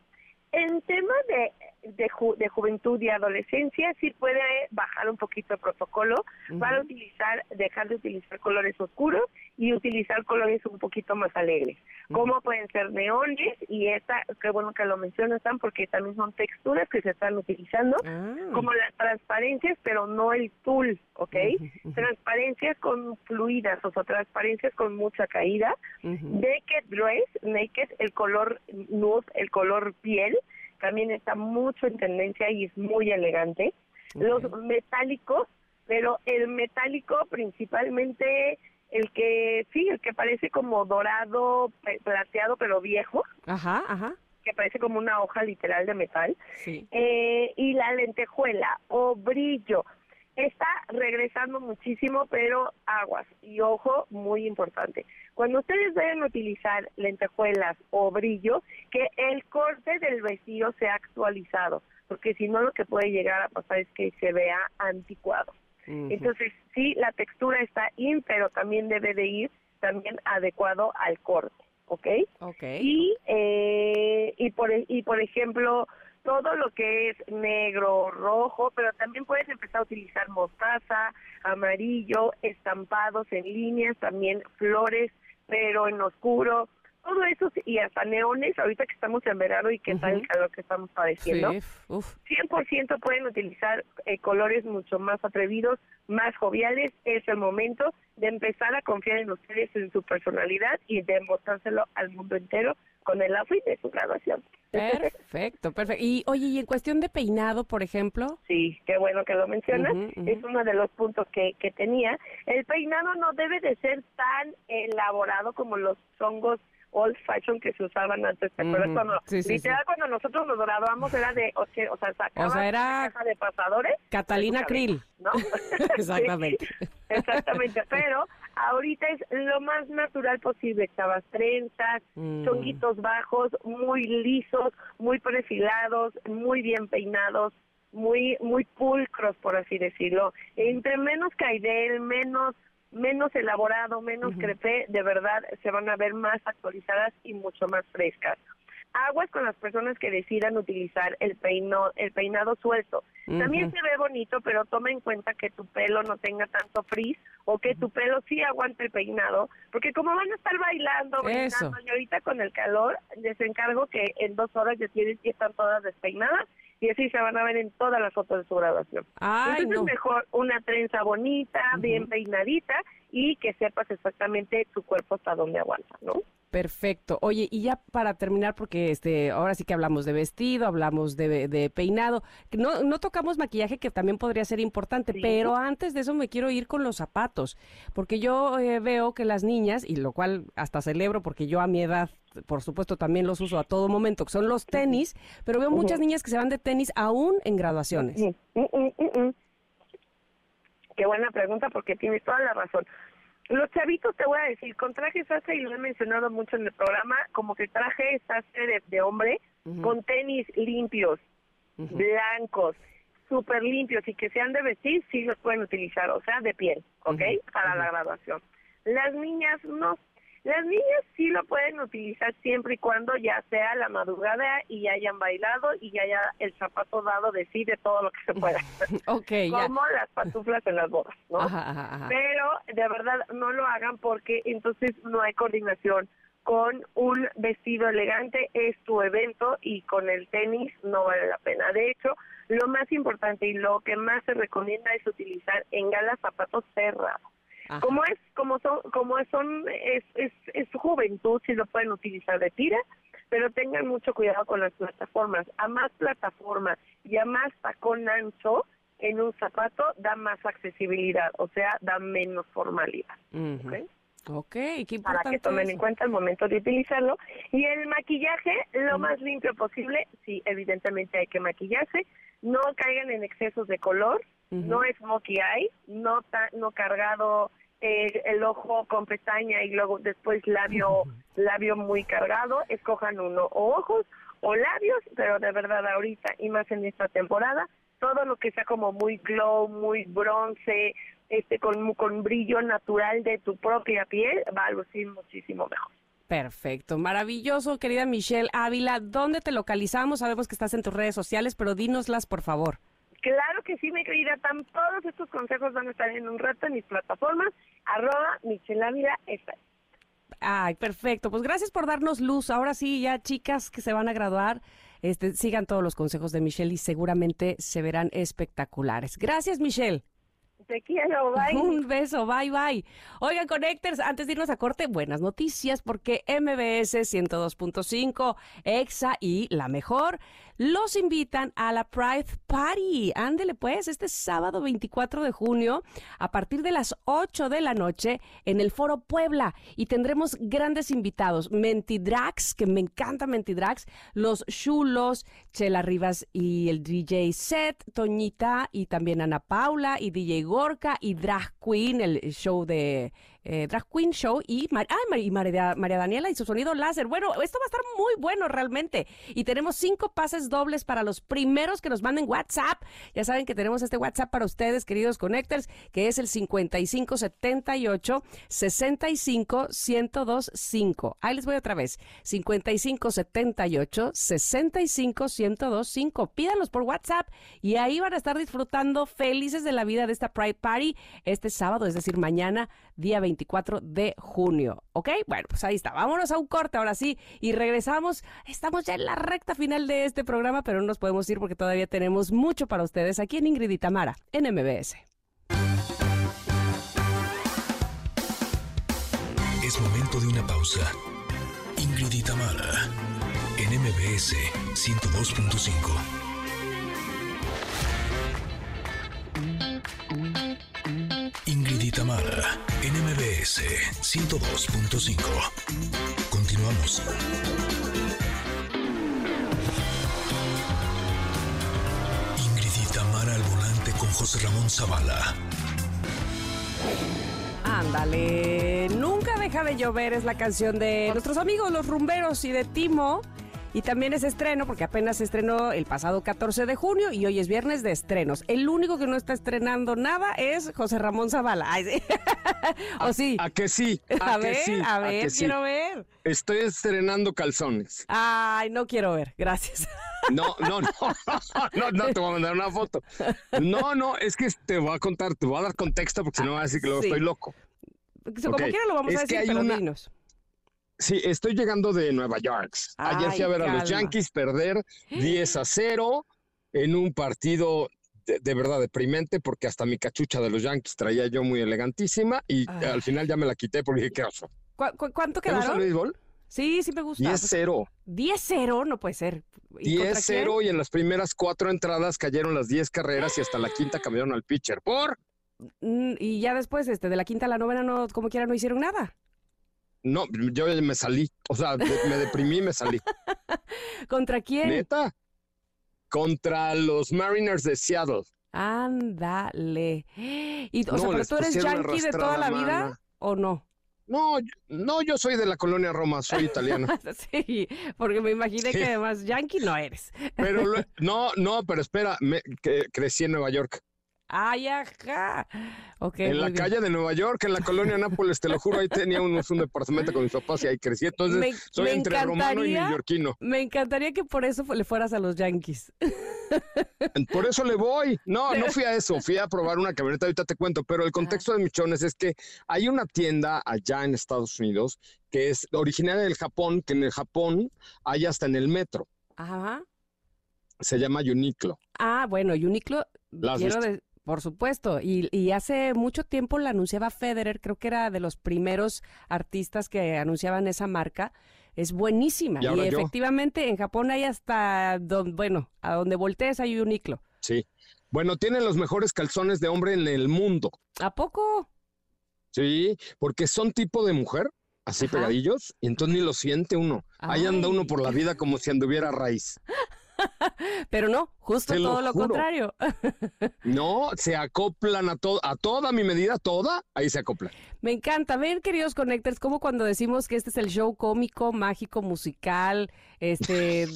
[SPEAKER 3] En temas de, de, ju- de juventud y adolescencia sí puede bajar un poquito el protocolo para utilizar, dejar de utilizar colores oscuros y utilizar colores un poquito más alegres, como pueden ser neones y esta, qué bueno que lo mencionas, Sam, porque también son texturas que se están utilizando,
[SPEAKER 1] Ah.
[SPEAKER 3] como las transparencias, pero no el tul, ¿ok? Transparencias con fluidas, o sea, transparencias con mucha caída. Naked dress, naked, el color nude, el color piel, también está mucho en tendencia y es muy elegante. Los metálicos, pero el metálico principalmente el que, sí, el que parece como dorado, plateado, pero viejo,
[SPEAKER 1] Ajá, ajá.
[SPEAKER 3] que parece como una hoja literal de metal.
[SPEAKER 1] Sí.
[SPEAKER 3] Eh, y la lentejuela o brillo. Está regresando muchísimo, pero aguas. Y ojo, muy importante. Cuando ustedes deben utilizar lentejuelas o brillo, que el corte del vestido sea actualizado, porque si no lo que puede llegar a pasar es que se vea anticuado. Entonces, sí, la textura está in, pero también debe de ir también adecuado al corte, ¿ok?
[SPEAKER 1] Ok.
[SPEAKER 3] Y, eh, y, por, e- y por ejemplo, todo lo que es negro, rojo, pero también puedes empezar a utilizar mostaza, amarillo, estampados en líneas, también flores, pero en oscuro. Todo eso y hasta neones, ahorita que estamos en verano y que está el calor que estamos padeciendo,
[SPEAKER 1] Sí, uf.
[SPEAKER 3] 100% pueden utilizar eh, colores mucho más atrevidos, más joviales. Es el momento de empezar a confiar en ustedes, en su personalidad y de mostrárselo al mundo entero con el outfit de su graduación.
[SPEAKER 1] Perfecto, perfecto. Y oye, y en cuestión de peinado, por ejemplo,
[SPEAKER 3] Sí, qué bueno que lo mencionas. Es uno de los puntos que, que tenía. El peinado no debe de ser tan elaborado como los hongos old fashion que se usaban antes. ¿Te acuerdas cuando,
[SPEAKER 1] sí, sí,
[SPEAKER 3] literal, cuando nosotros nos graduamos era de, o sea, o sea sacabas
[SPEAKER 1] O sea, era
[SPEAKER 3] una caja de pasadores.
[SPEAKER 1] Catalina Krill.
[SPEAKER 3] ¿no?
[SPEAKER 1] Exactamente.
[SPEAKER 3] Exactamente, pero ahorita es lo más natural posible. Chavas trenzas,
[SPEAKER 1] Mm.
[SPEAKER 3] chonguitos bajos, muy lisos, muy perfilados, muy bien peinados, muy muy pulcros, por así decirlo. Entre menos caidel, menos menos elaborado, menos crepé, de verdad se van a ver más actualizadas y mucho más frescas. Aguas con las personas que decidan utilizar el peino, el peinado suelto. También se ve bonito, pero toma en cuenta que tu pelo no tenga tanto frizz o que tu pelo sí aguante el peinado, porque como van a estar bailando,
[SPEAKER 1] Eso.
[SPEAKER 3] brincando, y ahorita con el calor, les encargo que en dos horas ya tienen que estar todas despeinadas y así se van a ver en todas las fotos de su graduación.
[SPEAKER 1] Ay,
[SPEAKER 3] Entonces
[SPEAKER 1] no.
[SPEAKER 3] mejor una trenza bonita, bien peinadita y que sepas exactamente tu cuerpo hasta dónde aguanta, ¿no?
[SPEAKER 1] Perfecto. Oye, y ya para terminar, porque este, ahora sí que hablamos de vestido, hablamos de, de peinado. No, no tocamos maquillaje, que también podría ser importante,
[SPEAKER 3] Sí.
[SPEAKER 1] pero antes de eso me quiero ir con los zapatos, porque yo eh, veo que las niñas, y lo cual hasta celebro, porque yo a mi edad, por supuesto, también los uso a todo momento, que son los tenis, pero veo muchas niñas que se van de tenis aún en graduaciones.
[SPEAKER 3] Qué buena pregunta porque tienes toda la razón. Los chavitos, te voy a decir, con traje sastre, y lo he mencionado mucho en el programa, como que traje sastre de, de hombre, con tenis limpios, blancos, súper limpios y que sean de vestir, sí los pueden utilizar, o sea, de piel, ¿ok? Para la graduación. Las niñas no. Las niñas sí lo pueden utilizar siempre y cuando ya sea la madrugada y ya hayan bailado y ya haya el zapato dado de sí de todo lo que se pueda.
[SPEAKER 1] Ok, ya.
[SPEAKER 3] Como las pantuflas en las bodas, ¿no?
[SPEAKER 1] Ajá, ajá, ajá.
[SPEAKER 3] Pero de verdad no lo hagan porque entonces no hay coordinación con un vestido elegante es tu evento y con el tenis no vale la pena. De hecho, lo más importante y lo que más se recomienda es utilizar en galas zapatos cerrados.
[SPEAKER 1] Ajá.
[SPEAKER 3] Como es, como son, como son, es, es, es su juventud, si lo pueden utilizar de tira, pero tengan mucho cuidado con las plataformas. A más plataforma y a más tacón ancho en un zapato da más accesibilidad, o sea, da menos formalidad.
[SPEAKER 1] Ujú.
[SPEAKER 3] ¿ok?
[SPEAKER 1] Ok, qué
[SPEAKER 3] Para
[SPEAKER 1] importante
[SPEAKER 3] que tomen
[SPEAKER 1] eso.
[SPEAKER 3] en cuenta el momento de utilizarlo. Y el maquillaje, lo más limpio posible, sí, evidentemente hay que maquillarse. No caigan en excesos de color, No es smokey eye, no, ta- no cargado eh, el ojo con pestaña y luego después labio, labio muy cargado. Escojan uno, o ojos o labios, pero de verdad ahorita y más en esta temporada, todo lo que sea como muy glow, muy bronce, este con, con brillo natural de tu propia piel, va a lucir muchísimo mejor.
[SPEAKER 1] Perfecto, maravilloso, querida Michelle Ávila. ¿Dónde te localizamos? Sabemos que estás en tus redes sociales, pero dínoslas, por favor.
[SPEAKER 3] Claro que sí, mi querida Tam, todos estos consejos van a estar en un rato en mis plataformas, arroba Michelle Ávila, esta es.
[SPEAKER 1] Ay, perfecto. Pues gracias por darnos luz. Ahora sí, ya chicas que se van a graduar, este, sigan todos los consejos de Michelle y seguramente se verán espectaculares. Gracias, Michelle.
[SPEAKER 3] Te quiero, bye.
[SPEAKER 1] Un beso, bye bye. Oigan, Connectors, antes de irnos a corte, buenas noticias porque MBS 102.5, EXA y La Mejor los invitan a la Pride Party. Ándele pues, este sábado 24 de junio a partir de las 8 de la noche en el Foro Puebla y tendremos grandes invitados, Mentidrax, que me encanta Mentidrax, los Chulos, Chela Rivas y el DJ Set, Toñita y también Ana Paula y DJ Gorka y Drag Queen, el show de eh, Drag Queen Show y, Mar- Mar- y María, Daniela y su sonido láser. Bueno, esto va a estar muy bueno realmente. Y tenemos cinco pases dobles para los primeros que nos manden WhatsApp. Ya saben que tenemos este WhatsApp para ustedes, queridos Connectors, que es el 5578 65 1025. Ahí les voy otra vez. 5578 65 1025. Pídanlos por WhatsApp y ahí van a estar disfrutando felices de la vida de esta Pride Party este sábado, es decir, mañana, día 24 24 de junio. ¿Ok? Bueno, pues ahí está. Vámonos a un corte ahora sí y regresamos. Estamos ya en la recta final de este programa, pero no nos podemos ir porque todavía tenemos mucho para ustedes aquí en Ingrid y Tamara, en MBS.
[SPEAKER 2] Es momento de una pausa. Ingrid y Tamara, en MBS 102.5. Ingrid y Tamara, en MBS 102.5. Continuamos. Ingrid y Tamara al volante con José Ramón Zavala.
[SPEAKER 1] Ándale, nunca deja de llover es la canción de nuestros amigos los rumberos y de Timo. Y también es estreno, porque apenas se estrenó el pasado 14 de junio y hoy es viernes de estrenos. El único que no está estrenando nada es José Ramón Zavala. Ay, sí. ¿O sí?
[SPEAKER 8] ¿A que sí?
[SPEAKER 1] A,
[SPEAKER 8] ¿A que
[SPEAKER 1] ver,
[SPEAKER 8] sí?
[SPEAKER 1] a
[SPEAKER 8] ¿A
[SPEAKER 1] ver,
[SPEAKER 8] sí?
[SPEAKER 1] quiero ver.
[SPEAKER 8] Estoy estrenando calzones.
[SPEAKER 1] Ay, no quiero ver, gracias.
[SPEAKER 8] No, no, no, no, no te voy a mandar una foto. No, no, es que te voy a contar, te voy a dar contexto porque si no vas a decir que luego
[SPEAKER 1] Sí.
[SPEAKER 8] estoy loco.
[SPEAKER 1] Como
[SPEAKER 8] Ok,
[SPEAKER 1] quiera lo vamos
[SPEAKER 8] es
[SPEAKER 1] a decir,
[SPEAKER 8] hay
[SPEAKER 1] pero
[SPEAKER 8] una-
[SPEAKER 1] dinos.
[SPEAKER 8] Sí, estoy llegando de Nueva York. Ayer fui a ver a los. Yankees perder 10 a 0 en un partido de, de verdad deprimente porque hasta mi cachucha de los Yankees traía yo muy elegantísima y
[SPEAKER 1] Ay.
[SPEAKER 8] al final ya me la quité porque dije, qué oso.
[SPEAKER 1] ¿Cu- cu- cuánto
[SPEAKER 8] ¿Te gusta el
[SPEAKER 1] quedaron?
[SPEAKER 8] béisbol?
[SPEAKER 1] Sí, sí me gusta.
[SPEAKER 8] 10-0.
[SPEAKER 1] 10-0, no puede ser. ¿Y contra
[SPEAKER 8] 10-0 y en las primeras cuatro entradas cayeron las 10 carreras y hasta la quinta cambiaron al pitcher. ¿Por?
[SPEAKER 1] Mm, Y ya después, este, de la quinta a la novena, no, como quiera, no hicieron nada.
[SPEAKER 8] No, yo me salí. O sea, me deprimí y me salí.
[SPEAKER 1] ¿Contra quién?
[SPEAKER 8] Neta. Contra los Mariners de Seattle.
[SPEAKER 1] Ándale. Y, o
[SPEAKER 8] No,
[SPEAKER 1] sea, ¿pero tú eres yankee de toda la vida o no?
[SPEAKER 8] No, no, yo soy de la colonia Roma, soy italiano.
[SPEAKER 1] sí, porque me imaginé
[SPEAKER 8] Sí.
[SPEAKER 1] que además yankee no eres.
[SPEAKER 8] Pero no, no, pero espera, me, que crecí en Nueva York.
[SPEAKER 1] Ay, ajá.
[SPEAKER 8] En la
[SPEAKER 1] bien.
[SPEAKER 8] calle de Nueva York, en la colonia Nápoles, te lo juro, ahí teníamos un departamento con mis papás y ahí crecí. Entonces,
[SPEAKER 1] Me-
[SPEAKER 8] soy
[SPEAKER 1] me
[SPEAKER 8] entre romano y neoyorquino.
[SPEAKER 1] Me encantaría que por eso le fueras a los yankees.
[SPEAKER 8] Por eso le voy. No, no fui a eso, fui a probar una camioneta, ahorita te cuento, pero el contexto de Michones es que hay una tienda allá en Estados Unidos que es originaria del Japón, que en el Japón hay hasta en el metro,
[SPEAKER 1] Ajá.
[SPEAKER 8] se llama Uniqlo.
[SPEAKER 1] Ah, bueno, Uniqlo,
[SPEAKER 8] ¿La has
[SPEAKER 1] quiero de- por supuesto, y, y hace mucho tiempo la anunciaba Federer, creo que era de los primeros artistas que anunciaban esa marca. Es buenísima.
[SPEAKER 8] Y
[SPEAKER 1] Y,
[SPEAKER 8] ahora yo.
[SPEAKER 1] efectivamente en Japón hay hasta, don- bueno, a donde voltees hay Uniqlo.
[SPEAKER 8] Sí. Bueno, tienen los mejores calzones de hombre en el mundo.
[SPEAKER 1] ¿A poco?
[SPEAKER 8] Sí, porque son tipo de mujer, así
[SPEAKER 1] Ajá.
[SPEAKER 8] pegadillos, y entonces ni lo siente uno. Ahí anda uno por la vida como si anduviera raíz.
[SPEAKER 1] Pero no, justo
[SPEAKER 8] Te
[SPEAKER 1] todo lo contrario.
[SPEAKER 8] No, se acoplan a todo, a toda mi medida, toda, ahí se acoplan.
[SPEAKER 1] Me encanta ver, queridos connectors, como cuando decimos que este es el show cómico, mágico, musical, este,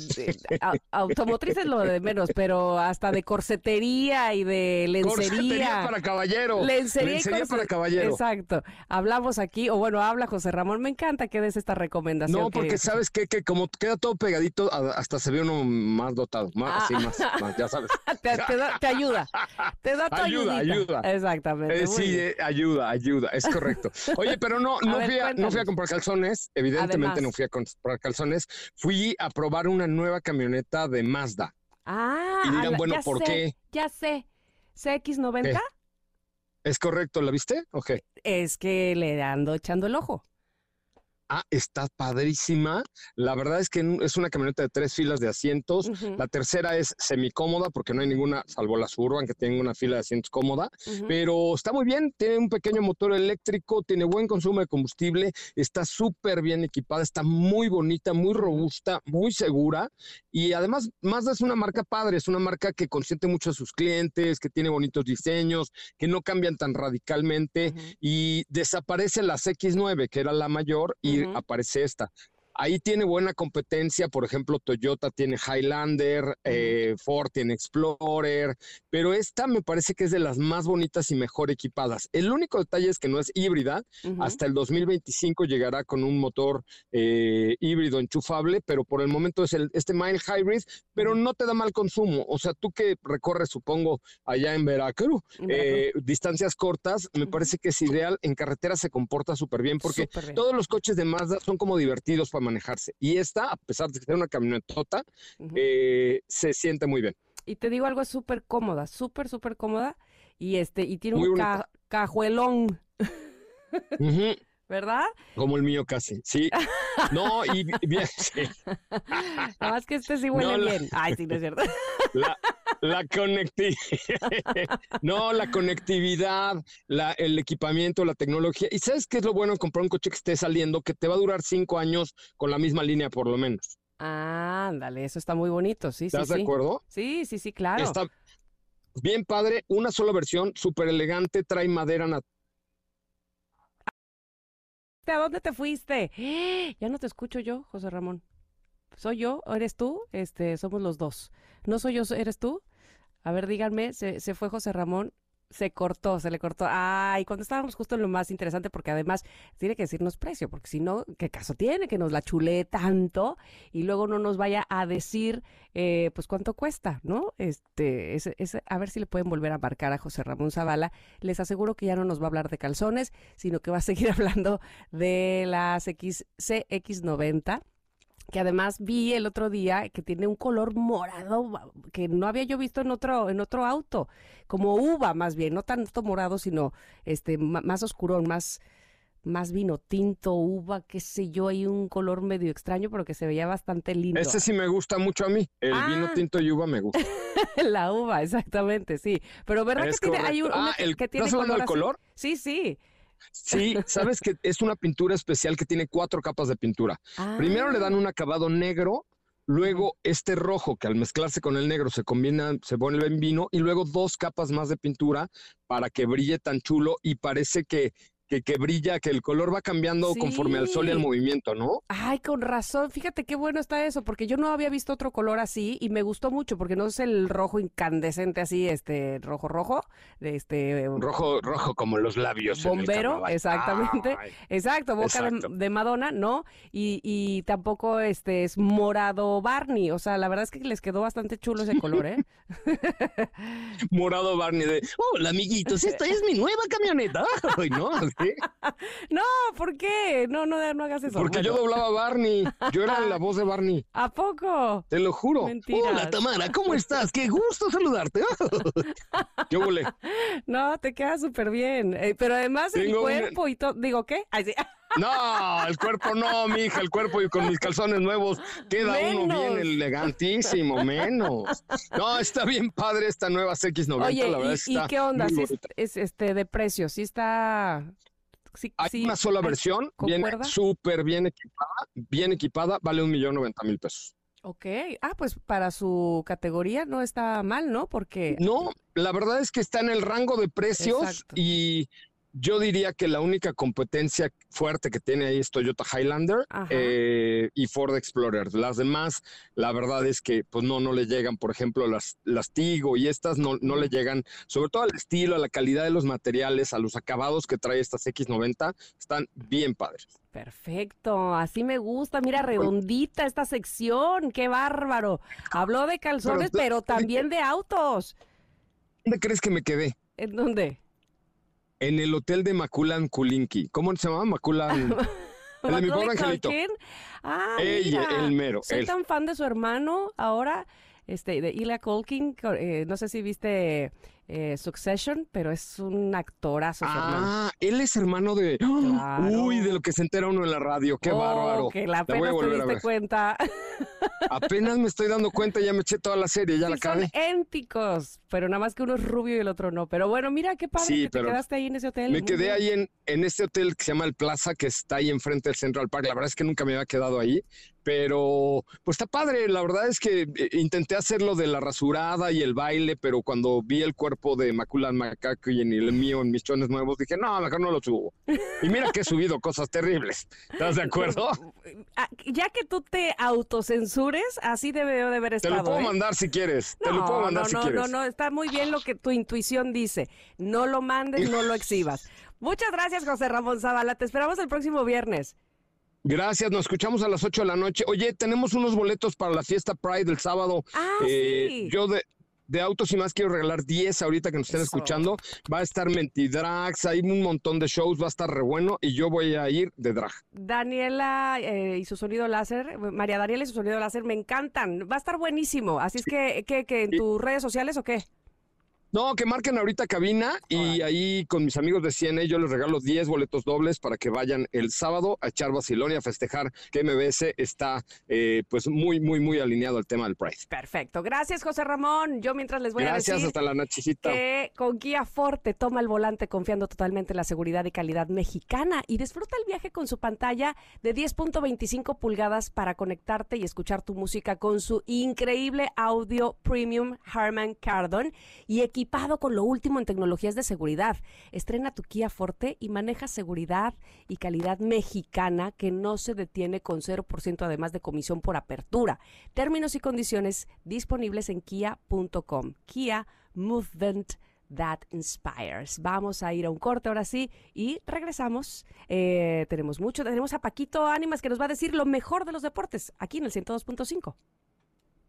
[SPEAKER 1] a- automotriz es lo de menos, pero hasta de corsetería y de lencería.
[SPEAKER 8] Corsetería para caballero.
[SPEAKER 1] Lencería,
[SPEAKER 8] Lencería para caballero.
[SPEAKER 1] Exacto. Hablamos aquí, o bueno, habla José Ramón. Me encanta que des esta recomendación.
[SPEAKER 8] No, porque
[SPEAKER 1] querido.
[SPEAKER 8] sabes qué? que como queda todo pegadito, hasta se ve uno más dotado, más, así,
[SPEAKER 1] Ah.
[SPEAKER 8] más, más, ya sabes.
[SPEAKER 1] te, te da- te ayuda. Te da tu
[SPEAKER 8] Ayuda,
[SPEAKER 1] ayudita.
[SPEAKER 8] ayuda.
[SPEAKER 1] Exactamente.
[SPEAKER 8] Eh, sí, eh, ayuda, ayuda, es correcto. Oye, pero no,
[SPEAKER 1] A
[SPEAKER 8] no,
[SPEAKER 1] ver,
[SPEAKER 8] fui a, no fui a
[SPEAKER 1] cuéntanos.
[SPEAKER 8] comprar calzones, evidentemente
[SPEAKER 1] Además.
[SPEAKER 8] no fui a comprar calzones, fui a probar una nueva camioneta de Mazda.
[SPEAKER 1] Ah,
[SPEAKER 8] Y dirán,
[SPEAKER 1] la-
[SPEAKER 8] bueno, ¿por
[SPEAKER 1] sé,
[SPEAKER 8] qué?
[SPEAKER 1] Ya sé. CX90
[SPEAKER 8] ¿Qué? ¿Es correcto? ¿La viste? Ok.
[SPEAKER 1] es que le ando echando el ojo.
[SPEAKER 8] Ah, está padrísima. La verdad es que es una camioneta de tres filas de asientos.
[SPEAKER 1] Ujú,
[SPEAKER 8] La tercera es semicómoda porque no hay ninguna, salvo la Suburban, que tiene una fila de asientos cómoda. Pero está muy bien, tiene un pequeño motor eléctrico, tiene buen consumo de combustible, está súper bien equipada, está muy bonita, muy robusta, muy segura y además Mazda es una marca padre, es una marca que consiente mucho a sus clientes, que tiene bonitos diseños, que no cambian tan radicalmente
[SPEAKER 1] Ujú.
[SPEAKER 8] y desaparece la X9, que era la mayor, y
[SPEAKER 1] Ujú.
[SPEAKER 8] aparece esta. Ahí tiene buena competencia, por ejemplo, Toyota tiene Highlander, eh, Ford tiene Explorer, pero esta me parece que es de las más bonitas y mejor equipadas. El único detalle es que no es híbrida, hasta el 2025 llegará con un motor eh, híbrido enchufable, pero por el momento es el, este Mile Hybrid, pero no te da mal consumo. O sea, tú que recorres, supongo, allá en Veracruz, eh, distancias cortas, me parece que es ideal. En carretera se comporta súper bien porque
[SPEAKER 1] bien.
[SPEAKER 8] todos los coches de Mazda son como divertidos para manejarse. Y esta, a pesar de ser una camionetota, eh, se siente muy bien.
[SPEAKER 1] Y te digo algo, es súper cómoda, súper, súper cómoda. Y este, y tiene
[SPEAKER 8] Muy
[SPEAKER 1] un ca- cajuelón, ¿verdad?
[SPEAKER 8] Como el mío casi, sí. No, y bi- bien, sí.
[SPEAKER 1] Nada más que este sí huele
[SPEAKER 8] No, la-
[SPEAKER 1] bien. Ay, sí, no es cierto.
[SPEAKER 8] La, la conectividad, no, la conectividad, la, el equipamiento, la tecnología. ¿Y sabes qué es lo bueno de comprar un coche que esté saliendo? Que te va a durar cinco años con la misma línea por lo menos.
[SPEAKER 1] Ándale, eso está muy bonito, sí, sí,
[SPEAKER 8] ¿Estás
[SPEAKER 1] sí.
[SPEAKER 8] de acuerdo?
[SPEAKER 1] Sí, sí, sí, claro.
[SPEAKER 8] Está bien padre, una sola versión, súper elegante, trae madera natural.
[SPEAKER 1] ¿A dónde te fuiste? Ya no te escucho yo, José Ramón. ¿Soy yo eres tú? Este, somos los dos. ¿No soy yo, eres tú? A ver, díganme, se, fue José Ramón, se cortó, se le cortó. Ay, cuando estábamos justo en lo más interesante, porque además tiene que decirnos precio, porque si no, ¿qué caso tiene que nos la chulee tanto y luego no nos vaya a decir, eh, pues cuánto cuesta, ¿no? Este, ese- ese- a ver si le pueden volver a marcar a José Ramón Zavala. Les aseguro que ya no nos va a hablar de calzones, sino que va a seguir hablando de las X, CX90 que además vi el otro día que tiene un color morado que no había yo visto en otro en otro auto, como uva más bien, no tanto morado, sino este más oscurón, más más vino tinto, uva, qué sé yo, hay un color medio extraño, pero que se veía bastante lindo.
[SPEAKER 8] Ese sí me gusta mucho a mí. El vino
[SPEAKER 1] Ah.
[SPEAKER 8] tinto y uva me gusta.
[SPEAKER 1] La uva, exactamente, sí. Pero ¿verdad
[SPEAKER 8] Es
[SPEAKER 1] que tiene, hay un,
[SPEAKER 8] Ah, el-
[SPEAKER 1] que tiene
[SPEAKER 8] ¿estás hablando del
[SPEAKER 1] así?
[SPEAKER 8] color?
[SPEAKER 1] Sí, sí.
[SPEAKER 8] Sí, sabes que es una pintura especial que tiene cuatro capas de pintura. Primero le dan
[SPEAKER 1] Ah.
[SPEAKER 8] un acabado negro, luego este rojo que al mezclarse con el negro se combina, se vuelve en vino y luego dos capas más de pintura para que brille tan chulo y parece que, que, que brilla, que el color va cambiando conforme al sol y al movimiento, ¿no?
[SPEAKER 1] Ay, con razón. Fíjate qué bueno está eso, porque yo no había visto otro color así y me gustó mucho, porque no es el rojo incandescente así, este rojo rojo, de este
[SPEAKER 8] Rojo, rojo como los labios.
[SPEAKER 1] bombero, exactamente.
[SPEAKER 8] Ay,
[SPEAKER 1] Exacto, boca de,
[SPEAKER 8] exacto.
[SPEAKER 1] de Madonna, ¿no? Y, y tampoco este es morado Barney. O sea, la verdad es que les quedó bastante chulo ese color, ¿eh?
[SPEAKER 8] morado Barney de, hola amiguitos, esta es mi nueva camioneta. No,
[SPEAKER 1] No, ¿por qué? No, no, no hagas eso.
[SPEAKER 8] Porque yo doblaba a Barney. Yo era la voz de Barney.
[SPEAKER 1] ¿A poco?
[SPEAKER 8] Te lo juro.
[SPEAKER 1] Mentiras.
[SPEAKER 8] Hola Tamara, ¿cómo estás? Qué gusto saludarte. Yo volé.
[SPEAKER 1] No, te queda súper bien. Eh, pero además el
[SPEAKER 8] una-
[SPEAKER 1] cuerpo y todo. Digo, ¿qué? Ay, sí.
[SPEAKER 8] No, el cuerpo no, mi hija, el cuerpo y con mis calzones nuevos queda uno bien elegantísimo, menos. No, está bien padre esta nueva CX90,
[SPEAKER 1] Oye,
[SPEAKER 8] la verdad
[SPEAKER 1] ¿y,
[SPEAKER 8] es que
[SPEAKER 1] y
[SPEAKER 8] está
[SPEAKER 1] qué onda? ¿Sí es, este de precio? ¿Sí está...? Sí,
[SPEAKER 8] Hay
[SPEAKER 1] sí,
[SPEAKER 8] una sola
[SPEAKER 1] hay-
[SPEAKER 8] versión, viene súper bien equipada, bien equipada, vale un millón noventa mil pesos.
[SPEAKER 1] Ok. Ah, pues para su categoría no está mal, ¿no? Porque...
[SPEAKER 8] No, la verdad es que está en el rango de precios
[SPEAKER 1] Exacto.
[SPEAKER 8] y yo diría que la única competencia fuerte que tiene ahí es Toyota Highlander eh, y Ford Explorer. Las demás, la verdad es que pues no, no le llegan, por ejemplo, las, las Tigo y estas no, no le llegan, sobre todo al estilo, a la calidad de los materiales, a los acabados que trae estas X90, están bien padres.
[SPEAKER 1] Perfecto, así me gusta. Mira, redondita esta sección, qué bárbaro. Habló de calzones,
[SPEAKER 8] Pero-
[SPEAKER 1] pero también de autos.
[SPEAKER 8] ¿Dónde crees que me quedé?
[SPEAKER 1] ¿En dónde?
[SPEAKER 8] En el hotel de Maculan Kulinki. ¿Cómo se llama? Maculan. El de mi pobre angelito.
[SPEAKER 1] Ah,
[SPEAKER 8] Ella,
[SPEAKER 1] mira,
[SPEAKER 8] el mero,
[SPEAKER 1] Soy
[SPEAKER 8] él.
[SPEAKER 1] tan fan de su hermano ahora, este, de Ila Colkin. no sé si viste eh, Succession, pero es un actorazo su hermano.
[SPEAKER 8] Ah, él es hermano de.
[SPEAKER 1] Claro.
[SPEAKER 8] Uy, de lo que se entera uno en la radio. Qué
[SPEAKER 1] Oh,
[SPEAKER 8] bárbaro.
[SPEAKER 1] que la apenas te diste cuenta.
[SPEAKER 8] Apenas me estoy dando cuenta, ya me eché toda la serie, ya
[SPEAKER 1] Sí,
[SPEAKER 8] la
[SPEAKER 1] son
[SPEAKER 8] acabé.
[SPEAKER 1] énticos, pero nada más que uno es rubio y el otro no. Pero bueno, mira qué padre
[SPEAKER 8] Sí,
[SPEAKER 1] que te quedaste ahí en ese hotel.
[SPEAKER 8] Me
[SPEAKER 1] muy
[SPEAKER 8] quedé
[SPEAKER 1] bien.
[SPEAKER 8] ahí en, en este hotel que se llama El Plaza, que está ahí enfrente del Central Park. La verdad es que nunca me había quedado ahí. pero pues está padre. La verdad es que eh, intenté hacerlo de la rasurada y el baile, pero cuando vi el cuerpo de Maculan Macaco y en el mío en mis chones nuevos, dije, no, mejor no lo subo. Y mira que he subido cosas terribles. ¿Estás de acuerdo?
[SPEAKER 1] Ah, ya que tú te autocensures, así debe de haber estado.
[SPEAKER 8] Te lo puedo
[SPEAKER 1] ¿eh?
[SPEAKER 8] mandar si quieres. Te lo puedo mandar
[SPEAKER 1] no,
[SPEAKER 8] si
[SPEAKER 1] no,
[SPEAKER 8] quieres.
[SPEAKER 1] No, no, está muy bien lo que tu intuición dice. No lo mandes, no lo exhibas. Muchas gracias, José Ramón Zavala. Te esperamos el próximo viernes.
[SPEAKER 8] Gracias, nos escuchamos a las 8 de la noche. Oye, tenemos unos boletos para la fiesta Pride el sábado.
[SPEAKER 1] Ah,
[SPEAKER 8] Eh,
[SPEAKER 1] sí.
[SPEAKER 8] Yo de, de autos y más quiero regalar 10 ahorita que nos estén
[SPEAKER 1] Eso.
[SPEAKER 8] escuchando. Va a estar Mentidrags, hay un montón de shows, va a estar re bueno y yo voy a ir de drag.
[SPEAKER 1] Daniela eh, y su sonido láser, María Daniela y su sonido láser me encantan. Va a estar buenísimo. Así es que, ¿qué, qué, en tus redes sociales o qué?
[SPEAKER 8] No, que marquen ahorita cabina y ahí con mis amigos de CNA yo les regalo 10 boletos dobles para que vayan el sábado a echar vacilón y a festejar que MBS está eh, pues muy, muy, muy alineado al tema del Pride.
[SPEAKER 1] Perfecto. Gracias, José Ramón. Yo mientras les voy a
[SPEAKER 8] Gracias,
[SPEAKER 1] decir
[SPEAKER 8] hasta la nochecita.
[SPEAKER 1] que con Kia Forte toma el volante confiando totalmente en la seguridad y calidad mexicana y disfruta el viaje con su pantalla de 10.25 pulgadas para conectarte y escuchar tu música con su increíble audio premium Harman Kardon y equipado con lo último en tecnologías de seguridad. Estrena tu Kia Forte y maneja seguridad y calidad mexicana que no se detiene con 0% además de comisión por apertura. Términos y condiciones disponibles en kia.com. Kia Movement That Inspires. Vamos a ir a un corte ahora sí y regresamos. Eh, tenemos mucho. Tenemos a Paquito Ánimas que nos va a decir lo mejor de los deportes aquí en el 102.5.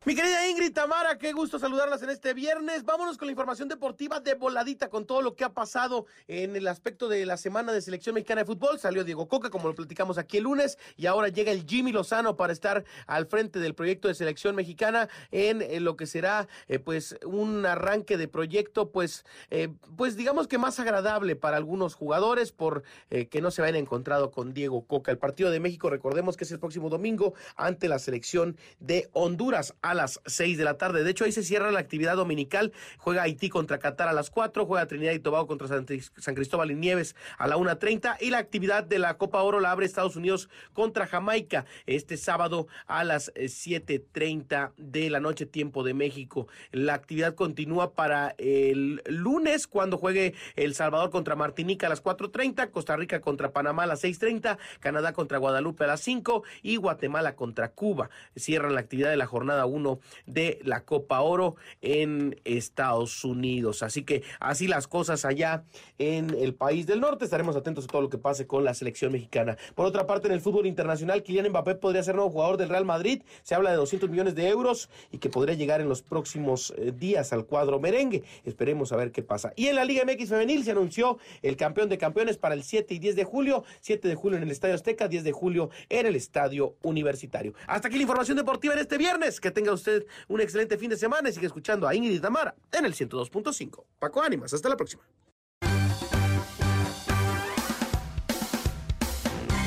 [SPEAKER 9] Mi querida Ingrid Tamara, qué gusto saludarlas en este viernes. Vámonos con la información deportiva de voladita con todo lo que ha pasado en el aspecto de la semana de selección mexicana de fútbol. Salió Diego Coca, como lo platicamos aquí el lunes, y ahora llega el Jimmy Lozano para estar al frente del proyecto de selección mexicana en, eh, lo que será eh, pues un arranque de proyecto pues eh, pues digamos que más agradable para algunos jugadores por que no se vayan encontrado con Diego Coca. El partido de México, recordemos que es el próximo domingo ante la selección de Honduras a las 6 de la tarde. De hecho, ahí se cierra la actividad dominical. Juega Haití contra Qatar a las 4, juega Trinidad y Tobago contra San, Cristóbal y Nieves a la 1.30 y la actividad de la Copa Oro la abre Estados Unidos contra Jamaica este sábado a las eh, 7.30 de la noche, tiempo de México. La actividad continúa para el lunes cuando juegue El Salvador contra Martinica a las 4.30, Costa Rica contra Panamá a las 6.30, Canadá contra Guadalupe a las 5 y Guatemala contra Cuba. Cierran la actividad de la jornada 1 de la Copa Oro en Estados Unidos. Así que así las cosas allá en el país del norte. Estaremos atentos a todo lo que pase con la selección mexicana. Por otra parte, en el fútbol internacional, Kylian Mbappé podría ser nuevo jugador del Real Madrid. Se habla de 200 millones de euros y que podría llegar en los próximos eh, días al cuadro merengue. Esperemos a ver qué pasa. Y en la Liga MX femenil se anunció el campeón de campeones para el 7 y 10 de julio. 7 de julio en el Estadio Azteca, 10 de julio en el Estadio Universitario. Hasta aquí la información deportiva en este viernes. Que tenga usted un excelente fin de semana y sigue escuchando a Ingrid Tamara en el 102.5. Paco Ánimas, hasta la próxima.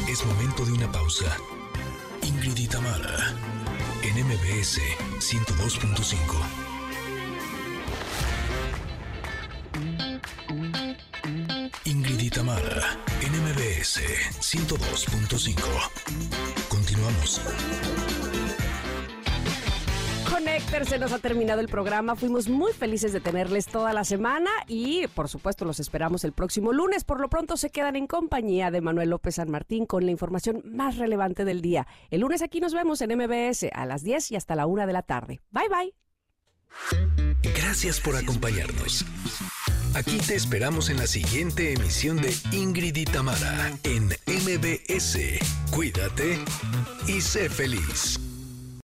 [SPEAKER 2] Es momento de una pausa. Ingrid y Tamara, en MBS 102.5. Ingrid y Tamara, en MBS 102.5. Continuamos.
[SPEAKER 1] Connector, se nos ha terminado el programa. Fuimos muy felices de tenerles toda la semana y, por supuesto, los esperamos el próximo lunes. Por lo pronto, se quedan en compañía de Manuel López San Martín con la información más relevante del día. El lunes aquí nos vemos en MBS a las 10 y hasta la 1 de la tarde. Bye, bye.
[SPEAKER 2] Gracias por acompañarnos. Aquí te esperamos en la siguiente emisión de Ingrid y Tamara en MBS. Cuídate y sé feliz.